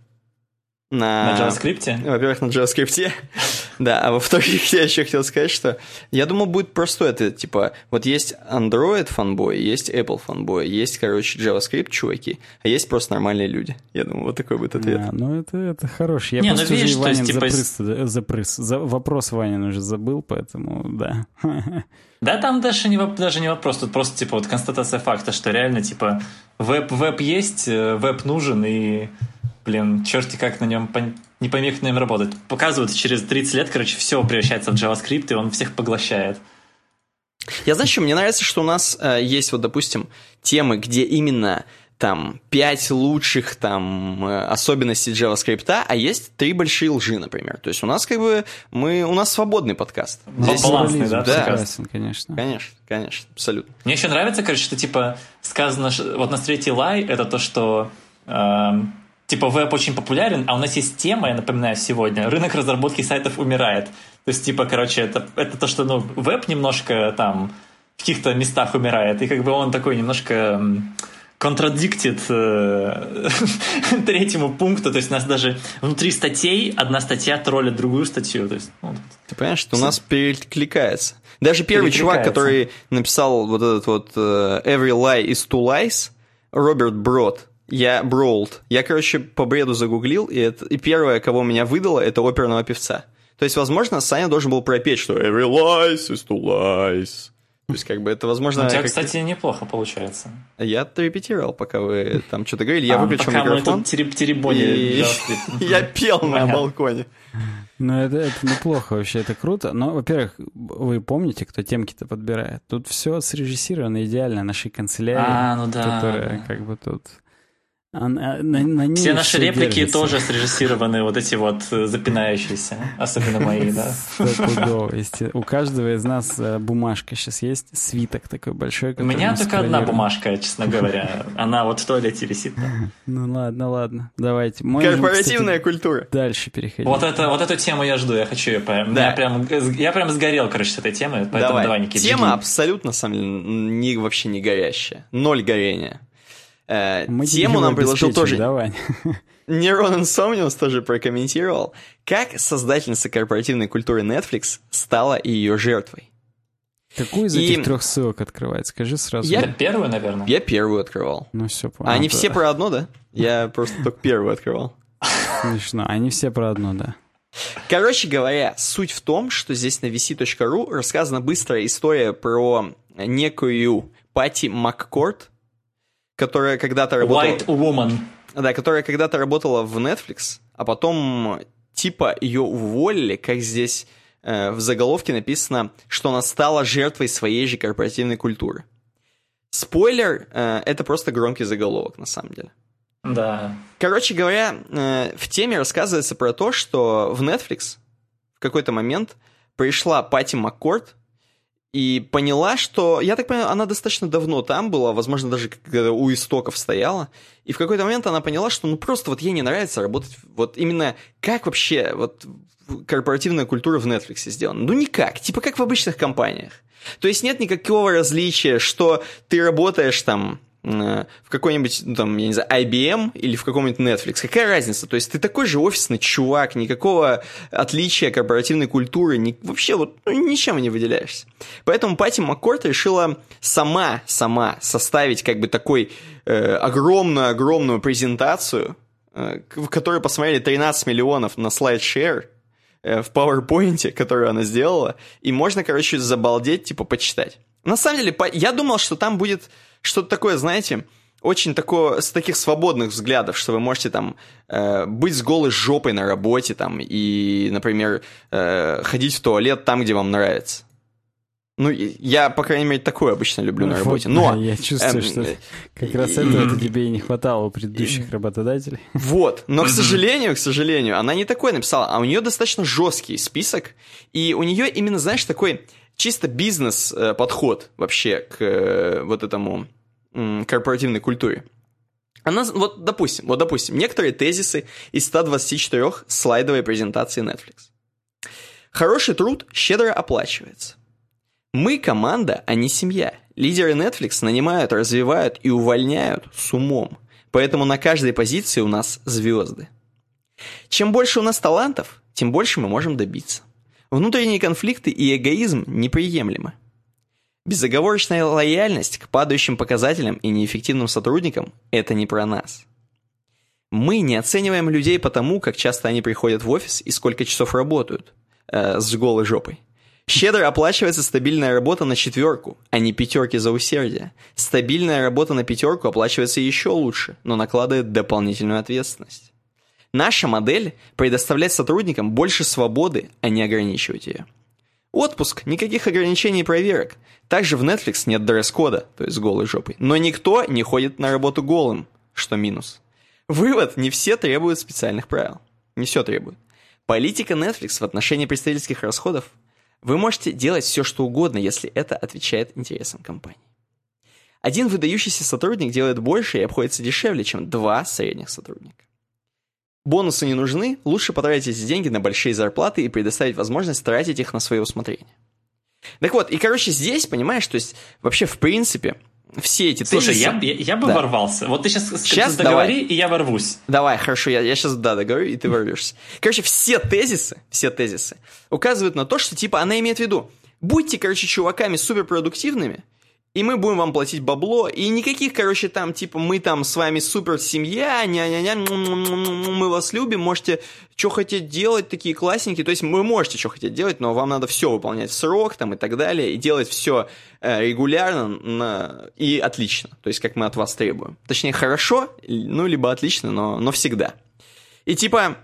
[SPEAKER 3] на, на JavaScript?
[SPEAKER 1] Во-первых, на JavaScript. <laughs> да, а во-вторых, <laughs> я еще хотел сказать, что я думал, будет простой ответ. Типа, вот есть Android фанбой, есть Apple фанбой, есть, короче, JavaScript чуваки, а есть просто нормальные люди. Я думаю, вот такой будет ответ.
[SPEAKER 2] А, ну, это, это хороший. Я Не, ну, просто ну, видишь, уже Ванин типа... запрыс, запрыс, за, вопрос Ванин уже забыл, поэтому да. <laughs>
[SPEAKER 3] Да, там даже не, даже не вопрос, тут просто типа вот констатация факта, что реально типа веб, веб есть, э, веб нужен, и блин, черти как на нем не помех на нем работать. Показывают, через 30 лет, короче, все превращается в JavaScript, и он всех поглощает.
[SPEAKER 1] Я знаю, что мне нравится, что у нас э, есть вот, допустим, темы, где именно там пять лучших там э, особенностей JavaScript, а есть три большие лжи, например. То есть у нас как бы мы у нас свободный подкаст.
[SPEAKER 3] Здесь балансный, да,
[SPEAKER 2] да. Согласен, конечно.
[SPEAKER 1] Конечно, конечно, абсолютно.
[SPEAKER 3] Мне еще нравится, короче, что типа сказано, вот на третий лай это то, что э, типа веб очень популярен, а у нас есть тема, я напоминаю сегодня, рынок разработки сайтов умирает. То есть, типа, короче, это, это то, что, ну, веб немножко там в каких-то местах умирает, и как бы он такой немножко контрадиктит э, <laughs> третьему пункту, то есть у нас даже внутри статей одна статья троллит другую статью. То есть, ну,
[SPEAKER 1] Ты понимаешь, что у нас перекликается. Даже первый чувак, который написал вот этот вот uh, Every lie is two lies, Роберт Брод, я Броулд. Я, короче, по бреду загуглил, и, это, и первое, кого меня выдало, это оперного певца. То есть, возможно, Саня должен был пропеть, что every lies is to lies. То есть, как бы это, возможно...
[SPEAKER 3] У тебя,
[SPEAKER 1] как...
[SPEAKER 3] кстати, неплохо получается.
[SPEAKER 1] Я репетировал, пока вы там что-то говорили. Я а, выключил пока микрофон.
[SPEAKER 3] мы тут тереб теребонили.
[SPEAKER 1] И... <laughs> Я пел на балконе.
[SPEAKER 2] Ну, это, это неплохо вообще, это круто. Но, во-первых, вы помните, кто темки-то подбирает? Тут все срежиссировано идеально нашей канцелярии, а, ну да, которая да. как бы тут
[SPEAKER 3] а, на, на все наши реплики держится. тоже срежиссированы, вот эти вот э, запинающиеся, особенно мои, да.
[SPEAKER 2] У каждого из нас э, бумажка сейчас есть, свиток такой большой.
[SPEAKER 3] У меня только одна бумажка, честно говоря. Она вот в туалете висит. <laughs>
[SPEAKER 2] Ну ладно, ладно, давайте.
[SPEAKER 1] Корпоративная культура.
[SPEAKER 2] Дальше переходить.
[SPEAKER 3] Вот, это, вот эту тему я жду, я хочу ее прям. Я, прям, я прям сгорел, короче, с этой темой, поэтому давай, Никита.
[SPEAKER 1] Тема абсолютно, на самом деле, не, вообще не горящая. Ноль горения. Э, Мы тему нам предложил тоже...
[SPEAKER 2] Давай. <laughs>
[SPEAKER 1] Нерон Инсомниус тоже прокомментировал, как создательница корпоративной культуры Netflix стала ее жертвой.
[SPEAKER 2] Какую из и... этих трех ссылок открывать? Скажи сразу.
[SPEAKER 3] Я первую, наверное.
[SPEAKER 1] Я первую открывал.
[SPEAKER 2] Ну все,
[SPEAKER 1] понял. А они все про одно, да? Я просто только первую открывал.
[SPEAKER 2] Смешно. Они все про одно, да.
[SPEAKER 1] Короче говоря, суть в том, что здесь на vc.ru рассказана быстрая история про некую Пати Маккорт, которая когда-то работала...
[SPEAKER 3] White Woman.
[SPEAKER 1] Да, которая когда-то работала в Netflix, а потом типа ее уволили, как здесь э, в заголовке написано, что она стала жертвой своей же корпоративной культуры. Спойлер, э, это просто громкий заголовок на самом деле.
[SPEAKER 3] Да.
[SPEAKER 1] Короче говоря, э, в теме рассказывается про то, что в Netflix в какой-то момент пришла Пати Маккорд, и поняла, что, я так понимаю, она достаточно давно там была, возможно, даже когда у истоков стояла, и в какой-то момент она поняла, что ну просто вот ей не нравится работать, вот именно как вообще вот корпоративная культура в Netflix сделана. Ну никак, типа как в обычных компаниях. То есть нет никакого различия, что ты работаешь там Э, в какой-нибудь, ну, там, я не знаю, IBM или в каком-нибудь Netflix. Какая разница? То есть ты такой же офисный чувак, никакого отличия корпоративной культуры, ни, вообще вот ну, ничем не выделяешься. Поэтому Пати Маккорт решила сама, сама составить как бы такой э, огромную-огромную презентацию, э, в которой посмотрели 13 миллионов на SlideShare, э, в PowerPoint, которую она сделала, и можно, короче, забалдеть, типа, почитать. На самом деле, я думал, что там будет что-то такое, знаете, очень такое, с таких свободных взглядов, что вы можете там э, быть с голой жопой на работе там и, например, э, ходить в туалет там, где вам нравится. Ну, я, по крайней мере, такое обычно люблю ну, на работе. Но...
[SPEAKER 2] я чувствую, эм, что как раз этого тебе и не хватало у предыдущих работодателей.
[SPEAKER 1] Вот. Но, к сожалению, к сожалению, она не такое написала, а у нее достаточно жесткий список, и у нее именно, знаешь, такой чисто бизнес-подход э, вообще к э, вот этому корпоративной культуре. Она, вот, допустим, вот, допустим, некоторые тезисы из 124 слайдовой презентации Netflix. Хороший труд щедро оплачивается. Мы команда, а не семья. Лидеры Netflix нанимают, развивают и увольняют с умом. Поэтому на каждой позиции у нас звезды. Чем больше у нас талантов, тем больше мы можем добиться. Внутренние конфликты и эгоизм неприемлемы. Безоговорочная лояльность к падающим показателям и неэффективным сотрудникам – это не про нас. Мы не оцениваем людей по тому, как часто они приходят в офис и сколько часов работают э, с голой жопой. Щедро оплачивается стабильная работа на четверку, а не пятерки за усердие. Стабильная работа на пятерку оплачивается еще лучше, но накладывает дополнительную ответственность. Наша модель предоставляет сотрудникам больше свободы, а не ограничивать ее. Отпуск, никаких ограничений и проверок. Также в Netflix нет дресс-кода, то есть голой жопой. Но никто не ходит на работу голым, что минус. Вывод, не все требуют специальных правил. Не все требуют. Политика Netflix в отношении представительских расходов. Вы можете делать все, что угодно, если это отвечает интересам компании. Один выдающийся сотрудник делает больше и обходится дешевле, чем два средних сотрудника. Бонусы не нужны, лучше потратить эти деньги на большие зарплаты и предоставить возможность тратить их на свое усмотрение. Так вот, и, короче, здесь, понимаешь, то есть вообще, в принципе, все эти
[SPEAKER 3] Слушай, тезисы... я, я, я бы да. ворвался. Вот ты сейчас, сейчас договори, давай. и я ворвусь.
[SPEAKER 1] Давай, хорошо, я, я сейчас, да, договорю, и ты ворвешься. Короче, все тезисы, все тезисы указывают на то, что, типа, она имеет в виду, будьте, короче, чуваками суперпродуктивными, и мы будем вам платить бабло, и никаких, короче, там, типа, мы там с вами супер семья, ня-ня-ня, мы вас любим, можете что хотеть делать, такие классненькие, то есть вы можете что хотеть делать, но вам надо все выполнять в срок, там, и так далее, и делать все э, регулярно на... и отлично, то есть как мы от вас требуем. Точнее, хорошо, ну, либо отлично, но, но всегда. И типа,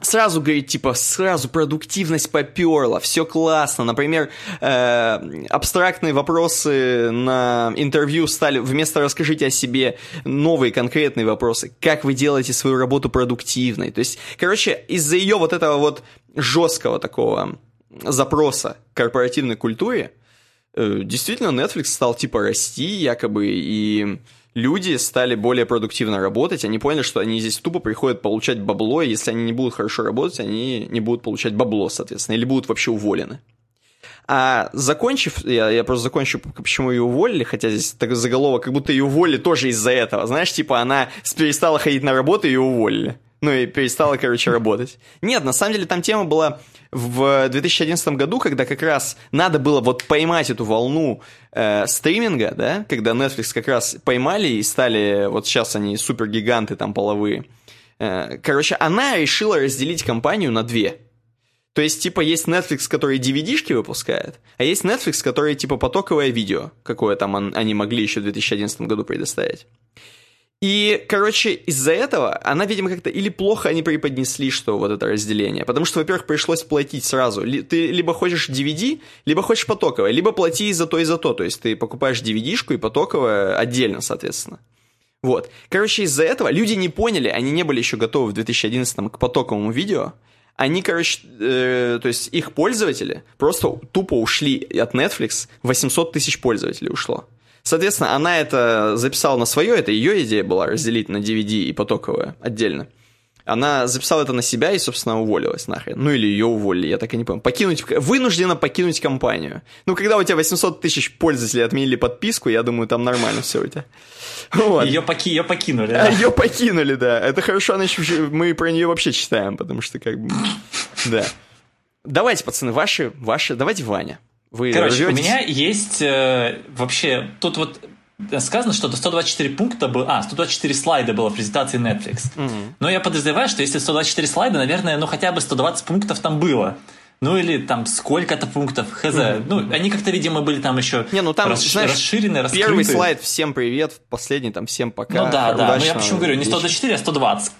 [SPEAKER 1] сразу говорит, типа, сразу продуктивность поперла, все классно. Например, э, абстрактные вопросы на интервью стали, вместо «расскажите о себе», новые конкретные вопросы. Как вы делаете свою работу продуктивной? То есть, короче, из-за ее вот этого вот жесткого такого запроса корпоративной культуре, э, действительно, Netflix стал, типа, расти якобы, и люди стали более продуктивно работать, они поняли, что они здесь тупо приходят получать бабло, и если они не будут хорошо работать, они не будут получать бабло, соответственно, или будут вообще уволены. А закончив, я, я просто закончу, почему ее уволили, хотя здесь так заголовок, как будто ее уволили тоже из-за этого. Знаешь, типа она перестала ходить на работу и ее уволили. Ну и перестала, короче, работать. Нет, на самом деле там тема была в 2011 году, когда как раз надо было вот поймать эту волну э, стриминга, да, когда Netflix как раз поймали и стали, вот сейчас они супергиганты там половые. Э, короче, она решила разделить компанию на две. То есть, типа, есть Netflix, который DVD-шки выпускает, а есть Netflix, который, типа, потоковое видео, какое там они могли еще в 2011 году предоставить. И, короче, из-за этого она, видимо, как-то или плохо они преподнесли, что вот это разделение. Потому что, во-первых, пришлось платить сразу. Ты либо хочешь DVD, либо хочешь потоковое, либо плати и за то, и за то. То есть ты покупаешь DVD-шку и потоковое отдельно, соответственно. Вот. Короче, из-за этого люди не поняли, они не были еще готовы в 2011 к потоковому видео. Они, короче, э, то есть их пользователи просто тупо ушли от Netflix, 800 тысяч пользователей ушло. Соответственно, она это записала на свое, это ее идея была разделить на DVD и потоковое отдельно. Она записала это на себя и, собственно, уволилась нахрен. Ну или ее уволили, я так и не помню. Покинуть, вынуждена покинуть компанию. Ну, когда у тебя 800 тысяч пользователей отменили подписку, я думаю, там нормально все у тебя.
[SPEAKER 3] Вот. Ее, поки, ее покинули.
[SPEAKER 1] Да? <laughs> Ее покинули, да. Это хорошо, значит, мы про нее вообще читаем, потому что как бы... Да. Давайте, пацаны, ваши, ваши, давайте Ваня.
[SPEAKER 3] Вы Короче, рветесь? у меня есть э, вообще тут вот сказано, что 124 пункта было... А, 124 слайда было в презентации Netflix. Mm-hmm. Но я подозреваю, что если 124 слайда, наверное, ну хотя бы 120 пунктов там было ну или там сколько-то пунктов, хз. Mm-hmm. Ну, они как-то, видимо, были там еще
[SPEAKER 1] Не, ну там, расш... знаешь,
[SPEAKER 3] расширены, раскрыты.
[SPEAKER 1] Первый слайд «Всем привет», последний там «Всем пока».
[SPEAKER 3] Ну да, да, но я почему говорю, не 124, а 120.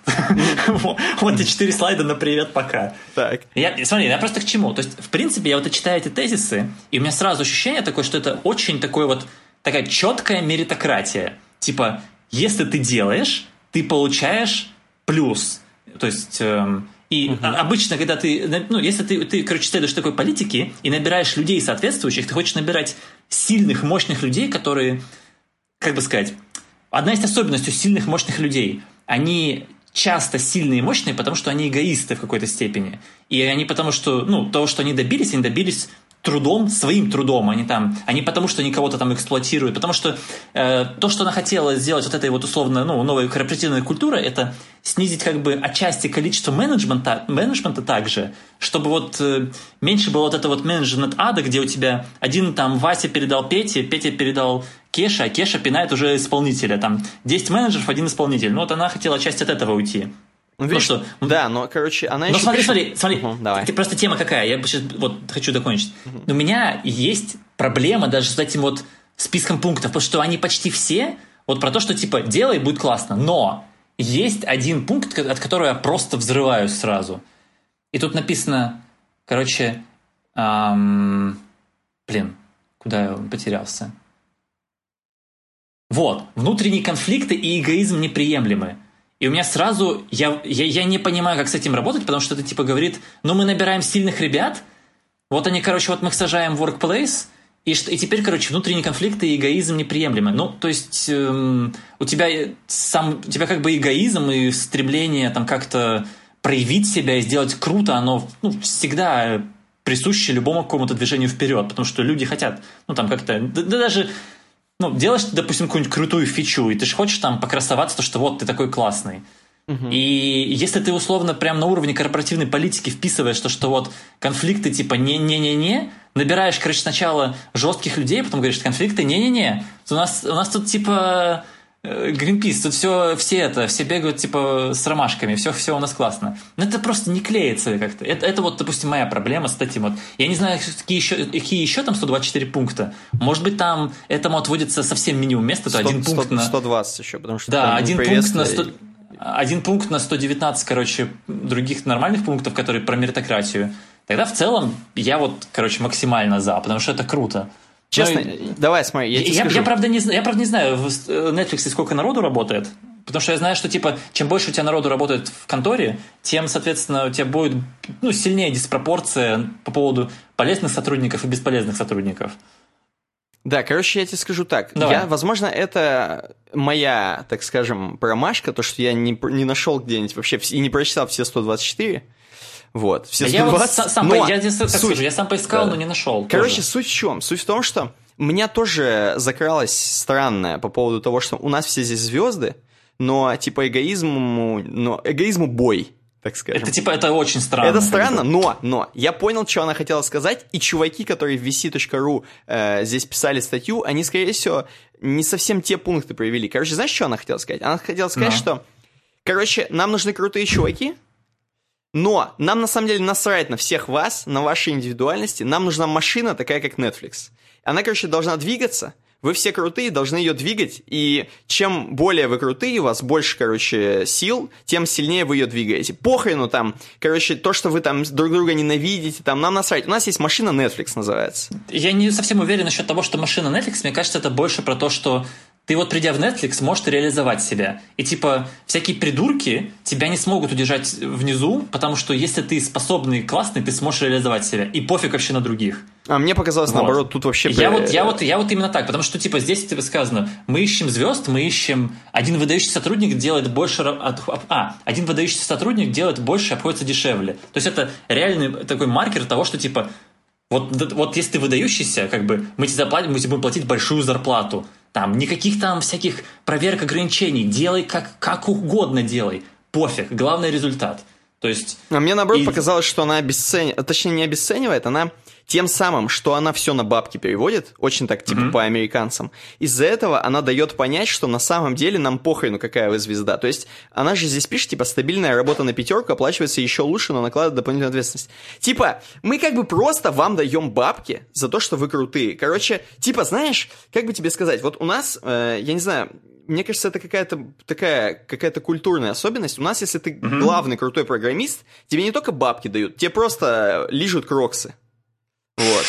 [SPEAKER 3] <laughs> Вот и 4 слайда на «Привет, пока».
[SPEAKER 1] Так.
[SPEAKER 3] Смотри, я просто к чему? То есть, в принципе, я вот читаю эти тезисы, и у меня сразу ощущение такое, что это очень такой вот, такая четкая меритократия. Типа, если ты делаешь, ты получаешь плюс. То есть... Эм, и угу. обычно, когда ты, ну, если ты, ты, короче, следуешь такой политике и набираешь людей соответствующих, ты хочешь набирать сильных, мощных людей, которые, как бы сказать, одна из особенностей сильных, мощных людей, они часто сильные и мощные, потому что они эгоисты в какой-то степени. И они потому что, ну, того, что они добились, они добились трудом, своим трудом, они там, а не потому, что они кого-то там эксплуатируют, потому что э, то, что она хотела сделать вот этой вот условно, ну, новой корпоративной культуры, это снизить как бы отчасти количество менеджмента, менеджмента также, чтобы вот э, меньше было вот это вот менеджмент ада, где у тебя один там Вася передал Пете, Петя передал Кеша, а Кеша пинает уже исполнителя, там 10 менеджеров, один исполнитель, ну вот она хотела часть от этого уйти.
[SPEAKER 1] Ну, видишь, ну, что? Да, но, короче, она
[SPEAKER 3] но еще... смотри, смотри, смотри, угу, давай. просто тема какая, я сейчас вот хочу закончить. Угу. У меня есть проблема даже с этим вот списком пунктов, потому что они почти все вот про то, что типа делай, будет классно, но есть один пункт, от которого я просто взрываюсь сразу. И тут написано, короче, эм, блин, куда я потерялся? Вот, внутренние конфликты и эгоизм неприемлемы. И у меня сразу, я, я, я не понимаю, как с этим работать, потому что это типа говорит, ну мы набираем сильных ребят, вот они, короче, вот мы их сажаем в workplace, и, и теперь, короче, внутренние конфликты и эгоизм неприемлемы. Ну, то есть эм, у тебя сам, у тебя как бы эгоизм и стремление там как-то проявить себя и сделать круто, оно ну, всегда присуще любому какому-то движению вперед, потому что люди хотят, ну там как-то, да, да даже ну, делаешь, допустим, какую-нибудь крутую фичу, и ты же хочешь там покрасоваться, то, что вот ты такой классный. Угу. И если ты условно прям на уровне корпоративной политики вписываешь то, что вот конфликты типа не-не-не-не, набираешь, короче, сначала жестких людей, потом говоришь, конфликты не-не-не, у нас, у нас тут типа Гринпис, тут все, все это, все бегают типа с ромашками, все, все у нас классно. Но это просто не клеится как-то. Это, это вот, допустим, моя проблема с этим вот. Я не знаю, какие еще, какие еще там 124 пункта. Может быть, там этому отводится совсем минимум места, то 100, один пункт 100, на...
[SPEAKER 1] 120 еще, потому что...
[SPEAKER 3] Да, один пункт на 100... Один пункт на 119, короче, других нормальных пунктов, которые про меритократию. Тогда в целом я вот, короче, максимально за, потому что это круто.
[SPEAKER 1] Честно, ну, давай, смотри, я,
[SPEAKER 3] я, я, правда не, я правда не знаю, в э, Netflix сколько народу работает, потому что я знаю, что типа чем больше у тебя народу работает в конторе, тем, соответственно, у тебя будет ну, сильнее диспропорция по поводу полезных сотрудников и бесполезных сотрудников.
[SPEAKER 1] Да, короче, я тебе скажу так. Давай. Я, возможно, это моя, так скажем, промашка, то, что я не, не нашел где-нибудь вообще и не прочитал все 124. Вот, все 120.
[SPEAKER 3] Я, вот сам, но я, я, суть, скажу, я сам поискал, да. но не нашел.
[SPEAKER 1] Короче,
[SPEAKER 3] тоже.
[SPEAKER 1] суть в чем? Суть в том, что у меня тоже закралось странное по поводу того, что у нас все здесь звезды, но типа эгоизму, но эгоизму бой так скажем.
[SPEAKER 3] Это типа, это очень странно.
[SPEAKER 1] Это странно, но, но, я понял, что она хотела сказать, и чуваки, которые в vc.ru э, здесь писали статью, они, скорее всего, не совсем те пункты проявили. Короче, знаешь, что она хотела сказать? Она хотела сказать, no. что, короче, нам нужны крутые чуваки, но нам на самом деле насрать на всех вас, на вашей индивидуальности. Нам нужна машина такая, как Netflix. Она, короче, должна двигаться. Вы все крутые, должны ее двигать. И чем более вы крутые, у вас больше, короче, сил, тем сильнее вы ее двигаете. Похрену там, короче, то, что вы там друг друга ненавидите, там, нам насрать. У нас есть машина Netflix называется.
[SPEAKER 3] Я не совсем уверен насчет того, что машина Netflix. Мне кажется, это больше про то, что ты вот придя в Netflix, можешь реализовать себя. И типа всякие придурки тебя не смогут удержать внизу, потому что если ты способный, классный, ты сможешь реализовать себя. И пофиг вообще на других.
[SPEAKER 1] А мне показалось вот. наоборот, тут вообще...
[SPEAKER 3] Я вот, я, вот, я вот именно так, потому что типа здесь типа сказано, мы ищем звезд, мы ищем... Один выдающийся сотрудник делает больше... А, один выдающийся сотрудник делает больше, обходится дешевле. То есть это реальный такой маркер того, что типа вот, вот если ты выдающийся, как бы мы тебе заплатим, мы тебе будем платить большую зарплату. Там никаких там всяких проверок ограничений. Делай как, как угодно делай. Пофиг. Главный результат. То есть...
[SPEAKER 1] А мне, наоборот, и... показалось, что она обесценивает, точнее, не обесценивает, она тем самым, что она все на бабки переводит, очень так, типа, mm-hmm. по американцам, из-за этого она дает понять, что на самом деле нам похрену, какая вы звезда. То есть, она же здесь пишет, типа, стабильная работа на пятерку оплачивается еще лучше, но накладывает дополнительную ответственность. Типа, мы как бы просто вам даем бабки за то, что вы крутые. Короче, типа, знаешь, как бы тебе сказать, вот у нас, э, я не знаю, мне кажется, это какая-то такая какая-то культурная особенность. У нас, если ты mm-hmm. главный крутой программист, тебе не только бабки дают, тебе просто лижут кроксы. Вот.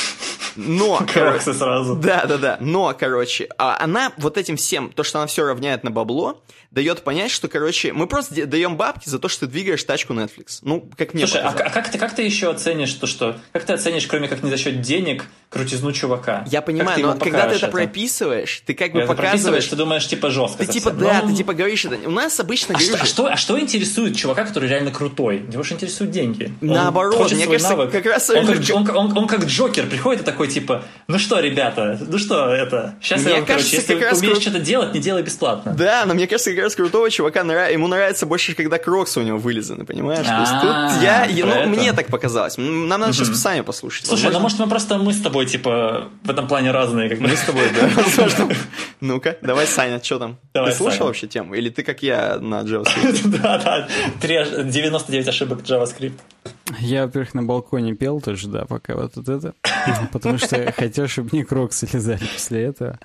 [SPEAKER 1] Но, <laughs>
[SPEAKER 3] короче, сразу.
[SPEAKER 1] Да, да, да. Но, короче, а она вот этим всем, то, что она все равняет на бабло, дает понять, что, короче, мы просто даем бабки за то, что ты двигаешь тачку Netflix. Ну, как мне
[SPEAKER 3] Слушай, а, а как ты, как ты еще оценишь то, что... Как ты оценишь, кроме как не за счет денег, крутизну чувака?
[SPEAKER 1] Я понимаю, но когда ты это, это прописываешь, ты как бы когда показываешь...
[SPEAKER 3] ты думаешь, типа, жестко.
[SPEAKER 1] Ты типа, да, ну... ты типа говоришь это. У нас обычно...
[SPEAKER 3] А, что, а, что, а что интересует чувака, который реально крутой? Его же интересуют деньги.
[SPEAKER 1] Наоборот, мне кажется, навык. как раз...
[SPEAKER 3] Он как, он, он, он как Джокер приходит и такой, типа, ну что, ребята, ну что это? Сейчас мне я вам, кажется, короче, если умеешь кру... что-то делать, не делай бесплатно.
[SPEAKER 1] Да, но мне кажется, раз крутого чувака нрав... ему нравится больше, когда кроксы у него вылезаны, понимаешь? То есть тут а, я, ну, мне так показалось. Нам надо сейчас сами послушать.
[SPEAKER 3] Слушай, ну может мы просто мы с тобой, типа, в этом плане разные. Как
[SPEAKER 1] мы с тобой, да. <laughs> Ну-ка, давай, Саня, что там? Ты слушал вообще тему? Или ты, как я, на JavaScript? <laughs>
[SPEAKER 3] Да, да, 99 ошибок JavaScript.
[SPEAKER 2] Я, во-первых, на балконе пел тоже, да, пока вот это. Потому что хотел, чтобы не кроксы лизали после этого.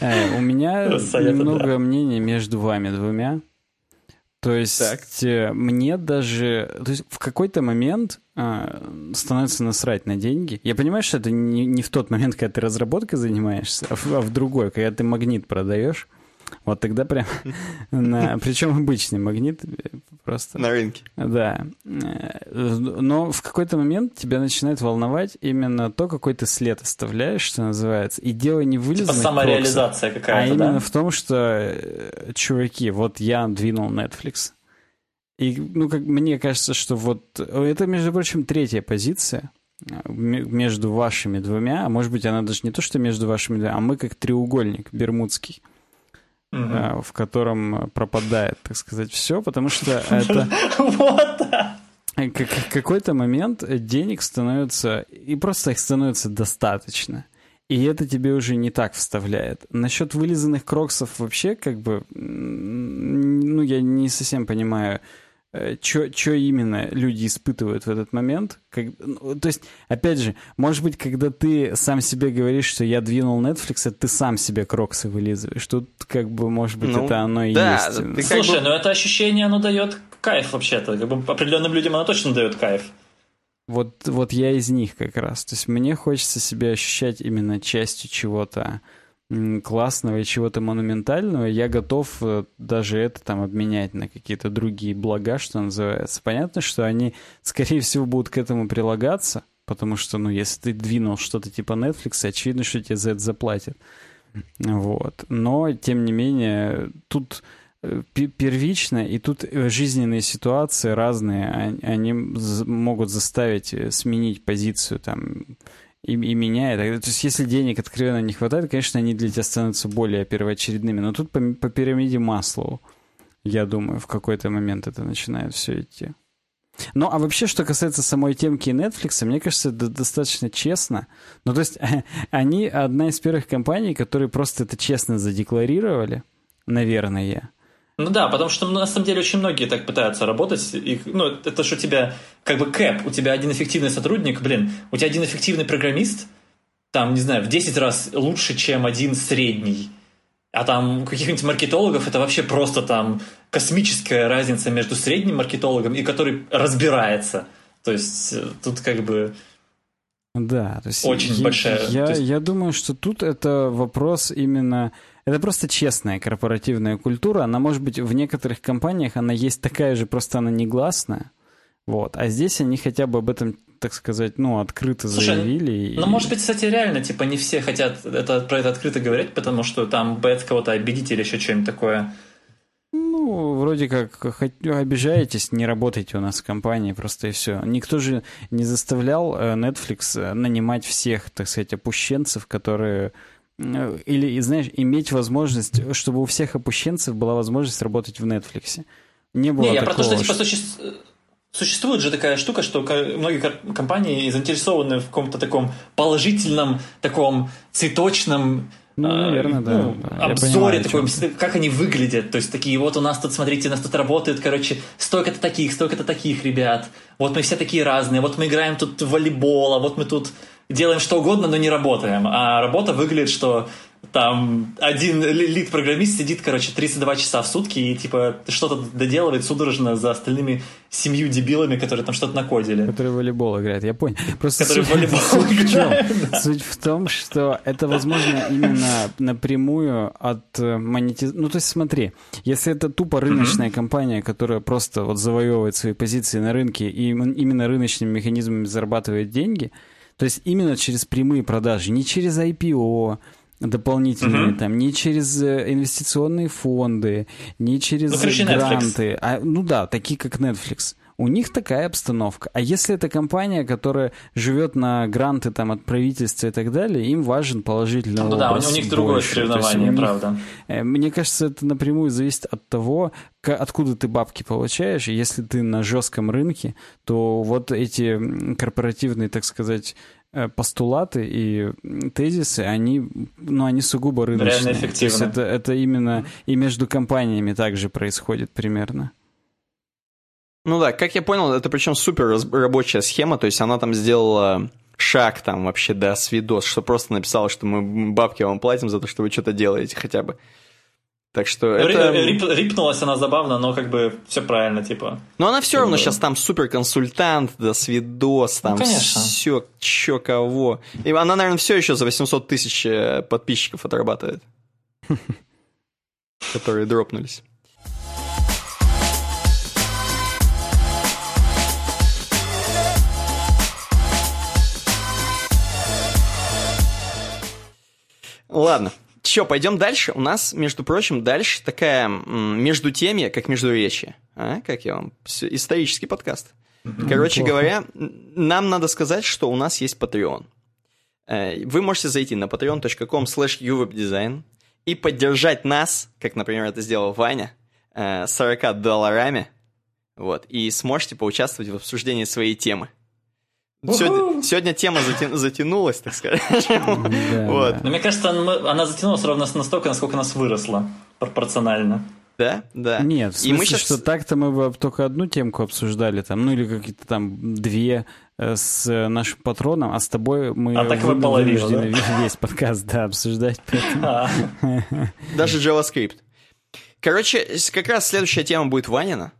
[SPEAKER 2] Э, у меня <laughs> немного мнений между вами двумя. То есть так. Э, мне даже... То есть в какой-то момент э, становится насрать на деньги. Я понимаю, что это не, не в тот момент, когда ты разработкой занимаешься, а в, а в другой, когда ты магнит продаешь. Вот тогда прям... <laughs> На, причем обычный магнит просто.
[SPEAKER 1] На рынке.
[SPEAKER 2] Да. Но в какой-то момент тебя начинает волновать именно то, какой ты след оставляешь, что называется. И дело не вылезанных
[SPEAKER 3] типа самореализация какая-то,
[SPEAKER 2] А именно да? в том, что, э, чуваки, вот я двинул Netflix. И, ну, как мне кажется, что вот... Это, между прочим, третья позиция между вашими двумя, а может быть, она даже не то, что между вашими двумя, а мы как треугольник бермудский угу. в котором пропадает, так сказать, все, потому что <laughs> это... Вот Какой-то момент денег становится, и просто их становится достаточно. И это тебе уже не так вставляет. Насчет вылизанных кроксов вообще, как бы, ну, я не совсем понимаю, что именно люди испытывают в этот момент. Как, ну, то есть, опять же, может быть, когда ты сам себе говоришь, что я двинул Netflix, это ты сам себе кроксы вылизываешь. Тут, как бы, может быть, ну, это оно и да, есть.
[SPEAKER 3] Ты Слушай, бы... ну это ощущение, оно дает кайф вообще-то. Как бы определенным людям оно точно дает кайф.
[SPEAKER 2] Вот, вот я из них как раз. То есть мне хочется себя ощущать именно частью чего-то классного и чего-то монументального, я готов э, даже это там обменять на какие-то другие блага, что называется. Понятно, что они, <laughs> скорее всего, будут к этому прилагаться, потому что, ну, если ты двинул что-то типа Netflix, очевидно, что тебе за это заплатят. Вот. Но, тем не менее, тут э, первично, и тут э, жизненные ситуации разные, они могут заставить сменить позицию там и, и меняет. То есть, если денег откровенно не хватает, конечно, они для тебя становятся более первоочередными. Но тут по, по пирамиде Маслоу, я думаю, в какой-то момент это начинает все идти. Ну, а вообще, что касается самой темки Netflix, мне кажется, это достаточно честно. Ну, то есть, <laughs> они одна из первых компаний, которые просто это честно задекларировали, наверное.
[SPEAKER 3] Ну да, потому что ну, на самом деле очень многие так пытаются работать. И, ну, это что у тебя как бы кэп, у тебя один эффективный сотрудник, блин, у тебя один эффективный программист, там, не знаю, в 10 раз лучше, чем один средний. А там у каких-нибудь маркетологов это вообще просто там космическая разница между средним маркетологом и который разбирается. То есть э, тут как бы...
[SPEAKER 2] Да, то есть
[SPEAKER 3] очень я, большая.
[SPEAKER 2] Я,
[SPEAKER 3] есть...
[SPEAKER 2] я думаю, что тут это вопрос именно это просто честная корпоративная культура. Она может быть в некоторых компаниях, она есть такая же, просто она негласная. Вот. А здесь они хотя бы об этом, так сказать, ну, открыто Слушай, заявили.
[SPEAKER 3] Ну, и... может быть, кстати, реально, типа, не все хотят это, про это открыто говорить, потому что там боятся кого-то обидеть или еще что-нибудь такое.
[SPEAKER 2] Ну, вроде как хоть, обижаетесь, не работайте у нас в компании, просто и все. Никто же не заставлял э, Netflix э, нанимать всех, так сказать, опущенцев, которые Э, или, знаешь, иметь возможность, чтобы у всех опущенцев была возможность работать в Netflix. Не было не, я такого,
[SPEAKER 3] про то, что, типа, с точки, существует же такая штука, что многие компании заинтересованы в каком-то таком положительном, таком цветочном
[SPEAKER 2] ну, а, наверное, да. Ну,
[SPEAKER 3] да. Обзоре такой, как они выглядят. То есть такие, вот у нас тут, смотрите, у нас тут работают, короче, столько-то таких, столько-то таких ребят. Вот мы все такие разные. Вот мы играем тут в волейбол, а вот мы тут делаем что угодно, но не работаем. А работа выглядит, что там один лид-программист сидит, короче, 32 часа в сутки и, типа, что-то доделывает судорожно за остальными семью дебилами, которые там что-то накодили.
[SPEAKER 2] Которые в волейбол играют, я понял.
[SPEAKER 3] Просто которые суть, в волейбол суть <laughs> играют.
[SPEAKER 2] В чем? Суть в том, что это, возможно, именно напрямую от э, монетизации. Ну, то есть смотри, если это тупо рыночная mm-hmm. компания, которая просто вот завоевывает свои позиции на рынке и именно рыночными механизмами зарабатывает деньги, то есть именно через прямые продажи, не через IPO, дополнительные, угу. там, не через э, инвестиционные фонды, не через ну, короче, гранты, Netflix. а, ну да, такие как Netflix. У них такая обстановка. А если это компания, которая живет на гранты там, от правительства и так далее, им важен положительный ну,
[SPEAKER 3] образ да, у них другое больше. соревнование, правда.
[SPEAKER 2] Э, мне кажется, это напрямую зависит от того, откуда ты бабки получаешь. Если ты на жестком рынке, то вот эти корпоративные, так сказать, Э, постулаты и тезисы, они, ну, они сугубо рыночные.
[SPEAKER 3] Реально эффективно. То есть
[SPEAKER 2] это, это именно и между компаниями также происходит примерно.
[SPEAKER 1] Ну да, как я понял, это причем супер рабочая схема, то есть она там сделала шаг там вообще до свидос, что просто написала, что мы бабки вам платим за то, что вы что-то делаете хотя бы. Так что ну, это...
[SPEAKER 3] Рип, рипнулась она забавно, но как бы все правильно, типа.
[SPEAKER 1] Но она все равно сейчас там супер консультант, да, свидос, там ну, конечно. все, чё, кого. И она, наверное, все еще за 800 тысяч э, подписчиков отрабатывает. <laughs> Которые дропнулись. Ладно, Че, пойдем дальше. У нас, между прочим, дальше такая между теми, как между речи. А? Как я вам? Исторический подкаст. Короче говоря, нам надо сказать, что у нас есть Patreon. Э, вы можете зайти на patreon.com slash и поддержать нас, как, например, это сделал Ваня, 40 э, долларами, вот, и сможете поучаствовать в обсуждении своей темы. Сегодня, сегодня тема затя... затянулась, так сказать. <laughs>
[SPEAKER 3] вот. Но мне кажется, она затянулась ровно настолько, насколько нас выросла пропорционально.
[SPEAKER 1] Да, да.
[SPEAKER 2] Нет, в смысле, и мы сейчас... что так-то мы бы только одну темку обсуждали, там, ну или какие-то там две э, с нашим патроном, а с тобой мы
[SPEAKER 3] а так вы половину,
[SPEAKER 2] да? весь подкаст да, обсуждать. А. <laughs>
[SPEAKER 1] Даже JavaScript. Короче, как раз следующая тема будет Ванина.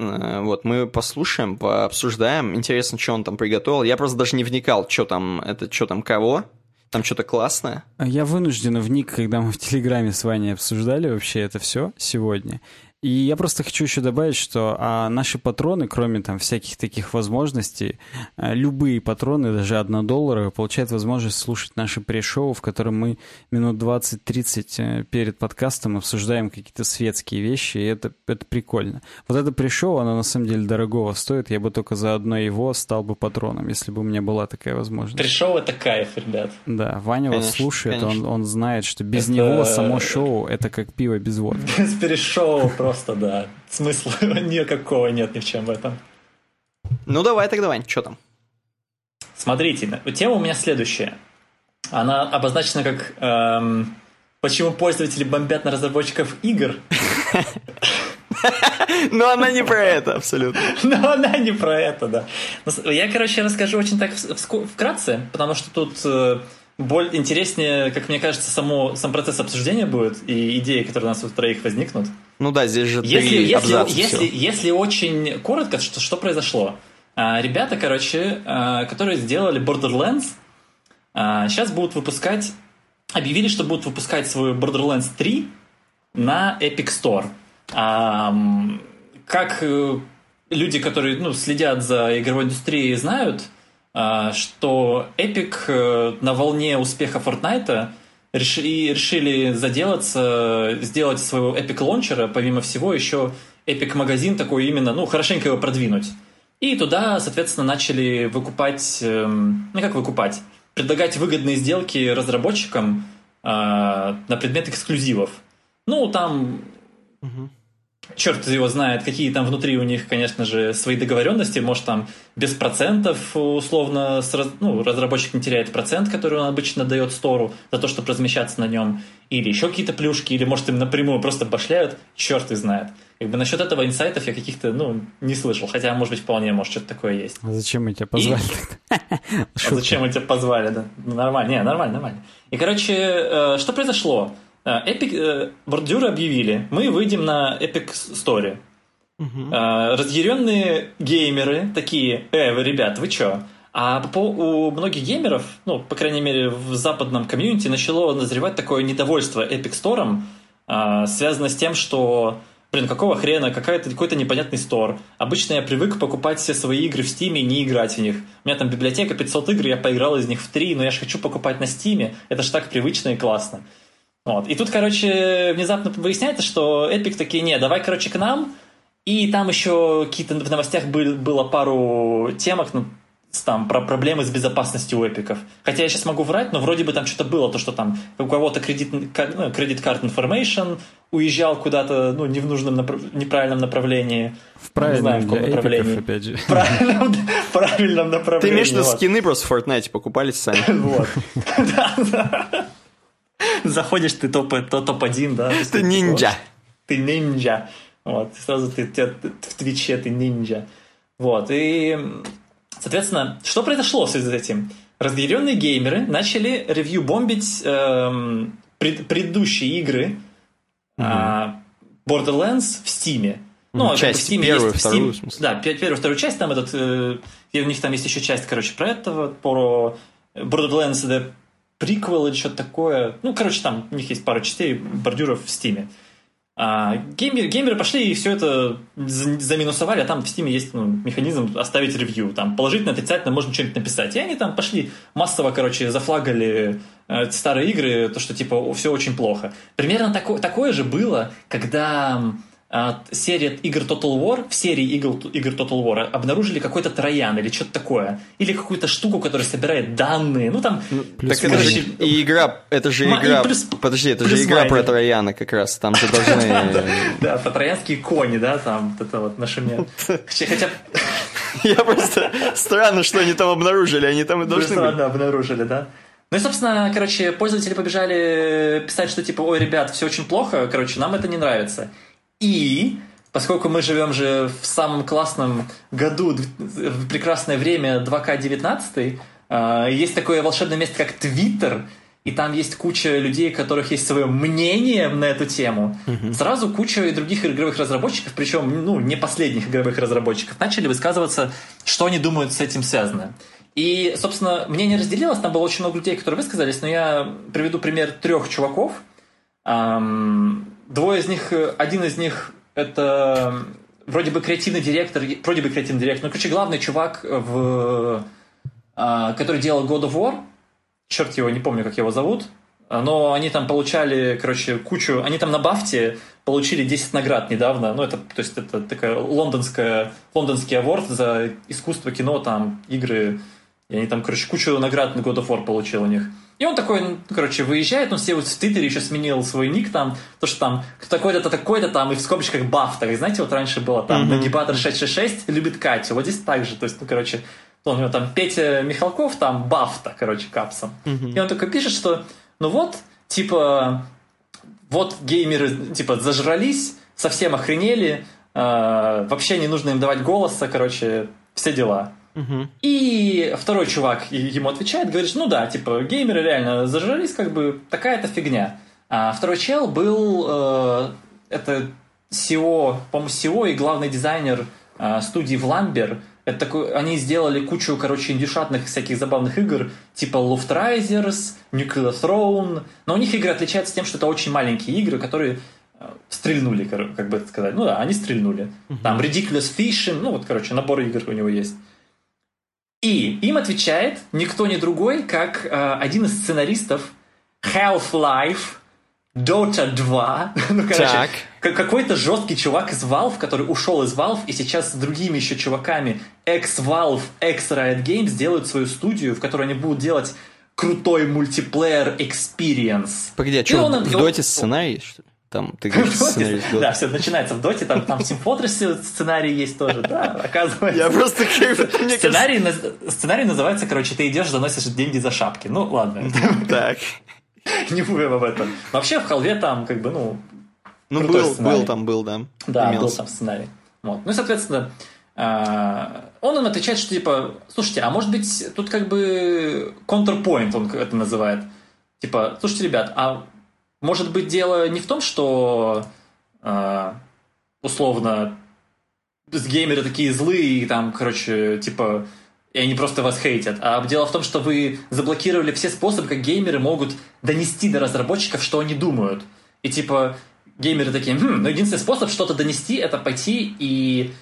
[SPEAKER 1] Э, вот, мы послушаем, пообсуждаем. Интересно, что он там приготовил. Я просто даже не вникал, что там, это что там, кого. Там что-то классное.
[SPEAKER 2] Я вынужден вник, когда мы в Телеграме с Ваней обсуждали вообще это все сегодня. И я просто хочу еще добавить, что а наши патроны, кроме там всяких таких возможностей, а, любые патроны, даже однодолларовые, получают возможность слушать наши пресс-шоу, в котором мы минут 20-30 э, перед подкастом обсуждаем какие-то светские вещи, и это, это прикольно. Вот это пресс-шоу, оно на самом деле дорогого стоит, я бы только за одно его стал бы патроном, если бы у меня была такая возможность.
[SPEAKER 3] Пресс-шоу — это кайф, ребят.
[SPEAKER 2] Да, Ваня конечно, вас слушает, он, он знает, что без это... него само шоу — это как пиво без водки. <laughs>
[SPEAKER 3] Без пресс-шоу просто, да. Смысла <laughs> никакого нет ни в чем в этом.
[SPEAKER 1] Ну давай тогда, Вань, что там?
[SPEAKER 3] Смотрите, тема у меня следующая. Она обозначена как эм, «Почему пользователи бомбят на разработчиков игр?» <laughs>
[SPEAKER 1] Но она не про это, абсолютно. <laughs>
[SPEAKER 3] Но она не про это, да. Ну, я, короче, расскажу очень так вкратце, потому что тут э, боль интереснее, как мне кажется, само, сам процесс обсуждения будет и идеи, которые у нас у троих возникнут.
[SPEAKER 1] Ну да, здесь же
[SPEAKER 3] если, три если, если, если очень коротко, что, что произошло? А, ребята, короче, а, которые сделали Borderlands, а, сейчас будут выпускать, объявили, что будут выпускать свою Borderlands 3 на Epic Store. А, как э, люди, которые ну, следят за игровой индустрией, знают, а, что Epic э, на волне успеха Fortnite решили, решили заделаться, сделать своего Epic лончера, помимо всего, еще Epic магазин такой именно, ну, хорошенько его продвинуть. И туда, соответственно, начали выкупать, эм, ну как выкупать, предлагать выгодные сделки разработчикам э, на предмет эксклюзивов. Ну, там угу. Черт его знает, какие там внутри у них, конечно же, свои договоренности, может там без процентов условно, ну, разработчик не теряет процент, который он обычно дает стору за то, чтобы размещаться на нем, или еще какие-то плюшки, или может им напрямую просто башляют, черт и знает. Как бы насчет этого инсайтов я каких-то, ну, не слышал, хотя, может быть, вполне, может, что-то такое есть.
[SPEAKER 2] А зачем мы тебя позвали? <laughs>
[SPEAKER 3] А зачем мы тебя позвали, да? Нормально, не, нормально, нормально. И, короче, э, что произошло? Э, Epic, э, бордюры объявили, мы выйдем на Epic Story. Угу. Разъяренные геймеры такие, э, вы, ребят, вы чё? А по, у многих геймеров, ну, по крайней мере, в западном комьюнити начало назревать такое недовольство Epic Store, связано с тем, что блин, какого хрена, какая-то, какой-то непонятный стор. Обычно я привык покупать все свои игры в Steam и не играть в них. У меня там библиотека 500 игр, я поиграл из них в 3, но я же хочу покупать на Steam. Это же так привычно и классно. Вот. И тут, короче, внезапно выясняется, что Epic такие, не, давай, короче, к нам. И там еще какие-то в новостях был, было пару темок, ну, там про проблемы с безопасностью у эпиков. Хотя я сейчас могу врать, но вроде бы там что-то было, то, что там у кого-то кредит, ну, кредит карт information уезжал куда-то ну, не в нужном, направ... неправильном направлении.
[SPEAKER 2] В правильном не знаю, в каком направлении. Эпиков, опять же. В
[SPEAKER 3] правильном, <laughs> правильном направлении.
[SPEAKER 1] Ты имеешь в виду скины просто в Fortnite покупались сами? <laughs>
[SPEAKER 3] Вот. <laughs> <laughs> Заходишь, ты топ-1, да?
[SPEAKER 1] Ты ниндзя.
[SPEAKER 3] Ты ниндзя. Вот, сразу ты в Твиче ты ниндзя. Вот, и Соответственно, что произошло в связи с этим? Разъяренные геймеры начали ревью-бомбить эм, пред, предыдущие игры mm-hmm. э, Borderlands в Steam.
[SPEAKER 1] Ну, часть в Steam первую, есть, вторую, в Steam,
[SPEAKER 3] Да, первую, вторую часть, там этот, э, и у них там есть еще часть, короче, про этого, про Borderlands The Prequel или что-то такое. Ну, короче, там у них есть пара частей бордюров в Steam. А геймеры, геймеры пошли и все это заминусовали, а там в Steam есть ну, механизм оставить ревью. Там положительно, отрицательно можно что-нибудь написать. И они там пошли массово, короче, зафлагали э, старые игры, то, что типа все очень плохо. Примерно тако, такое же было, когда серия игр Total War, в серии игр, игр Total War обнаружили какой-то троян или что-то такое. Или какую-то штуку, которая собирает данные. Ну, там...
[SPEAKER 1] Ну, так это же и игра... Это же игра... Плюс, подожди, это же игра про трояна как раз. Там же должны... <laughs>
[SPEAKER 3] Да, про троянские кони, да, там это вот нашумел. Хотя... <laughs>
[SPEAKER 1] Я просто... Странно, что они там обнаружили. Они там и должны
[SPEAKER 3] Странно обнаружили, да? Ну и, собственно, короче, пользователи побежали писать, что типа, ой, ребят, все очень плохо, короче, нам это не нравится. И поскольку мы живем же в самом классном году, в прекрасное время 2К19, а, есть такое волшебное место, как Твиттер, и там есть куча людей, у которых есть свое мнение на эту тему. Угу. Сразу куча и других игровых разработчиков, причем ну, не последних игровых разработчиков, начали высказываться, что они думают с этим связано. И, собственно, мнение разделилось, там было очень много людей, которые высказались, но я приведу пример трех чуваков. Двое из них, э, один из них это вроде бы креативный директор, вроде бы креативный директор, но, короче, главный чувак, в, а, который делал God of War, черт его, не помню, как его зовут, но они там получали, короче, кучу, они там на Бафте получили 10 наград недавно, ну, это, то есть, это такая лондонская, лондонский аворд за искусство, кино, там, игры, и они там, короче, кучу наград на God of War получил у них. И он такой, ну, короче, выезжает, он себе вот в Твиттере еще сменил свой ник там, то, что там такой-то, такой-то там, и в скобочках баф, так, знаете, вот раньше было там, mm-hmm. Нагибатор 666 любит Катю, вот здесь так же, то есть, ну, короче, он у него там Петя Михалков, там бафта, короче, капсом. Mm-hmm. И он такой пишет, что, ну вот, типа, вот геймеры, типа, зажрались, совсем охренели, э, вообще не нужно им давать голоса, короче, все дела. И второй чувак ему отвечает, говорит, ну да, типа, геймеры реально зажрались, как бы, такая-то фигня. А второй чел был, э, это SEO, по-моему, SEO и главный дизайнер э, студии Vlamber. Это такой, они сделали кучу, короче, индюшатных всяких забавных игр, типа Luftrisers, Nuclear Throne. Но у них игры отличаются тем, что это очень маленькие игры, которые э, стрельнули, как бы сказать. Ну да, они стрельнули. Uh-huh. Там Ridiculous Fishing, ну вот, короче, набор игр у него есть. И им отвечает никто не другой, как э, один из сценаристов Half-Life, Dota 2. <laughs> ну, короче, так. какой-то жесткий чувак из Valve, который ушел из Valve и сейчас с другими еще чуваками ex-Valve, ex-Riot Games делают свою студию, в которой они будут делать крутой мультиплеер experience.
[SPEAKER 1] Погоди, а что, он, в Доте сценарий, что ли? Там ты говоришь,
[SPEAKER 3] сценарий Да, все начинается в Доте, там, там в Team Fortress сценарий есть тоже, да, оказывается.
[SPEAKER 1] Я просто
[SPEAKER 3] сценарий, сценарий называется, короче, ты идешь, заносишь деньги за шапки. Ну, ладно.
[SPEAKER 1] Так.
[SPEAKER 3] Не будем об этом. Вообще в халве там, как бы, ну,
[SPEAKER 1] ну, был, был там, был, да.
[SPEAKER 3] Да, был там сценарий. Вот. Ну и, соответственно, а, он им отвечает, что типа, слушайте, а может быть тут как бы counterpoint, он это называет. Типа, слушайте, ребят, а может быть дело не в том, что э, условно геймеры такие злые и там, короче, типа, и они просто вас хейтят. А дело в том, что вы заблокировали все способы, как геймеры могут донести до разработчиков, что они думают. И типа, геймеры такие, хм, ну единственный способ что-то донести, это пойти и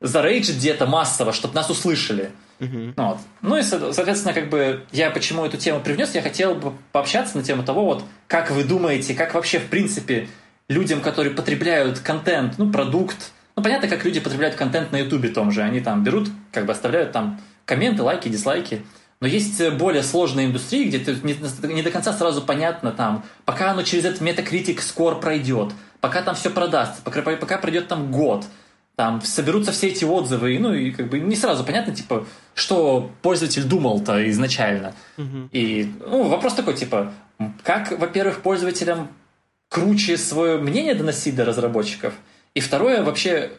[SPEAKER 3] зарейджить где-то массово, чтобы нас услышали. Uh-huh. Вот. Ну и, соответственно, как бы я почему эту тему привнес, я хотел бы пообщаться на тему того, вот как вы думаете, как вообще, в принципе, людям, которые потребляют контент, ну, продукт, ну, понятно, как люди потребляют контент на Ютубе том же, они там берут, как бы оставляют там комменты, лайки, дислайки, но есть более сложные индустрии, где ты не, не до конца сразу понятно там, пока оно через этот Metacritic Score пройдет, пока там все продастся, пока, пока пройдет там год, там соберутся все эти отзывы, ну и как бы не сразу понятно, типа, что пользователь думал-то изначально. Угу. И ну, вопрос такой, типа, как, во-первых, пользователям круче свое мнение доносить до разработчиков, и второе, вообще,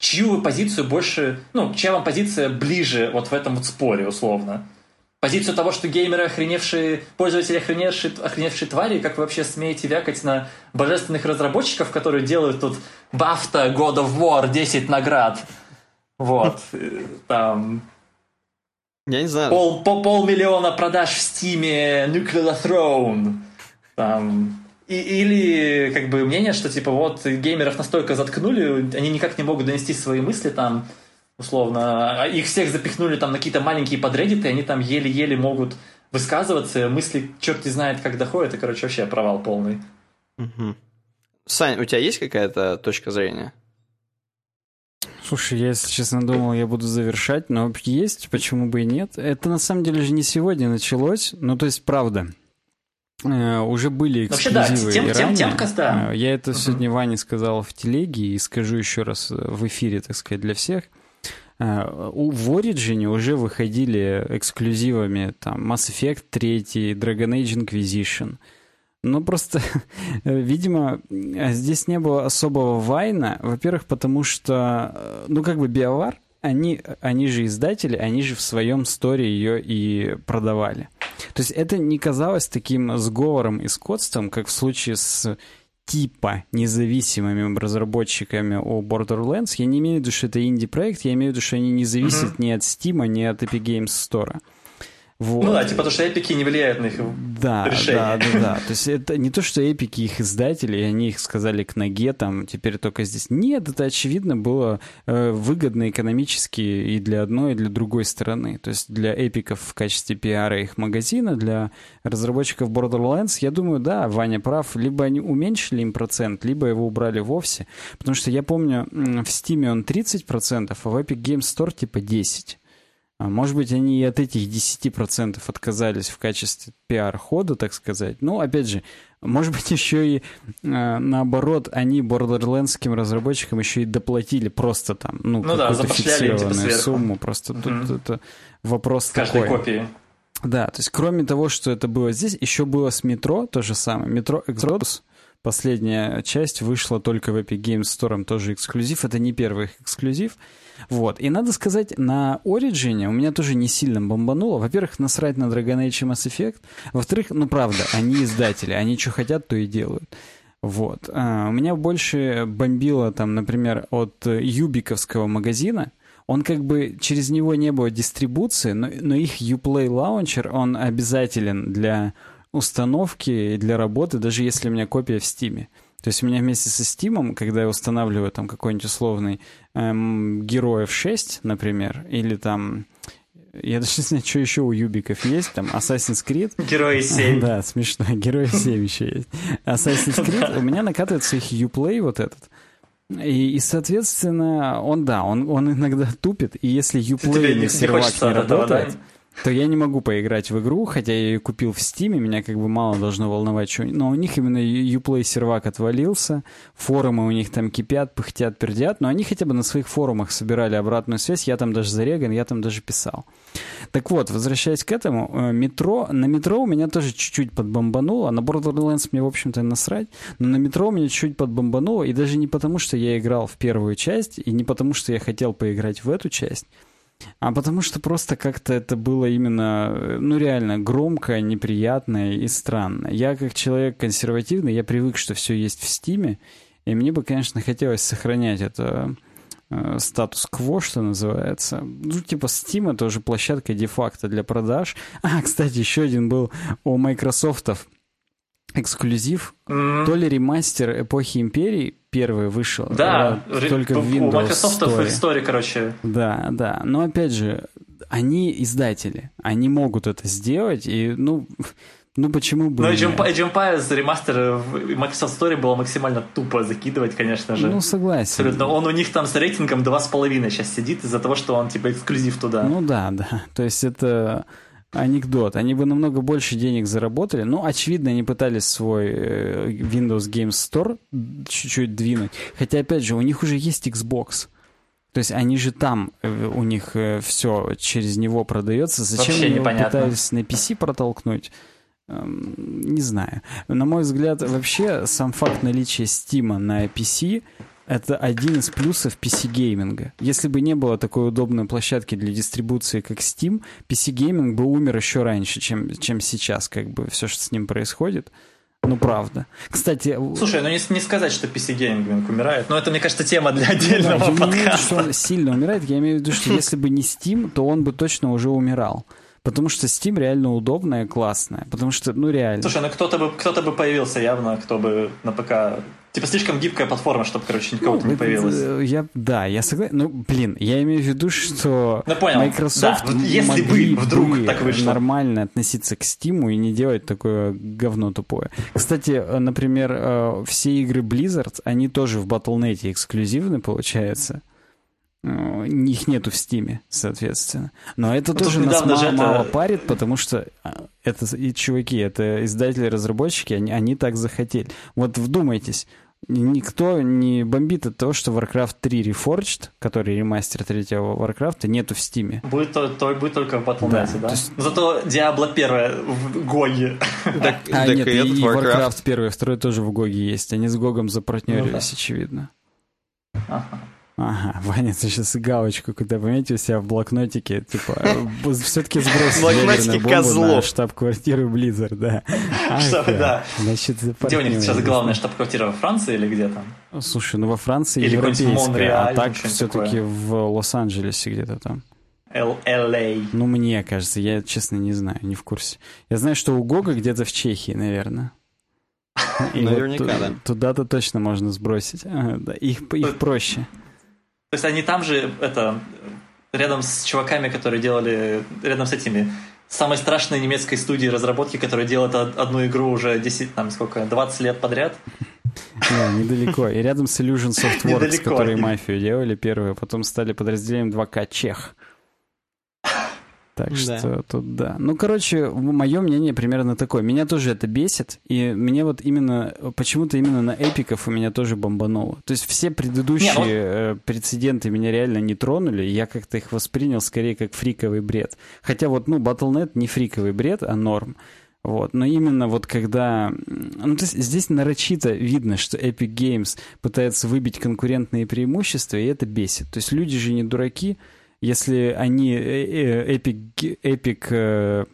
[SPEAKER 3] чью вы позицию больше, ну, чья вам позиция ближе вот в этом вот споре, условно позицию того, что геймеры охреневшие, пользователи охреневшие, охреневшие твари, как вы вообще смеете вякать на божественных разработчиков, которые делают тут BAFTA, God of War, 10 наград. Вот. <laughs> Там...
[SPEAKER 1] Я не знаю.
[SPEAKER 3] Пол, по, полмиллиона продаж в Стиме Nuclear Throne. Там... И, или как бы мнение, что типа вот геймеров настолько заткнули, они никак не могут донести свои мысли там, условно, а их всех запихнули там на какие-то маленькие подредdiты, они там еле-еле могут высказываться, мысли черт не знает, как доходят, и, короче, вообще провал полный.
[SPEAKER 1] Угу. Сань, у тебя есть какая-то точка зрения?
[SPEAKER 2] Слушай, я, если честно, думал, я буду завершать, но есть, почему бы и нет. Это на самом деле же не сегодня началось, ну то есть правда. Э, уже были эксклюзивы Вообще, да, тем, ранее. Тем, тем, да. Э, я это uh-huh. сегодня Ване сказал в телеге и скажу еще раз в эфире, так сказать, для всех. Э, в Origin уже выходили эксклюзивами там Mass Effect 3, Dragon Age Inquisition. Ну, просто, <laughs> видимо, здесь не было особого вайна. Во-первых, потому что, э, ну, как бы BioWare, они, они же издатели, они же в своем сторе ее и продавали. То есть это не казалось таким сговором и скотством, как в случае с типа независимыми разработчиками о Borderlands, я не имею в виду, что это инди-проект, я имею в виду, что они не зависят uh-huh. ни от Steam, ни от Epic Games Store.
[SPEAKER 3] Вот. Ну да, типа то, что эпики не влияют на их
[SPEAKER 2] да,
[SPEAKER 3] решение.
[SPEAKER 2] Да, да, да. То есть это не то, что эпики их издатели, и они их сказали к ноге, там, теперь только здесь. Нет, это очевидно было э, выгодно экономически и для одной, и для другой стороны. То есть для эпиков в качестве пиара их магазина, для разработчиков Borderlands, я думаю, да, Ваня прав, либо они уменьшили им процент, либо его убрали вовсе. Потому что я помню, в Steam он 30%, а в Epic Games Store типа 10%. А может быть, они и от этих 10% отказались в качестве пиар-хода, так сказать. Ну, опять же, может быть, <laughs> еще и э, наоборот, они бордерлендским разработчикам еще и доплатили просто там, ну, ну какую-то да, фиксированную типа сумму. Просто угу. тут это вопрос С
[SPEAKER 3] каждой
[SPEAKER 2] такой.
[SPEAKER 3] копии.
[SPEAKER 2] Да, то есть кроме того, что это было здесь, еще было с метро то же самое. Метро Exodus, последняя часть вышла только в Epic Games Store, тоже эксклюзив. Это не первый эксклюзив. Вот. И надо сказать, на Origin у меня тоже не сильно бомбануло. Во-первых, насрать на Dragon Age Mass Effect. Во-вторых, ну правда, они издатели, они что хотят, то и делают. Вот. А, у меня больше бомбило там, например, от юбиковского магазина. Он как бы, через него не было дистрибуции, но, но их Uplay Launcher, он обязателен для установки для работы, даже если у меня копия в Стиме. То есть у меня вместе со Steam, когда я устанавливаю там какой-нибудь условный эм, Героев 6, например, или там я даже не знаю, что еще у Юбиков есть. Там Assassin's Creed.
[SPEAKER 3] Герои <laughs> 7.
[SPEAKER 2] Да, смешно. Герои 7 еще есть. Assassin's Creed. У меня накатывается их Uplay вот этот. И, и, соответственно, он, да, он, он иногда тупит. И если Uplay или сервак не работает, то я не могу поиграть в игру, хотя я ее купил в Steam, меня как бы мало должно волновать, что... но у них именно Uplay сервак отвалился, форумы у них там кипят, пыхтят, пердят, но они хотя бы на своих форумах собирали обратную связь, я там даже зареган, я там даже писал. Так вот, возвращаясь к этому, э, метро, на метро у меня тоже чуть-чуть подбомбануло, на Borderlands мне, в общем-то, насрать, но на метро у меня чуть-чуть подбомбануло, и даже не потому, что я играл в первую часть, и не потому, что я хотел поиграть в эту часть, а потому что просто как-то это было именно, ну реально, громко, неприятно и странно. Я как человек консервативный, я привык, что все есть в Стиме, и мне бы, конечно, хотелось сохранять это э, статус-кво, что называется. Ну, типа Steam это уже площадка де-факто для продаж. <laughs> А, кстати, еще один был у Microsoft эксклюзив. Mm-hmm. То ли ремастер эпохи Империи первый вышел.
[SPEAKER 3] Да, э, только в Windows у Microsoft Store. история, короче.
[SPEAKER 2] Да, да. Но опять же, они издатели. Они могут это сделать, и, ну, <laughs> ну почему бы...
[SPEAKER 3] Ну, Age Empires ремастер в Microsoft Store было максимально тупо закидывать, конечно же.
[SPEAKER 2] Ну, согласен.
[SPEAKER 3] Абсолютно. Он у них там с рейтингом 2,5 сейчас сидит из-за того, что он типа эксклюзив туда.
[SPEAKER 2] Ну да, да. То есть это анекдот. Они бы намного больше денег заработали. Ну, очевидно, они пытались свой э, Windows Game Store чуть-чуть двинуть. Хотя, опять же, у них уже есть Xbox. То есть они же там, э, у них э, все через него продается. Зачем Вообще они непонятно. пытались на PC протолкнуть? Эм, не знаю. На мой взгляд, вообще сам факт наличия Steam на PC это один из плюсов PC-гейминга. Если бы не было такой удобной площадки для дистрибуции, как Steam, PC-гейминг бы умер еще раньше, чем, чем сейчас, как бы все, что с ним происходит. Ну, правда. Кстати...
[SPEAKER 3] Слушай, ну не, не сказать, что PC-гейминг умирает, но это, мне кажется, тема для отдельного да, подкаста. Я не имею в виду,
[SPEAKER 2] что он сильно умирает, я имею в виду, что если бы не Steam, то он бы точно уже умирал. Потому что Steam реально удобная, классная. Потому что, ну реально.
[SPEAKER 3] Слушай, ну кто-то бы, кто-то бы появился явно, кто бы на ПК Типа слишком гибкая платформа, чтобы, короче, никого ну, не появилось.
[SPEAKER 2] Я, да, я согласен. Ну, блин, я имею в виду, что
[SPEAKER 3] ну, понял.
[SPEAKER 2] Microsoft
[SPEAKER 3] да. если бы вдруг бы так вышло.
[SPEAKER 2] нормально относиться к Steam и не делать такое говно тупое. Кстати, э, например, э, все игры Blizzard, они тоже в Battle.net эксклюзивны, получается. Их нету в Стиме, соответственно. Но это ну, тоже нас мало, это... мало парит, потому что это и чуваки, это издатели-разработчики, они, они так захотели. Вот вдумайтесь, никто не бомбит от того, что Warcraft 3 Reforged, который ремастер третьего Warcraft, нету в Steam е.
[SPEAKER 3] Будет, то, то, будет только в Battle.net, да? да? Есть... Зато Diablo 1 в GOG е. <laughs>
[SPEAKER 2] Так, а, так нет, и, и Warcraft 1 и 2 тоже в GOG е есть. Они с GOG ом запартнерились, ну, да. очевидно. Ага. Ага, Ваня, ты сейчас галочку куда пометил у себя в блокнотике, типа, все-таки сбросил
[SPEAKER 3] Блокнотики козлов.
[SPEAKER 2] штаб-квартиры Blizzard, да. <laughs>
[SPEAKER 3] Ага, да. Значит, где у них сейчас главная штаб-квартира, во Франции или где там?
[SPEAKER 2] Слушай, ну во Франции или европейская, а так все-таки в Лос-Анджелесе где-то там.
[SPEAKER 3] LA.
[SPEAKER 2] Ну, мне кажется, я, честно, не знаю, не в курсе. Я знаю, что у Гога где-то в Чехии, наверное. <laughs>
[SPEAKER 3] И Наверняка, вот, да.
[SPEAKER 2] Туда-то точно можно сбросить. Их, их проще.
[SPEAKER 3] То есть они там же, это, рядом с чуваками, которые делали, рядом с этими самой страшной немецкой студией разработки, которая делает одну игру уже 10, там сколько, 20 лет подряд.
[SPEAKER 2] Да, недалеко. И рядом с Illusion Softworks, которые мафию делали первые, а потом стали подразделением 2К Чех. Так да. что тут да. Ну, короче, мое мнение примерно такое. Меня тоже это бесит, и мне вот именно, почему-то именно на эпиков у меня тоже бомбануло. То есть все предыдущие не, ну... э, прецеденты меня реально не тронули, и я как-то их воспринял скорее как фриковый бред. Хотя вот, ну, Battle.net не фриковый бред, а норм. Вот. Но именно вот когда... Ну, то есть здесь нарочито видно, что Epic Games пытается выбить конкурентные преимущества, и это бесит. То есть люди же не дураки, если они, э, э, Epic, Epic э,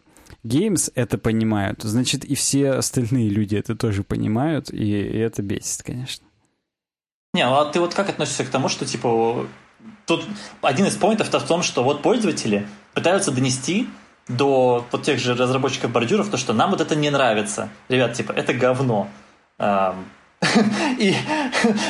[SPEAKER 2] Games это понимают, значит и все остальные люди это тоже понимают, и, это бесит, конечно.
[SPEAKER 3] Не, ну а ты вот как относишься к тому, что типа тут один из поинтов в том, что вот пользователи пытаются донести до вот тех же разработчиков бордюров то, что нам вот это не нравится. Ребят, типа, это говно. И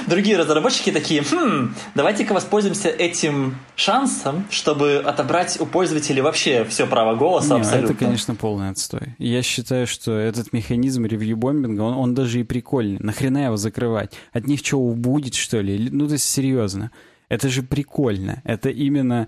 [SPEAKER 3] другие разработчики такие, хм, давайте-ка воспользуемся этим шансом, чтобы отобрать у пользователей вообще все право голоса
[SPEAKER 2] Не,
[SPEAKER 3] абсолютно.
[SPEAKER 2] Это, конечно, полный отстой. Я считаю, что этот механизм ревью-бомбинга, он, он даже и прикольный. Нахрена его закрывать? От них что, убудет, что ли? Ну, то есть, серьезно. Это же прикольно. Это именно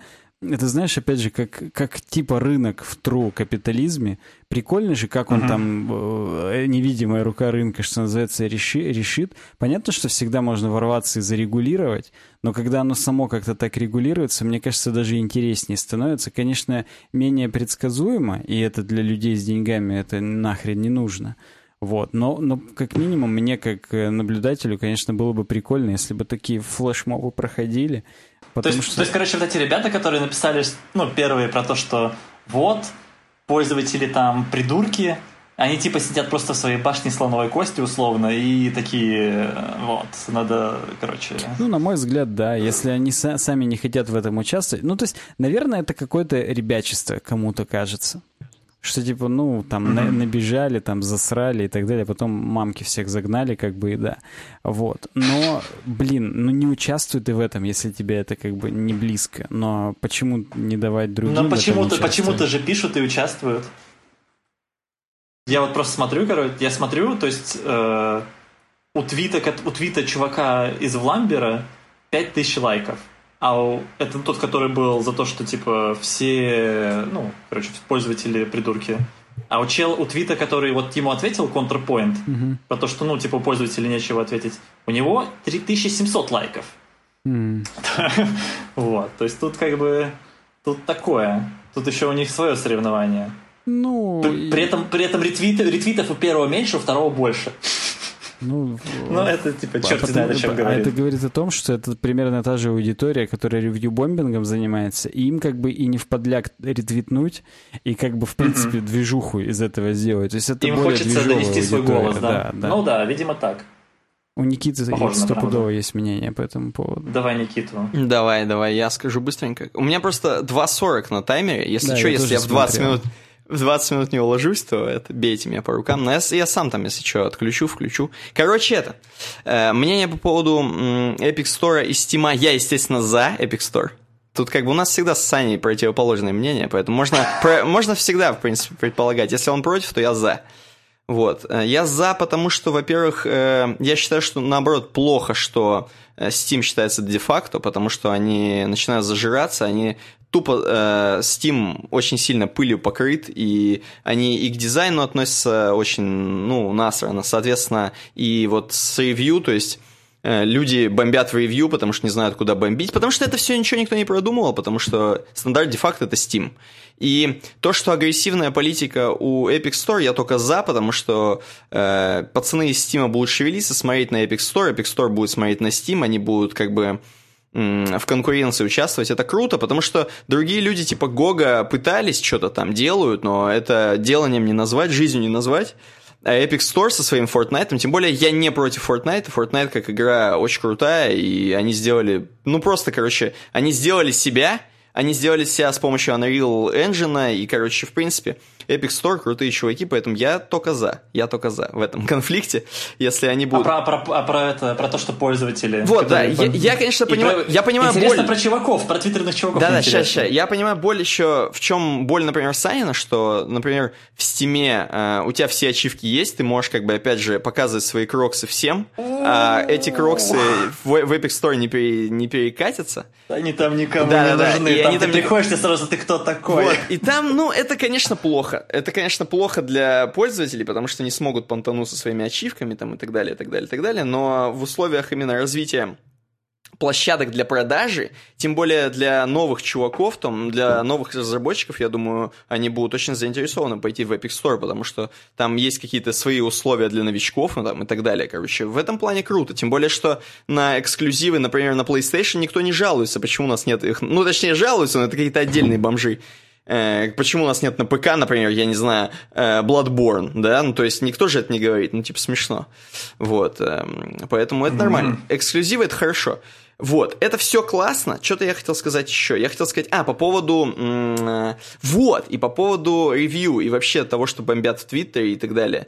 [SPEAKER 2] это знаешь, опять же, как, как типа рынок в тру капитализме. Прикольно же, как он uh-huh. там, э, невидимая рука рынка, что называется, реши, решит. Понятно, что всегда можно ворваться и зарегулировать, но когда оно само как-то так регулируется, мне кажется, даже интереснее становится. Конечно, менее предсказуемо, и это для людей с деньгами это нахрен не нужно. Вот. Но, но как минимум мне, как э, наблюдателю, конечно, было бы прикольно, если бы такие флешмобы проходили.
[SPEAKER 3] То есть, что... то есть, короче, вот эти ребята, которые написали, ну, первые про то, что вот, пользователи там придурки, они типа сидят просто в своей башне слоновой кости условно и такие, вот, надо, короче...
[SPEAKER 2] Ну, на мой взгляд, да, если они сами не хотят в этом участвовать. Ну, то есть, наверное, это какое-то ребячество кому-то кажется что типа, ну, там mm-hmm. на, набежали, там засрали и так далее, потом мамки всех загнали, как бы, и да. Вот. Но, блин, ну не участвуй ты в этом, если тебе это как бы не близко. Но почему не давать другим
[SPEAKER 3] Но почему-то, почему-то же пишут и участвуют. Я вот просто смотрю, короче, я смотрю, то есть э, у, твита, у твита чувака из Вламбера 5000 лайков. А это тот, который был за то, что, типа, все, ну, короче, пользователи придурки. А у чел, у твита, который вот ему ответил, Counterpoint, mm-hmm. про то, что, ну, типа, у пользователя нечего ответить, у него 3700 лайков. Mm. <laughs> вот, то есть тут как бы, тут такое. Тут еще у них свое соревнование.
[SPEAKER 2] Ну...
[SPEAKER 3] При, этом, при этом ретвит, ретвитов у первого меньше, у второго больше.
[SPEAKER 2] Ну,
[SPEAKER 3] ну это типа черт а знает, о чем говорит.
[SPEAKER 2] А это говорит о том, что это примерно та же аудитория, которая ревью-бомбингом занимается, и им как бы и не в подляк ретвитнуть, и как бы в принципе mm-hmm. движуху из этого сделать. То есть это
[SPEAKER 3] им хочется донести свой голос, да? Да, да? Ну да, видимо так.
[SPEAKER 2] У Никиты стопудово есть мнение по этому поводу.
[SPEAKER 3] Давай Никиту.
[SPEAKER 1] Давай, давай, я скажу быстренько. У меня просто 2.40 на таймере. Если да, что, если я в 20 смотрел. минут в 20 минут не уложусь, то это бейте меня по рукам. Но я, я сам там, если что, отключу, включу. Короче, это. Э, мнение по поводу э, Epic Store и Steam. Я, естественно, за Epic Store. Тут как бы у нас всегда с Саней противоположное мнение, поэтому можно, <laughs> про, можно всегда, в принципе, предполагать. Если он против, то я за. Вот. Э, я за, потому что, во-первых, э, я считаю, что наоборот плохо, что Steam считается де-факто, потому что они начинают зажираться, они тупо э, Steam очень сильно пылью покрыт, и они и к дизайну относятся очень, ну, насрано. Соответственно, и вот с ревью, то есть э, люди бомбят в ревью, потому что не знают, куда бомбить, потому что это все ничего никто не продумывал, потому что стандарт де-факто это Steam. И то, что агрессивная политика у Epic Store, я только за, потому что э, пацаны из Steam будут шевелиться, смотреть на Epic Store, Epic Store будет смотреть на Steam, они будут как бы в конкуренции участвовать, это круто, потому что другие люди типа Гога пытались, что-то там делают, но это деланием не назвать, жизнью не назвать. А Epic Store со своим Fortnite, тем более я не против Fortnite, Fortnite как игра очень крутая, и они сделали, ну просто, короче, они сделали себя, они сделали себя с помощью Unreal Engine, и, короче, в принципе, Epic Store крутые чуваки, поэтому я только за. Я только за в этом <laughs> конфликте, если они будут...
[SPEAKER 3] А про, про, а про это, про то, что пользователи...
[SPEAKER 1] Вот, да, я, я, конечно, понимаю... Про... Я понимаю
[SPEAKER 3] Интересно
[SPEAKER 1] боль...
[SPEAKER 3] про чуваков, про твиттерных чуваков
[SPEAKER 1] Да, да, сейчас, сейчас. Я понимаю боль еще... В чем боль, например, Санина, что, например, в Стиме э, у тебя все ачивки есть, ты можешь, как бы, опять же, показывать свои кроксы всем, а эти кроксы в, в Epic Store не, пере, не перекатятся.
[SPEAKER 3] Они там никому да, не да, нужны. Да, и там они ты там приходишь, ты сразу, ты кто такой? Вот,
[SPEAKER 1] и там, ну, это, конечно, плохо плохо. Это, конечно, плохо для пользователей, потому что не смогут понтануться своими ачивками там, и так далее, и так далее, и так далее. Но в условиях именно развития площадок для продажи, тем более для новых чуваков, там, для новых разработчиков, я думаю, они будут очень заинтересованы пойти в Epic Store, потому что там есть какие-то свои условия для новичков ну, там, и так далее. Короче, в этом плане круто. Тем более, что на эксклюзивы, например, на PlayStation никто не жалуется, почему у нас нет их. Ну, точнее, жалуются, но это какие-то отдельные бомжи. Э, почему у нас нет на ПК, например, я не знаю, э, Bloodborne, да, ну, то есть никто же это не говорит, ну, типа, смешно. Вот, э, поэтому это нормально. Эксклюзивы — это хорошо. Вот, это все классно. Что-то я хотел сказать еще. Я хотел сказать, а, по поводу... Э, вот, и по поводу ревью, и вообще того, что бомбят в Твиттере и так далее.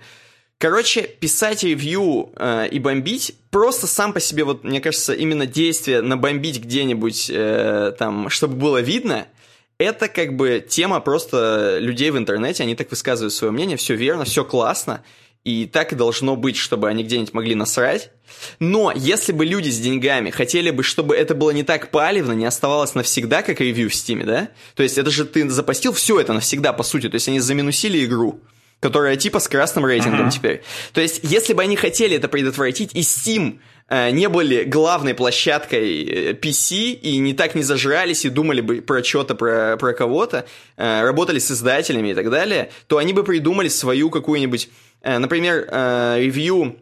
[SPEAKER 1] Короче, писать ревью э, и бомбить просто сам по себе, вот, мне кажется, именно действие набомбить где-нибудь э, там, чтобы было видно — это как бы тема просто людей в интернете, они так высказывают свое мнение, все верно, все классно. и так и должно быть, чтобы они где-нибудь могли насрать. Но если бы люди с деньгами хотели бы, чтобы это было не так палевно, не оставалось навсегда, как ревью в Стиме, да? То есть это же ты запостил все это навсегда, по сути. То есть они заминусили игру которая типа с красным рейтингом uh-huh. теперь. То есть, если бы они хотели это предотвратить, и Steam не были главной площадкой э, PC, и не так не зажрались, и думали бы про что-то, про, про кого-то, э, работали с издателями и так далее, то они бы придумали свою какую-нибудь Э, например, э, ревью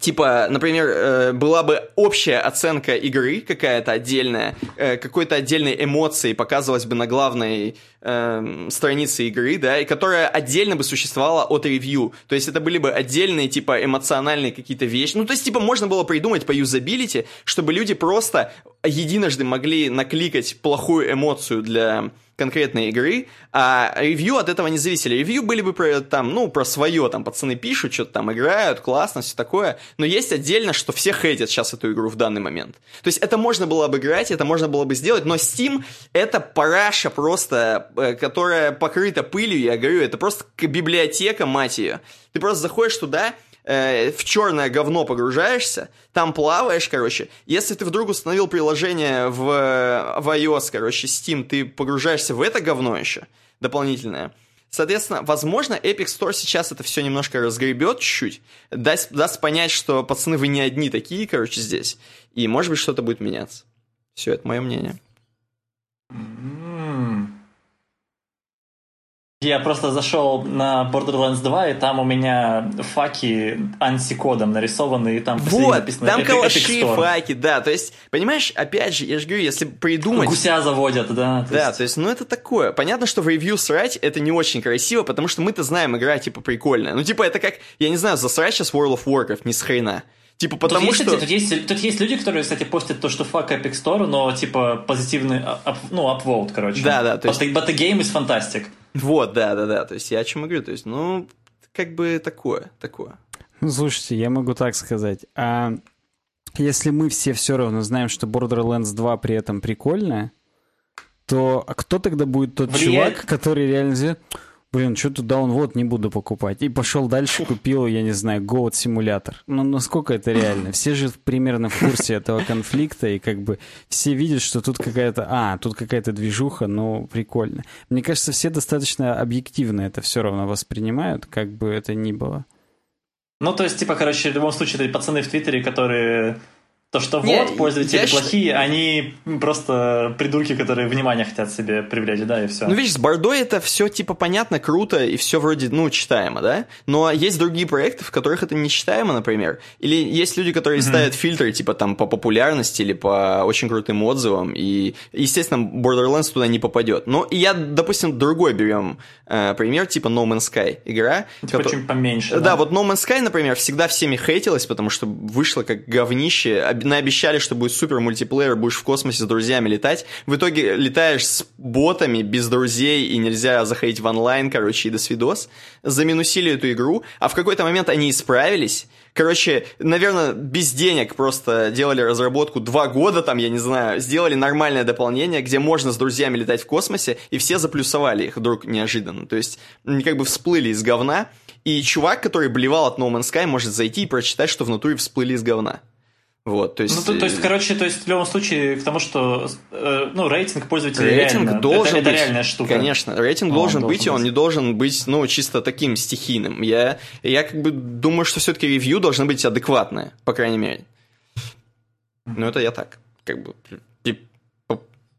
[SPEAKER 1] типа, например, э, была бы общая оценка игры какая-то отдельная, какой-то отдельной эмоции показывалась бы на главной э, странице игры, да, и которая отдельно бы существовала от ревью. То есть это были бы отдельные, типа, эмоциональные какие-то вещи. Ну, то есть, типа, можно было придумать по юзабилити, чтобы люди просто единожды могли накликать плохую эмоцию для конкретной игры, а ревью от этого не зависели. Ревью были бы про, там, ну, про свое, там, пацаны пишут, что-то там играют, классно, все такое, но есть отдельно, что все хейтят сейчас эту игру в данный момент. То есть это можно было обыграть, это можно было бы сделать, но Steam — это параша просто, э, которая покрыта пылью, я говорю, это просто библиотека, мать ее. Ты просто заходишь туда, э, в черное говно погружаешься, там плаваешь, короче. Если ты вдруг установил приложение в, в iOS, короче, Steam, ты погружаешься в это говно еще дополнительное. Соответственно, возможно, Epic Store сейчас это все немножко разгребет чуть-чуть, даст, даст понять, что, пацаны, вы не одни такие, короче, здесь, и, может быть, что-то будет меняться. Все, это мое мнение.
[SPEAKER 3] Я просто зашел на Borderlands 2, и там у меня факи антикодом нарисованы, и там
[SPEAKER 1] Вот, написано там калаши, факи, да, то есть, понимаешь, опять же, я же говорю, если придумать...
[SPEAKER 3] Гуся заводят, да.
[SPEAKER 1] То да, есть... то есть, ну это такое. Понятно, что в ревью срать это не очень красиво, потому что мы-то знаем, игра, типа, прикольная. Ну, типа, это как, я не знаю, засрать сейчас World of Warcraft, не с хрена. Типа потому
[SPEAKER 3] тут
[SPEAKER 1] что...
[SPEAKER 3] Есть, тут, есть, тут есть люди, которые, кстати, постят то, что fuck Epic Store, но типа позитивный, up, ну, upvote, короче.
[SPEAKER 1] Да, да. То
[SPEAKER 3] есть... But, but the game is fantastic. <laughs>
[SPEAKER 1] Вот, да, да, да. То есть я о чем и говорю. То есть, ну, как бы такое, такое.
[SPEAKER 2] Ну, слушайте, я могу так сказать. А если мы все все равно знаем, что Borderlands 2 при этом прикольная, то а кто тогда будет тот Влияет? чувак, который реально блин, что туда он вот не буду покупать. И пошел дальше, купил, я не знаю, Goat симулятор. Ну, насколько это реально? Все же примерно в курсе этого конфликта, и как бы все видят, что тут какая-то, а, тут какая-то движуха, ну, прикольно. Мне кажется, все достаточно объективно это все равно воспринимают, как бы это ни было.
[SPEAKER 3] Ну, то есть, типа, короче, в любом случае, это пацаны в Твиттере, которые то, что не, вот, пользователи плохие, считаю... они просто придурки, которые внимание хотят себе привлечь, да, и все.
[SPEAKER 1] Ну, видишь, с Бордой это все, типа, понятно, круто, и все вроде, ну, читаемо, да? Но есть другие проекты, в которых это не читаемо, например. Или есть люди, которые mm-hmm. ставят фильтры, типа, там, по популярности или по очень крутым отзывам, и, естественно, Borderlands туда не попадет. Но и я, допустим, другой берем э, пример, типа No Man's Sky игра.
[SPEAKER 3] Типа, который... чуть поменьше,
[SPEAKER 1] да? Да, вот No Man's Sky, например, всегда всеми хейтилась, потому что вышло как говнище, наобещали, что будет супер мультиплеер, будешь в космосе с друзьями летать. В итоге летаешь с ботами, без друзей, и нельзя заходить в онлайн, короче, и до свидос. Заминусили эту игру, а в какой-то момент они исправились. Короче, наверное, без денег просто делали разработку два года, там, я не знаю, сделали нормальное дополнение, где можно с друзьями летать в космосе, и все заплюсовали их вдруг неожиданно. То есть, они как бы всплыли из говна, и чувак, который блевал от No Man's Sky, может зайти и прочитать, что внутри всплыли из говна. Вот, то есть...
[SPEAKER 3] Ну, то, то есть, короче, то есть в любом случае к тому, что э, ну, рейтинг пользователя
[SPEAKER 1] рейтинг
[SPEAKER 3] реально,
[SPEAKER 1] должен
[SPEAKER 3] это,
[SPEAKER 1] быть,
[SPEAKER 3] это реальная штука.
[SPEAKER 1] Конечно, рейтинг должен, должен быть, и он не должен быть, ну, чисто таким стихийным. Я, я как бы думаю, что все-таки ревью должны быть адекватные, по крайней мере. Ну, это я так, как бы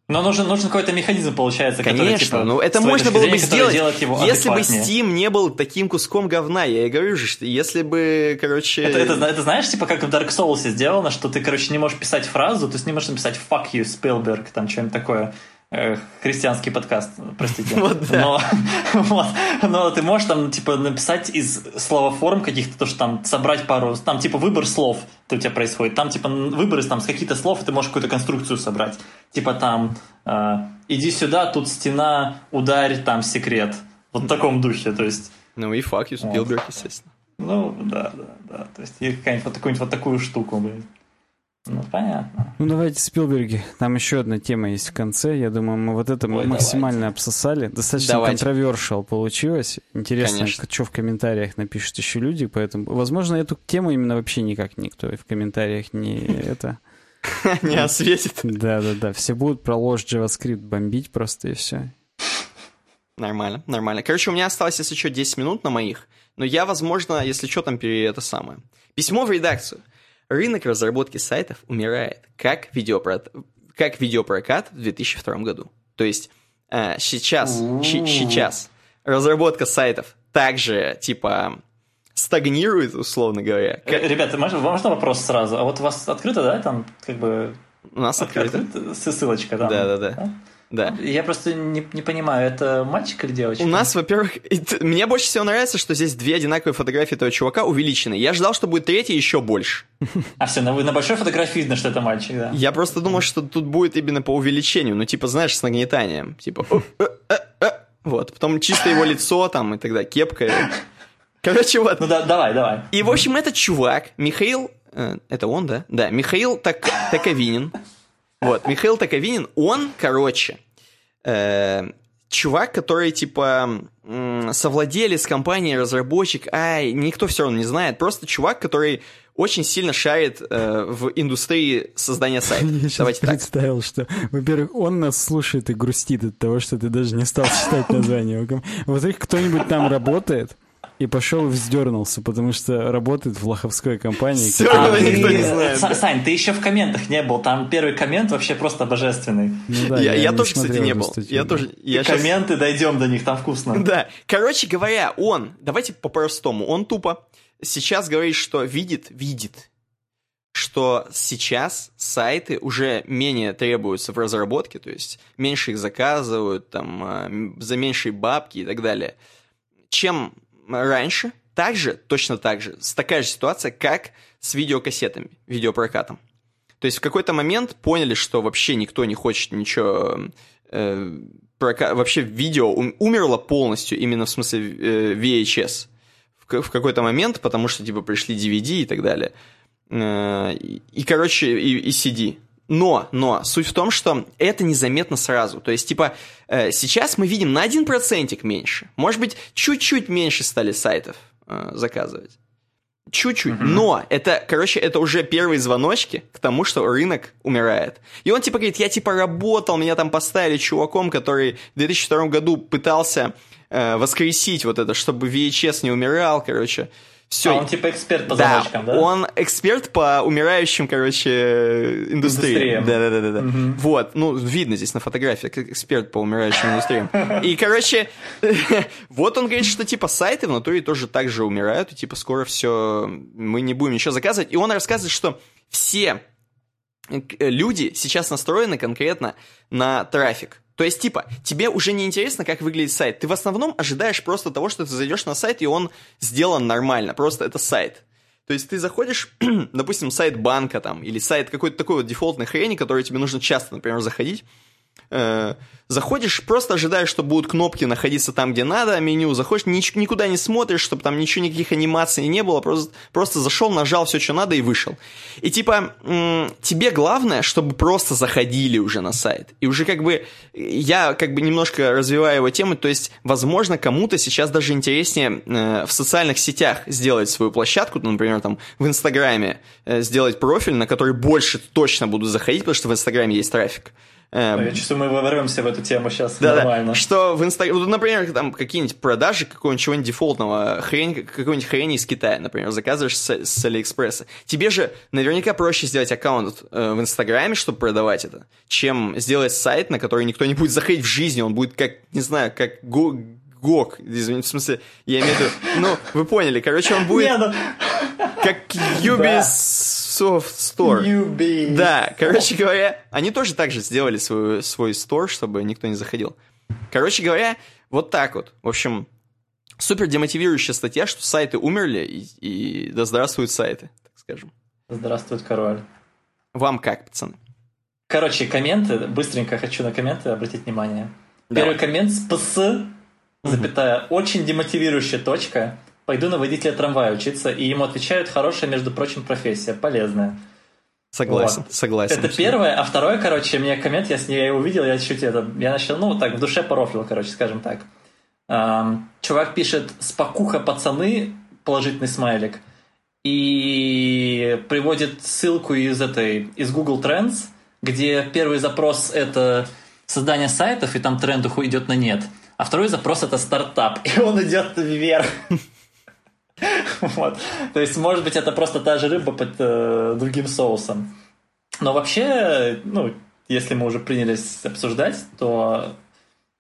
[SPEAKER 3] но нужен, нужен какой-то механизм, получается,
[SPEAKER 1] Конечно,
[SPEAKER 3] который, типа,
[SPEAKER 1] ну это можно было бы сделать, его если бы Steam не был таким куском говна. Я и говорю же, что если бы, короче...
[SPEAKER 3] Это, это, это знаешь, типа как в Dark Souls сделано, что ты, короче, не можешь писать фразу, есть не можешь написать «fuck you, Spielberg», там что-нибудь такое. Э, христианский подкаст, простите. <laughs> Вот, да. но, вот, но ты можешь там типа написать из словоформ каких-то, то, что там собрать пару, там типа выбор слов у тебя происходит, там типа выбор из там с каких-то слов, и ты можешь какую-то конструкцию собрать. Типа там э, иди сюда, тут стена, ударь, там секрет. Вот в таком духе, то есть.
[SPEAKER 1] Ну и you, Спилберг, вот. естественно.
[SPEAKER 3] Ну, да, да, да. То есть, какая-нибудь вот такую, вот такую штуку, блин. Ну, понятно.
[SPEAKER 2] Ну, давайте Спилберги. Там еще одна тема есть в конце. Я думаю, мы вот это Ой, максимально давайте. обсосали. Достаточно давайте. контровершал получилось. Интересно, Конечно. что в комментариях напишут еще люди. Поэтому, возможно, эту тему именно вообще никак никто в комментариях не <laughs> это...
[SPEAKER 1] Не осветит.
[SPEAKER 2] Да-да-да. Все будут про ложь JavaScript бомбить просто и все.
[SPEAKER 1] Нормально, нормально. Короче, у меня осталось, если что, 10 минут на моих. Но я, возможно, если что, там пере это самое. Письмо в редакцию. Рынок разработки сайтов умирает, как, видеопро... как видеопрокат в 2002 году. То есть э, сейчас, сейчас разработка сайтов также, типа, стагнирует, условно говоря.
[SPEAKER 3] Как... Ребята, можно, можно вопрос сразу? А вот у вас открыто, да, там, как бы...
[SPEAKER 1] У нас открыто.
[SPEAKER 3] открыто ссылочка там.
[SPEAKER 1] Да-да-да. Да?
[SPEAKER 3] Я просто не, не понимаю, это мальчик или девочка?
[SPEAKER 1] У нас, во-первых, мне больше всего нравится, что здесь две одинаковые фотографии этого чувака увеличены. Я ждал, что будет третья еще больше.
[SPEAKER 3] А все, на, на большой фотографии видно, что это мальчик, да?
[SPEAKER 1] Я просто думал, что тут будет именно по увеличению, ну, типа, знаешь, с нагнетанием. Типа, вот, потом чисто его лицо там, и тогда кепка. Короче, вот.
[SPEAKER 3] Ну да, давай, давай.
[SPEAKER 1] И, в общем, этот чувак, Михаил, э, это он, да? Да, Михаил так, Таковинин, вот, Михаил Таковинин, он, короче, э, чувак, который, типа, э, совладелец компании, разработчик, ай, никто все равно не знает, просто чувак, который очень сильно шарит э, в индустрии создания сайта.
[SPEAKER 2] Я Давайте представил, что, во-первых, он нас слушает и грустит от того, что ты даже не стал <laughs> читать название. Во-вторых, кто-нибудь там работает, и пошел и вздернулся, потому что работает в лоховской компании.
[SPEAKER 1] Все равно а, никто не знает.
[SPEAKER 3] Сань, ты еще в комментах не был. Там первый коммент вообще просто божественный.
[SPEAKER 1] Ну, да, я, я, я тоже, кстати, не был. Я тоже.
[SPEAKER 3] Я сейчас... Комменты дойдем до них, там вкусно.
[SPEAKER 1] Да. Короче говоря, он, давайте по-простому, он тупо сейчас говорит, что видит, видит, что сейчас сайты уже менее требуются в разработке, то есть меньше их заказывают, там, а, за меньшие бабки и так далее, чем раньше также, точно так же, такая же ситуация, как с видеокассетами, видеопрокатом. То есть в какой-то момент поняли, что вообще никто не хочет ничего... Э, прока... Вообще видео умерло полностью, именно в смысле э, VHS. В, в какой-то момент, потому что типа пришли DVD и так далее. Э, и, короче, и, и CD. Но, но, суть в том, что это незаметно сразу. То есть, типа, э, сейчас мы видим на один процентик меньше. Может быть, чуть-чуть меньше стали сайтов э, заказывать. Чуть-чуть. Mm-hmm. Но это, короче, это уже первые звоночки к тому, что рынок умирает. И он, типа, говорит, я, типа, работал, меня там поставили чуваком, который в 2002 году пытался э, воскресить вот это, чтобы VHS не умирал, короче. Все.
[SPEAKER 3] А он типа эксперт по да, замочкам, да?
[SPEAKER 1] Он эксперт по умирающим, короче, индустриям. Да, да, да, да. Угу. Вот, ну, видно здесь на фотографии, как эксперт по умирающим индустриям. И, короче, <laughs> вот он говорит, что типа сайты в натуре тоже так же умирают, и типа скоро все, мы не будем ничего заказывать. И он рассказывает, что все люди сейчас настроены конкретно на трафик. То есть, типа, тебе уже не интересно, как выглядит сайт. Ты в основном ожидаешь просто того, что ты зайдешь на сайт, и он сделан нормально. Просто это сайт. То есть ты заходишь, <clears throat> допустим, сайт банка там, или сайт какой-то такой вот дефолтной хрени, который тебе нужно часто, например, заходить, Э, заходишь, просто ожидаешь, что будут кнопки находиться там, где надо, меню, заходишь, ни, никуда не смотришь, чтобы там ничего, никаких анимаций не было, просто, просто зашел, нажал все, что надо и вышел. И типа, тебе главное, чтобы просто заходили уже на сайт. И уже как бы, я как бы немножко развиваю его тему, то есть, возможно, кому-то сейчас даже интереснее э, в социальных сетях сделать свою площадку, например, там в Инстаграме э, сделать профиль, на который больше точно буду заходить, потому что в Инстаграме есть трафик.
[SPEAKER 3] Эм, Я чувствую, мы ворвемся в эту тему сейчас да, нормально.
[SPEAKER 1] Да, что в Инстаграме, например, там какие-нибудь продажи какого-нибудь чего-нибудь дефолтного, хрень, какой-нибудь хрени из Китая, например, заказываешь с, с Алиэкспресса. Тебе же наверняка проще сделать аккаунт э, в Инстаграме, чтобы продавать это, чем сделать сайт, на который никто не будет заходить в жизни, он будет как, не знаю, как Гог, извините, в смысле, я имею в виду, ну, вы поняли, короче, он будет ну, как Ubisoft Store.
[SPEAKER 3] Ubi.
[SPEAKER 1] Да, короче говоря, они тоже так же сделали свой, свой store, чтобы никто не заходил. Короче говоря, вот так вот. В общем, супер демотивирующая статья, что сайты умерли, и, и да здравствуют сайты, так скажем.
[SPEAKER 3] Здравствует король.
[SPEAKER 1] Вам как, пацаны?
[SPEAKER 3] Короче, комменты, быстренько хочу на комменты обратить внимание. Первый коммент с ПС запятая, очень демотивирующая точка. Пойду на водителя трамвая учиться, и ему отвечают, хорошая, между прочим, профессия, полезная.
[SPEAKER 1] Согласен, вот. согласен.
[SPEAKER 3] Это первое, а второе, короче, мне коммент, я, я его увидел, я чуть это, я начал, ну, так, в душе порофлил, короче, скажем так. Эм, чувак пишет «Спокуха, пацаны», положительный смайлик, и приводит ссылку из этой, из Google Trends, где первый запрос — это создание сайтов, и там тренд идет на нет, а второй запрос — это стартап, <laughs> и он идет вверх. <laughs> Вот. То есть, может быть, это просто та же рыба под э, другим соусом. Но вообще, ну, если мы уже принялись обсуждать, то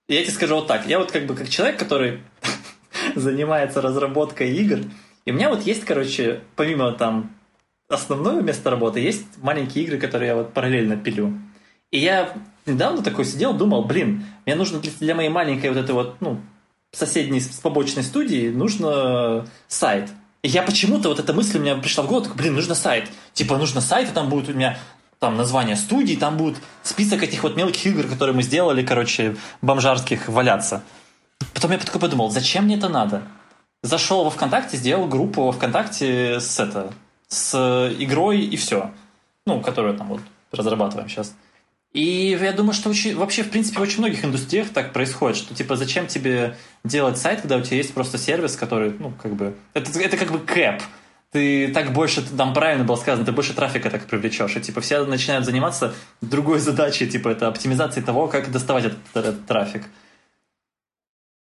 [SPEAKER 3] я тебе скажу вот так. Я вот как бы как человек, который <laughs> занимается разработкой игр, и у меня вот есть, короче, помимо там основного места работы, есть маленькие игры, которые я вот параллельно пилю. И я недавно такой сидел, думал, блин, мне нужно для моей маленькой вот этой вот, ну, соседней, с побочной студии нужно сайт. И я почему-то, вот эта мысль у меня пришла в голову, такой, блин, нужно сайт. Типа, нужно сайт, и там будет у меня там название студии, там будет список этих вот мелких игр, которые мы сделали, короче, бомжарских, валяться. Потом я такой подумал, зачем мне это надо? Зашел во ВКонтакте, сделал группу во ВКонтакте с это, с игрой и все. Ну, которую там вот разрабатываем сейчас. И я думаю, что очень, вообще, в принципе, в очень многих индустриях так происходит, что, типа, зачем тебе делать сайт, когда у тебя есть просто сервис, который, ну, как бы, это, это как бы кэп. Ты так больше, там правильно было сказано, ты больше трафика так привлечешь. И, типа, все начинают заниматься другой задачей, типа, это оптимизацией того, как доставать этот, этот трафик.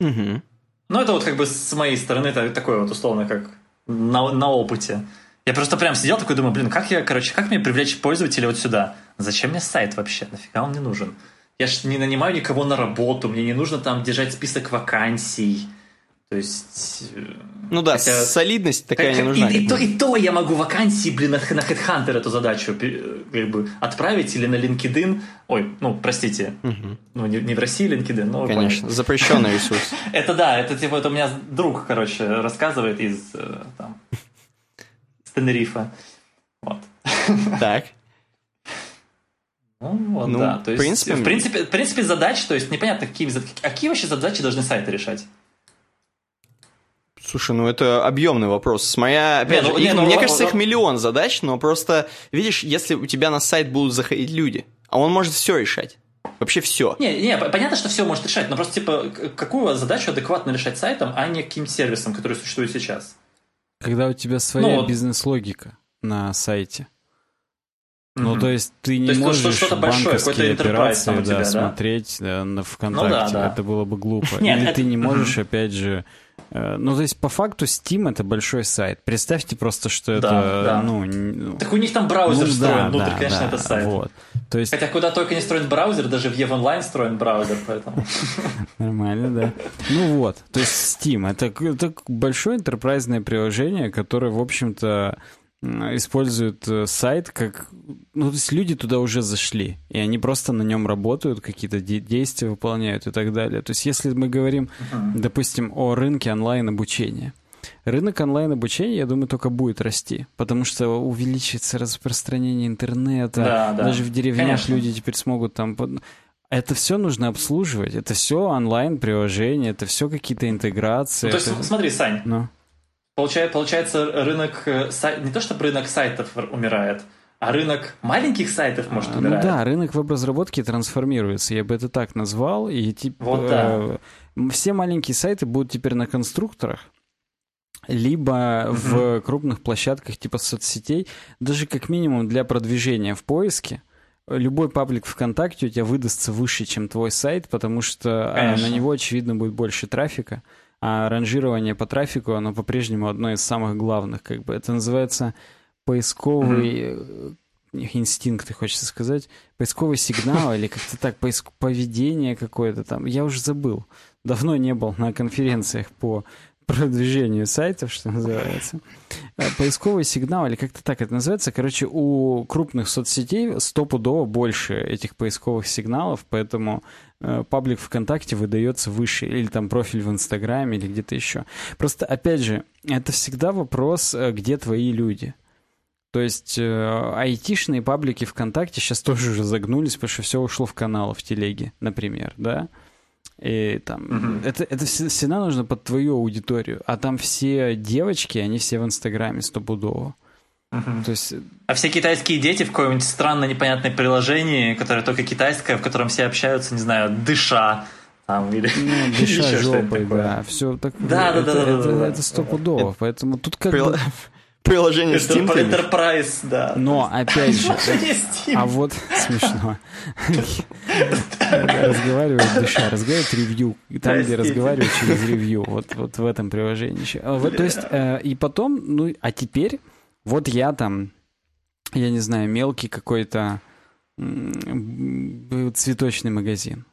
[SPEAKER 1] Угу.
[SPEAKER 3] Ну, это вот как бы с моей стороны, это такое вот условно, как на, на опыте. Я просто прям сидел такой, думаю, блин, как я, короче, как мне привлечь пользователя вот сюда? Зачем мне сайт вообще? Нафига он мне нужен? Я ж не нанимаю никого на работу, мне не нужно там держать список вакансий. То есть... Э,
[SPEAKER 1] ну да, хотя... солидность такая как, не нужна.
[SPEAKER 3] И, и, то, и то я могу вакансии, блин, на, на Headhunter эту задачу как бы отправить или на LinkedIn. Ой, ну, простите, угу. ну, не, не в России LinkedIn, но...
[SPEAKER 1] Конечно, запрещенный ресурс. <laughs>
[SPEAKER 3] Это да, это типа, это у меня друг, короче, рассказывает из э, там, Тенерифа. Вот.
[SPEAKER 1] Так.
[SPEAKER 3] Ну, вот, ну, да. То есть, в принципе, в принципе, в принципе, задач, то есть непонятно, какие, какие вообще задачи должны сайты решать.
[SPEAKER 1] Слушай, ну это объемный вопрос. Смотря, опять не, же, ну, их, не, ну, мне ну, кажется, ну, их миллион задач, но просто, видишь, если у тебя на сайт будут заходить люди, а он может все решать. Вообще все.
[SPEAKER 3] Не, не, понятно, что все может решать, но просто типа, какую задачу адекватно решать сайтом, а не каким сервисом, который существует сейчас.
[SPEAKER 2] Когда у тебя своя ну, бизнес-логика на сайте. Ну, то есть ты не то есть можешь что-то банковские операции да, тебя, смотреть да? на ВКонтакте. Ну, да, да. Это было бы глупо. <laughs> Нет, Или это... ты не можешь, опять же... Э, ну, то есть, по факту, Steam — это большой сайт. Представьте просто, что да, это... Да. Ну,
[SPEAKER 3] ну, так у них там браузер ну, встроен да, внутрь, да, конечно, да, это сайт. Вот. То есть... Хотя куда только не строен браузер, даже в EVE Online строен браузер, поэтому... <laughs>
[SPEAKER 2] Нормально, да. Ну вот, то есть Steam — это, это большое интерпрайзное приложение, которое, в общем-то, используют э, сайт как... Ну, то есть люди туда уже зашли, и они просто на нем работают, какие-то де- действия выполняют и так далее. То есть если мы говорим, uh-huh. допустим, о рынке онлайн-обучения, Рынок онлайн-обучения, я думаю, только будет расти, потому что увеличится распространение интернета. Да, да. Даже в деревнях Конечно. люди теперь смогут там... Это все нужно обслуживать. Это все онлайн-приложения, это все какие-то интеграции. Ну,
[SPEAKER 3] то есть,
[SPEAKER 2] это...
[SPEAKER 3] смотри, Сань, ну. Получается, получается, рынок... Э, не то, чтобы рынок сайтов умирает, а рынок маленьких сайтов может а, умирать.
[SPEAKER 2] Ну да, рынок веб-разработки трансформируется, я бы это так назвал. И типа вот, да. э, все маленькие сайты будут теперь на конструкторах, либо угу. в крупных площадках типа соцсетей, даже как минимум для продвижения в поиске. Любой паблик ВКонтакте у тебя выдастся выше, чем твой сайт, потому что а, Конечно. на него, очевидно, будет больше трафика. А ранжирование по трафику, оно по-прежнему одно из самых главных. Как бы. Это называется поисковый mm инстинкты, хочется сказать, поисковый сигнал или как-то так, поиск... поведение какое-то там. Я уже забыл. Давно не был на конференциях по продвижению сайтов, что называется. Э, поисковый сигнал, или как-то так это называется. Короче, у крупных соцсетей стопудово больше этих поисковых сигналов, поэтому э, паблик ВКонтакте выдается выше, или там профиль в Инстаграме, или где-то еще. Просто, опять же, это всегда вопрос, э, где твои люди. То есть айтишные паблики ВКонтакте сейчас тоже уже загнулись, потому что все ушло в каналы в телеге, например, да? И там, угу. это, это всегда нужно под твою аудиторию. А там все девочки, они все в Инстаграме стопудово.
[SPEAKER 3] Угу. То есть... А все китайские дети в какое-нибудь странное непонятное приложение, которое только китайское, в котором все общаются, не знаю, дыша, там, или,
[SPEAKER 2] ну, <laughs> дыша жопой, да, все так,
[SPEAKER 3] да, да, да, да,
[SPEAKER 2] это,
[SPEAKER 3] да, да,
[SPEAKER 2] это стопудово, поэтому тут как бы <laughs>
[SPEAKER 1] приложение
[SPEAKER 3] Steam. Enterprise, да.
[SPEAKER 2] Но, опять же, а вот смешно. Разговаривают душа, разговаривают ревью. Там, где разговаривают через ревью. Вот, вот в этом приложении. То есть, э, и потом, ну, а теперь, вот я там, я не знаю, мелкий какой-то цветочный магазин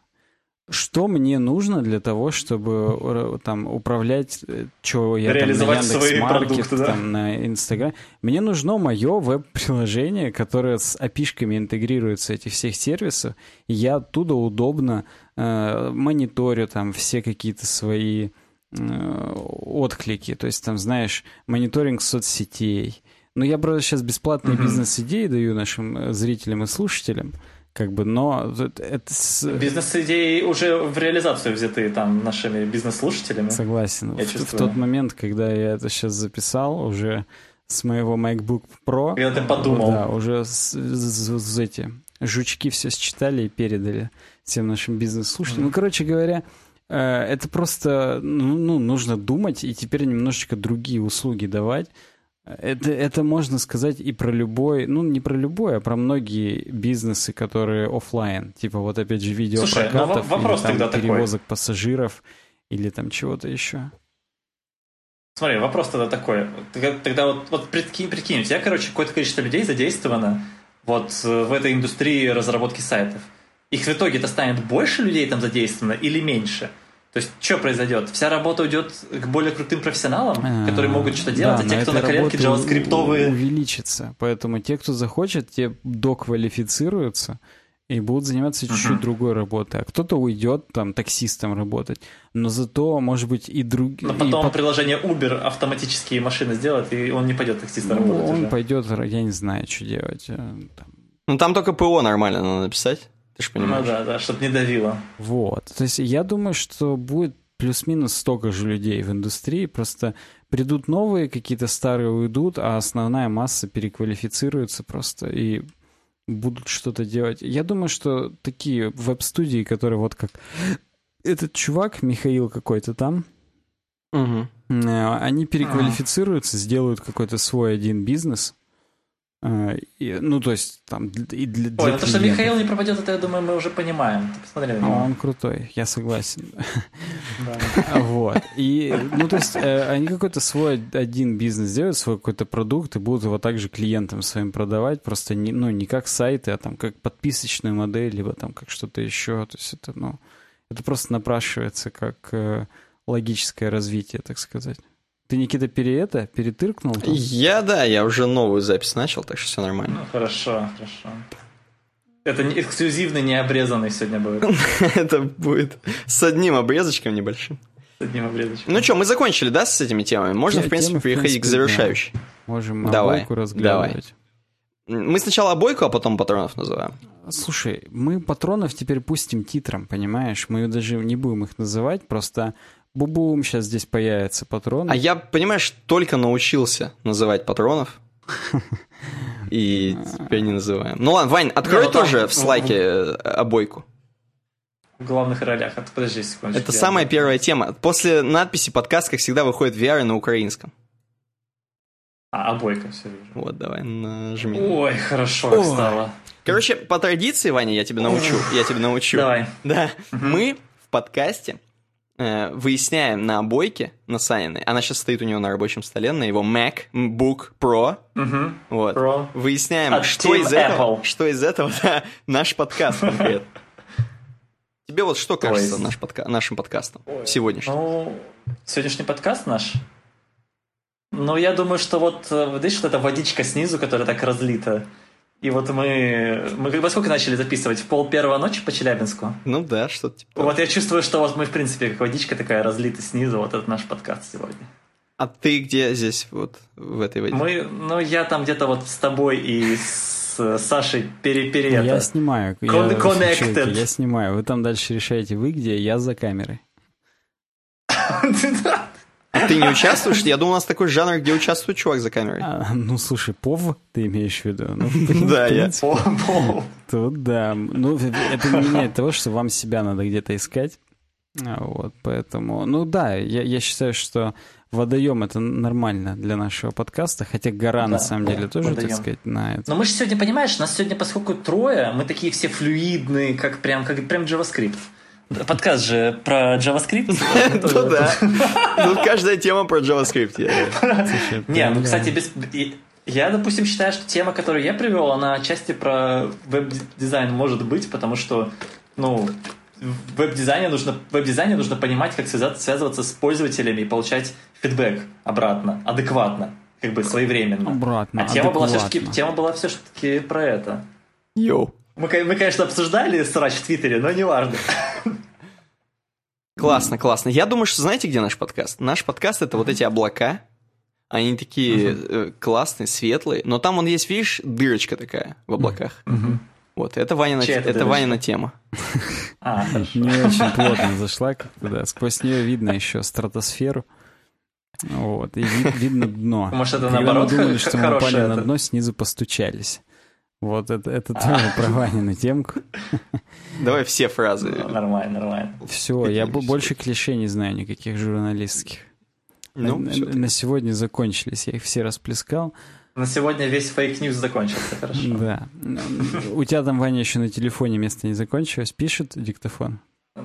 [SPEAKER 2] что мне нужно для того, чтобы э, там управлять, э, что я
[SPEAKER 3] Реализовать
[SPEAKER 2] там на
[SPEAKER 3] продукты, да?
[SPEAKER 2] там на Инстаграм. Мне нужно мое веб-приложение, которое с API-шками интегрируется этих всех сервисов, и я оттуда удобно э, мониторю там все какие-то свои э, отклики. То есть там, знаешь, мониторинг соцсетей. Но я просто сейчас бесплатные mm-hmm. бизнес-идеи даю нашим э, зрителям и слушателям. Как бы, но это...
[SPEAKER 3] Бизнес-идеи уже в реализацию взяты там нашими бизнес-слушателями.
[SPEAKER 2] Согласен. Я в, чувствую. в тот момент, когда я это сейчас записал, уже с моего MacBook Pro...
[SPEAKER 3] Когда ты подумал.
[SPEAKER 2] Да, уже с, с, с эти жучки все считали и передали всем нашим бизнес-слушателям. Mm. Ну, короче говоря, э, это просто ну, ну, нужно думать и теперь немножечко другие услуги давать. Это, это можно сказать и про любой, ну не про любой, а про многие бизнесы, которые офлайн, типа вот опять же видеопрокатов,
[SPEAKER 3] ну, вопрос
[SPEAKER 2] или там перевозок
[SPEAKER 3] такой.
[SPEAKER 2] пассажиров, или там чего-то еще.
[SPEAKER 3] Смотри, вопрос тогда такой. Тогда вот, вот прикинь, прикинь, у тебя, короче, какое-то количество людей задействовано вот э, в этой индустрии разработки сайтов. Их в итоге это станет больше людей там задействовано или меньше? То есть, что произойдет? Вся работа уйдет к более крутым профессионалам, а, которые могут что-то делать, да, а те, кто на коленке джаваскриптовые...
[SPEAKER 2] увеличится. Поэтому те, кто захочет, те доквалифицируются и будут заниматься чуть-чуть uh-huh. другой работой. А кто-то уйдет там таксистом работать. Но зато, может быть, и другие...
[SPEAKER 3] Но потом и... приложение Uber автоматические машины сделает, и он не пойдет таксистом ну, работать
[SPEAKER 2] он
[SPEAKER 3] уже.
[SPEAKER 2] пойдет, я не знаю, что делать. Э,
[SPEAKER 1] там. Ну, там только ПО нормально надо написать. Ты же понимаешь.
[SPEAKER 3] Ну да, да, чтобы не давило.
[SPEAKER 2] Вот. То есть я думаю, что будет плюс-минус столько же людей в индустрии, просто придут новые, какие-то старые уйдут, а основная масса переквалифицируется просто и будут что-то делать. Я думаю, что такие веб-студии, которые вот как этот чувак, Михаил какой-то там,
[SPEAKER 1] угу.
[SPEAKER 2] они переквалифицируются, сделают какой-то свой один бизнес, и, ну, то есть, там, и для,
[SPEAKER 3] для Ой, ну то, что Михаил не пропадет, это, я думаю, мы уже понимаем. Ты посмотри на него.
[SPEAKER 2] Он крутой, я согласен. <laughs> Вот. И, ну, то есть, э, они какой-то свой один бизнес делают, свой какой-то продукт, и будут его также клиентам своим продавать, просто, не, ну, не как сайты, а там как подписочную модель, либо там как что-то еще. То есть, это, ну, это просто напрашивается как э, логическое развитие, так сказать. Ты, Никита, пере это, перетыркнул? Там?
[SPEAKER 1] Я, да, я уже новую запись начал, так что все нормально.
[SPEAKER 3] Ну, хорошо, хорошо. Это не эксклюзивный, не обрезанный сегодня будет. <laughs>
[SPEAKER 1] Это будет с одним обрезочком небольшим.
[SPEAKER 3] С одним обрезочком.
[SPEAKER 1] Ну что, мы закончили, да, с этими темами? Можно, в принципе, переходить к завершающей.
[SPEAKER 2] Можем давай, обойку разглядывать.
[SPEAKER 1] Давай. Мы сначала обойку, а потом патронов называем.
[SPEAKER 2] Слушай, мы патронов теперь пустим титром, понимаешь? Мы даже не будем их называть, просто Бубум сейчас здесь появится патрон.
[SPEAKER 1] А я, понимаешь, только научился называть патронов. И теперь не называем. Ну ладно, Вань, открой тоже в слайке э, обойку.
[SPEAKER 3] В главных ролях. Подожди секунду.
[SPEAKER 1] Это самая первая тема. После надписи подкаст, как всегда, выходит VR на украинском.
[SPEAKER 3] А, обойка, все вижу.
[SPEAKER 1] Вот, давай, нажми.
[SPEAKER 3] Ой, хорошо стало.
[SPEAKER 1] Короче, по традиции, Ваня, я тебе научу. Я тебе научу.
[SPEAKER 3] Давай.
[SPEAKER 1] Да. Мы в подкасте выясняем на обойке, на Саниной, она сейчас стоит у него на рабочем столе, на его MacBook Pro,
[SPEAKER 3] угу.
[SPEAKER 1] вот,
[SPEAKER 3] Pro.
[SPEAKER 1] выясняем, От что из, этого, что из этого, да, наш подкаст конкретно. Тебе вот что кажется наш подка нашим подкастом сегодняшним?
[SPEAKER 3] Ну, сегодняшний подкаст наш? Ну, я думаю, что вот, э, видишь, вот эта водичка снизу, которая так разлита, и вот мы, мы во сколько начали записывать? В пол первого ночи по Челябинску?
[SPEAKER 1] Ну да, что-то типа.
[SPEAKER 3] Вот я чувствую, что вот мы, в принципе, как водичка такая разлита снизу, вот этот наш подкаст сегодня.
[SPEAKER 1] А ты где здесь, вот, в этой воде?
[SPEAKER 3] Мы, ну, я там где-то вот с тобой и с Сашей пере, пере
[SPEAKER 2] Я снимаю.
[SPEAKER 3] Con- я, connected.
[SPEAKER 2] Я снимаю. Вы там дальше решаете, вы где, я за камерой. <laughs>
[SPEAKER 1] Ты не участвуешь? Я думал, у нас такой жанр, где участвует чувак за камерой. А,
[SPEAKER 2] ну, слушай, ПОВ ты имеешь в виду? Ну, <laughs>
[SPEAKER 1] да, я.
[SPEAKER 2] Тут да. Ну, это не меняет того, что вам себя надо где-то искать. А, вот, поэтому, ну да, я, я считаю, что водоем это нормально для нашего подкаста, хотя гора да, на самом деле тоже, водоем. так сказать, на это.
[SPEAKER 3] Но мы же сегодня, понимаешь, нас сегодня, поскольку трое, мы такие все флюидные, как прям, как прям JavaScript. Подкаст же про JavaScript. <laughs>
[SPEAKER 1] Ну да. Тут <laughs> каждая тема про JavaScript.
[SPEAKER 3] Не, ну, кстати, без... Я, допустим, считаю, что тема, которую я привел, она отчасти про веб-дизайн может быть, потому что, ну, в веб-дизайне нужно, в веб-дизайне нужно понимать, как связываться с пользователями и получать фидбэк обратно, адекватно, как бы своевременно.
[SPEAKER 2] Обратно,
[SPEAKER 3] А тема была все-таки, тема была все-таки про это.
[SPEAKER 1] Йоу.
[SPEAKER 3] Мы, мы, конечно, обсуждали срач в Твиттере, но не важно. <laughs>
[SPEAKER 1] Классно, классно. Я думаю, что знаете, где наш подкаст? Наш подкаст это вот эти облака. Они такие uh-huh. классные, светлые, но там он есть, видишь, дырочка такая в облаках. Uh-huh. Вот, это Ванина, это, это Ванина тема.
[SPEAKER 3] А, <laughs>
[SPEAKER 2] Не очень плотно <laughs> зашла как-то, да. Сквозь нее видно еще стратосферу. Вот, и вид, видно дно.
[SPEAKER 3] Может, это Когда наоборот
[SPEAKER 2] мы думали, <laughs> что мы упали на дно, снизу постучались. Вот это, это а. тоже про <laughs> Ванину темку.
[SPEAKER 1] Давай все фразы.
[SPEAKER 3] Ну, нормально, нормально.
[SPEAKER 2] Все, я больше клише не знаю никаких журналистских. Ну, на, на сегодня закончились, я их все расплескал.
[SPEAKER 3] На сегодня весь fake news закончился, хорошо.
[SPEAKER 2] Да. У тебя там, Ваня, еще на телефоне место не закончилось. Пишет диктофон?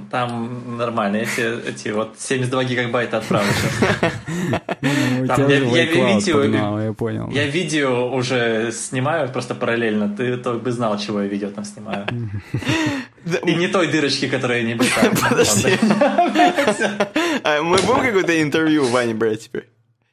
[SPEAKER 3] Там нормально, эти, эти вот 72 гигабайта отправлю
[SPEAKER 2] ну, Там, я, я, видео, я понял.
[SPEAKER 3] Я видео уже снимаю просто параллельно. Ты только бы знал, чего я видео там снимаю. И не той дырочки, которая не бросает. Подожди. <laughs>
[SPEAKER 1] А мы будем какое-то интервью Ване брать теперь?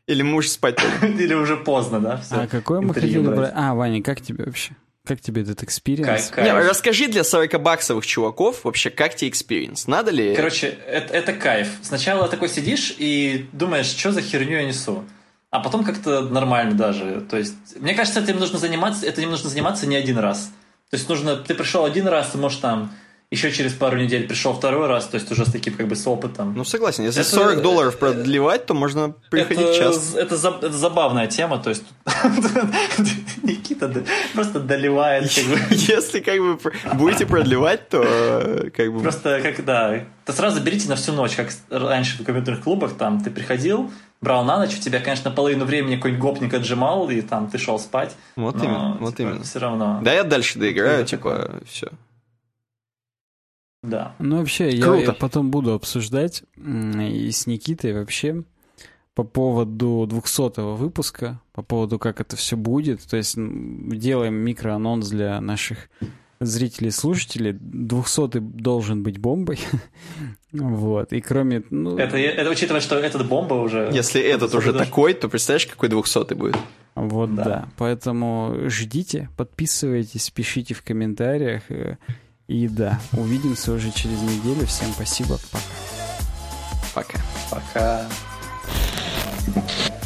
[SPEAKER 1] Или муж спать?
[SPEAKER 3] Или уже поздно, да?
[SPEAKER 2] А какое мы хотели брать? А, Ваня, как тебе вообще? Как тебе этот experience?
[SPEAKER 1] Не, расскажи для 40-баксовых чуваков вообще, как тебе experience? Надо ли...
[SPEAKER 3] Короче, это, это кайф. Сначала такой сидишь и думаешь, что за херню я несу. А потом как-то нормально даже. То есть, мне кажется, этим нужно заниматься, этим нужно заниматься не один раз. То есть нужно, ты пришел один раз, ты можешь там еще через пару недель пришел второй раз, то есть уже с таким как бы с опытом.
[SPEAKER 1] Ну согласен, если это, 40 долларов э, продлевать, то можно приходить это, час.
[SPEAKER 3] Это, это забавная тема, то есть <laughs> Никита просто доливает. Как бы. <laughs>
[SPEAKER 1] Если как бы будете продлевать, то как бы...
[SPEAKER 3] Просто как, да, то сразу берите на всю ночь, как раньше в компьютерных клубах, там ты приходил, брал на ночь, у тебя, конечно, половину времени какой-нибудь гопник отжимал, и там ты шел спать.
[SPEAKER 1] Вот именно, вот типа, именно.
[SPEAKER 3] Все равно.
[SPEAKER 1] Да, я дальше доиграю, типа, все.
[SPEAKER 3] Да.
[SPEAKER 2] Ну, вообще, я, я потом буду обсуждать и с Никитой вообще по поводу 200 выпуска, по поводу, как это все будет. То есть делаем микроанонс для наших зрителей и слушателей. 200 должен быть бомбой. <laughs> вот. И кроме... Ну...
[SPEAKER 3] Это, это учитывая, что этот бомба уже...
[SPEAKER 1] Если этот уже даже... такой, то представляешь, какой 200 будет?
[SPEAKER 2] Вот, да. да. Поэтому ждите, подписывайтесь, пишите в комментариях. И да, увидимся уже через неделю. Всем спасибо.
[SPEAKER 1] Пока.
[SPEAKER 3] Пока. Пока.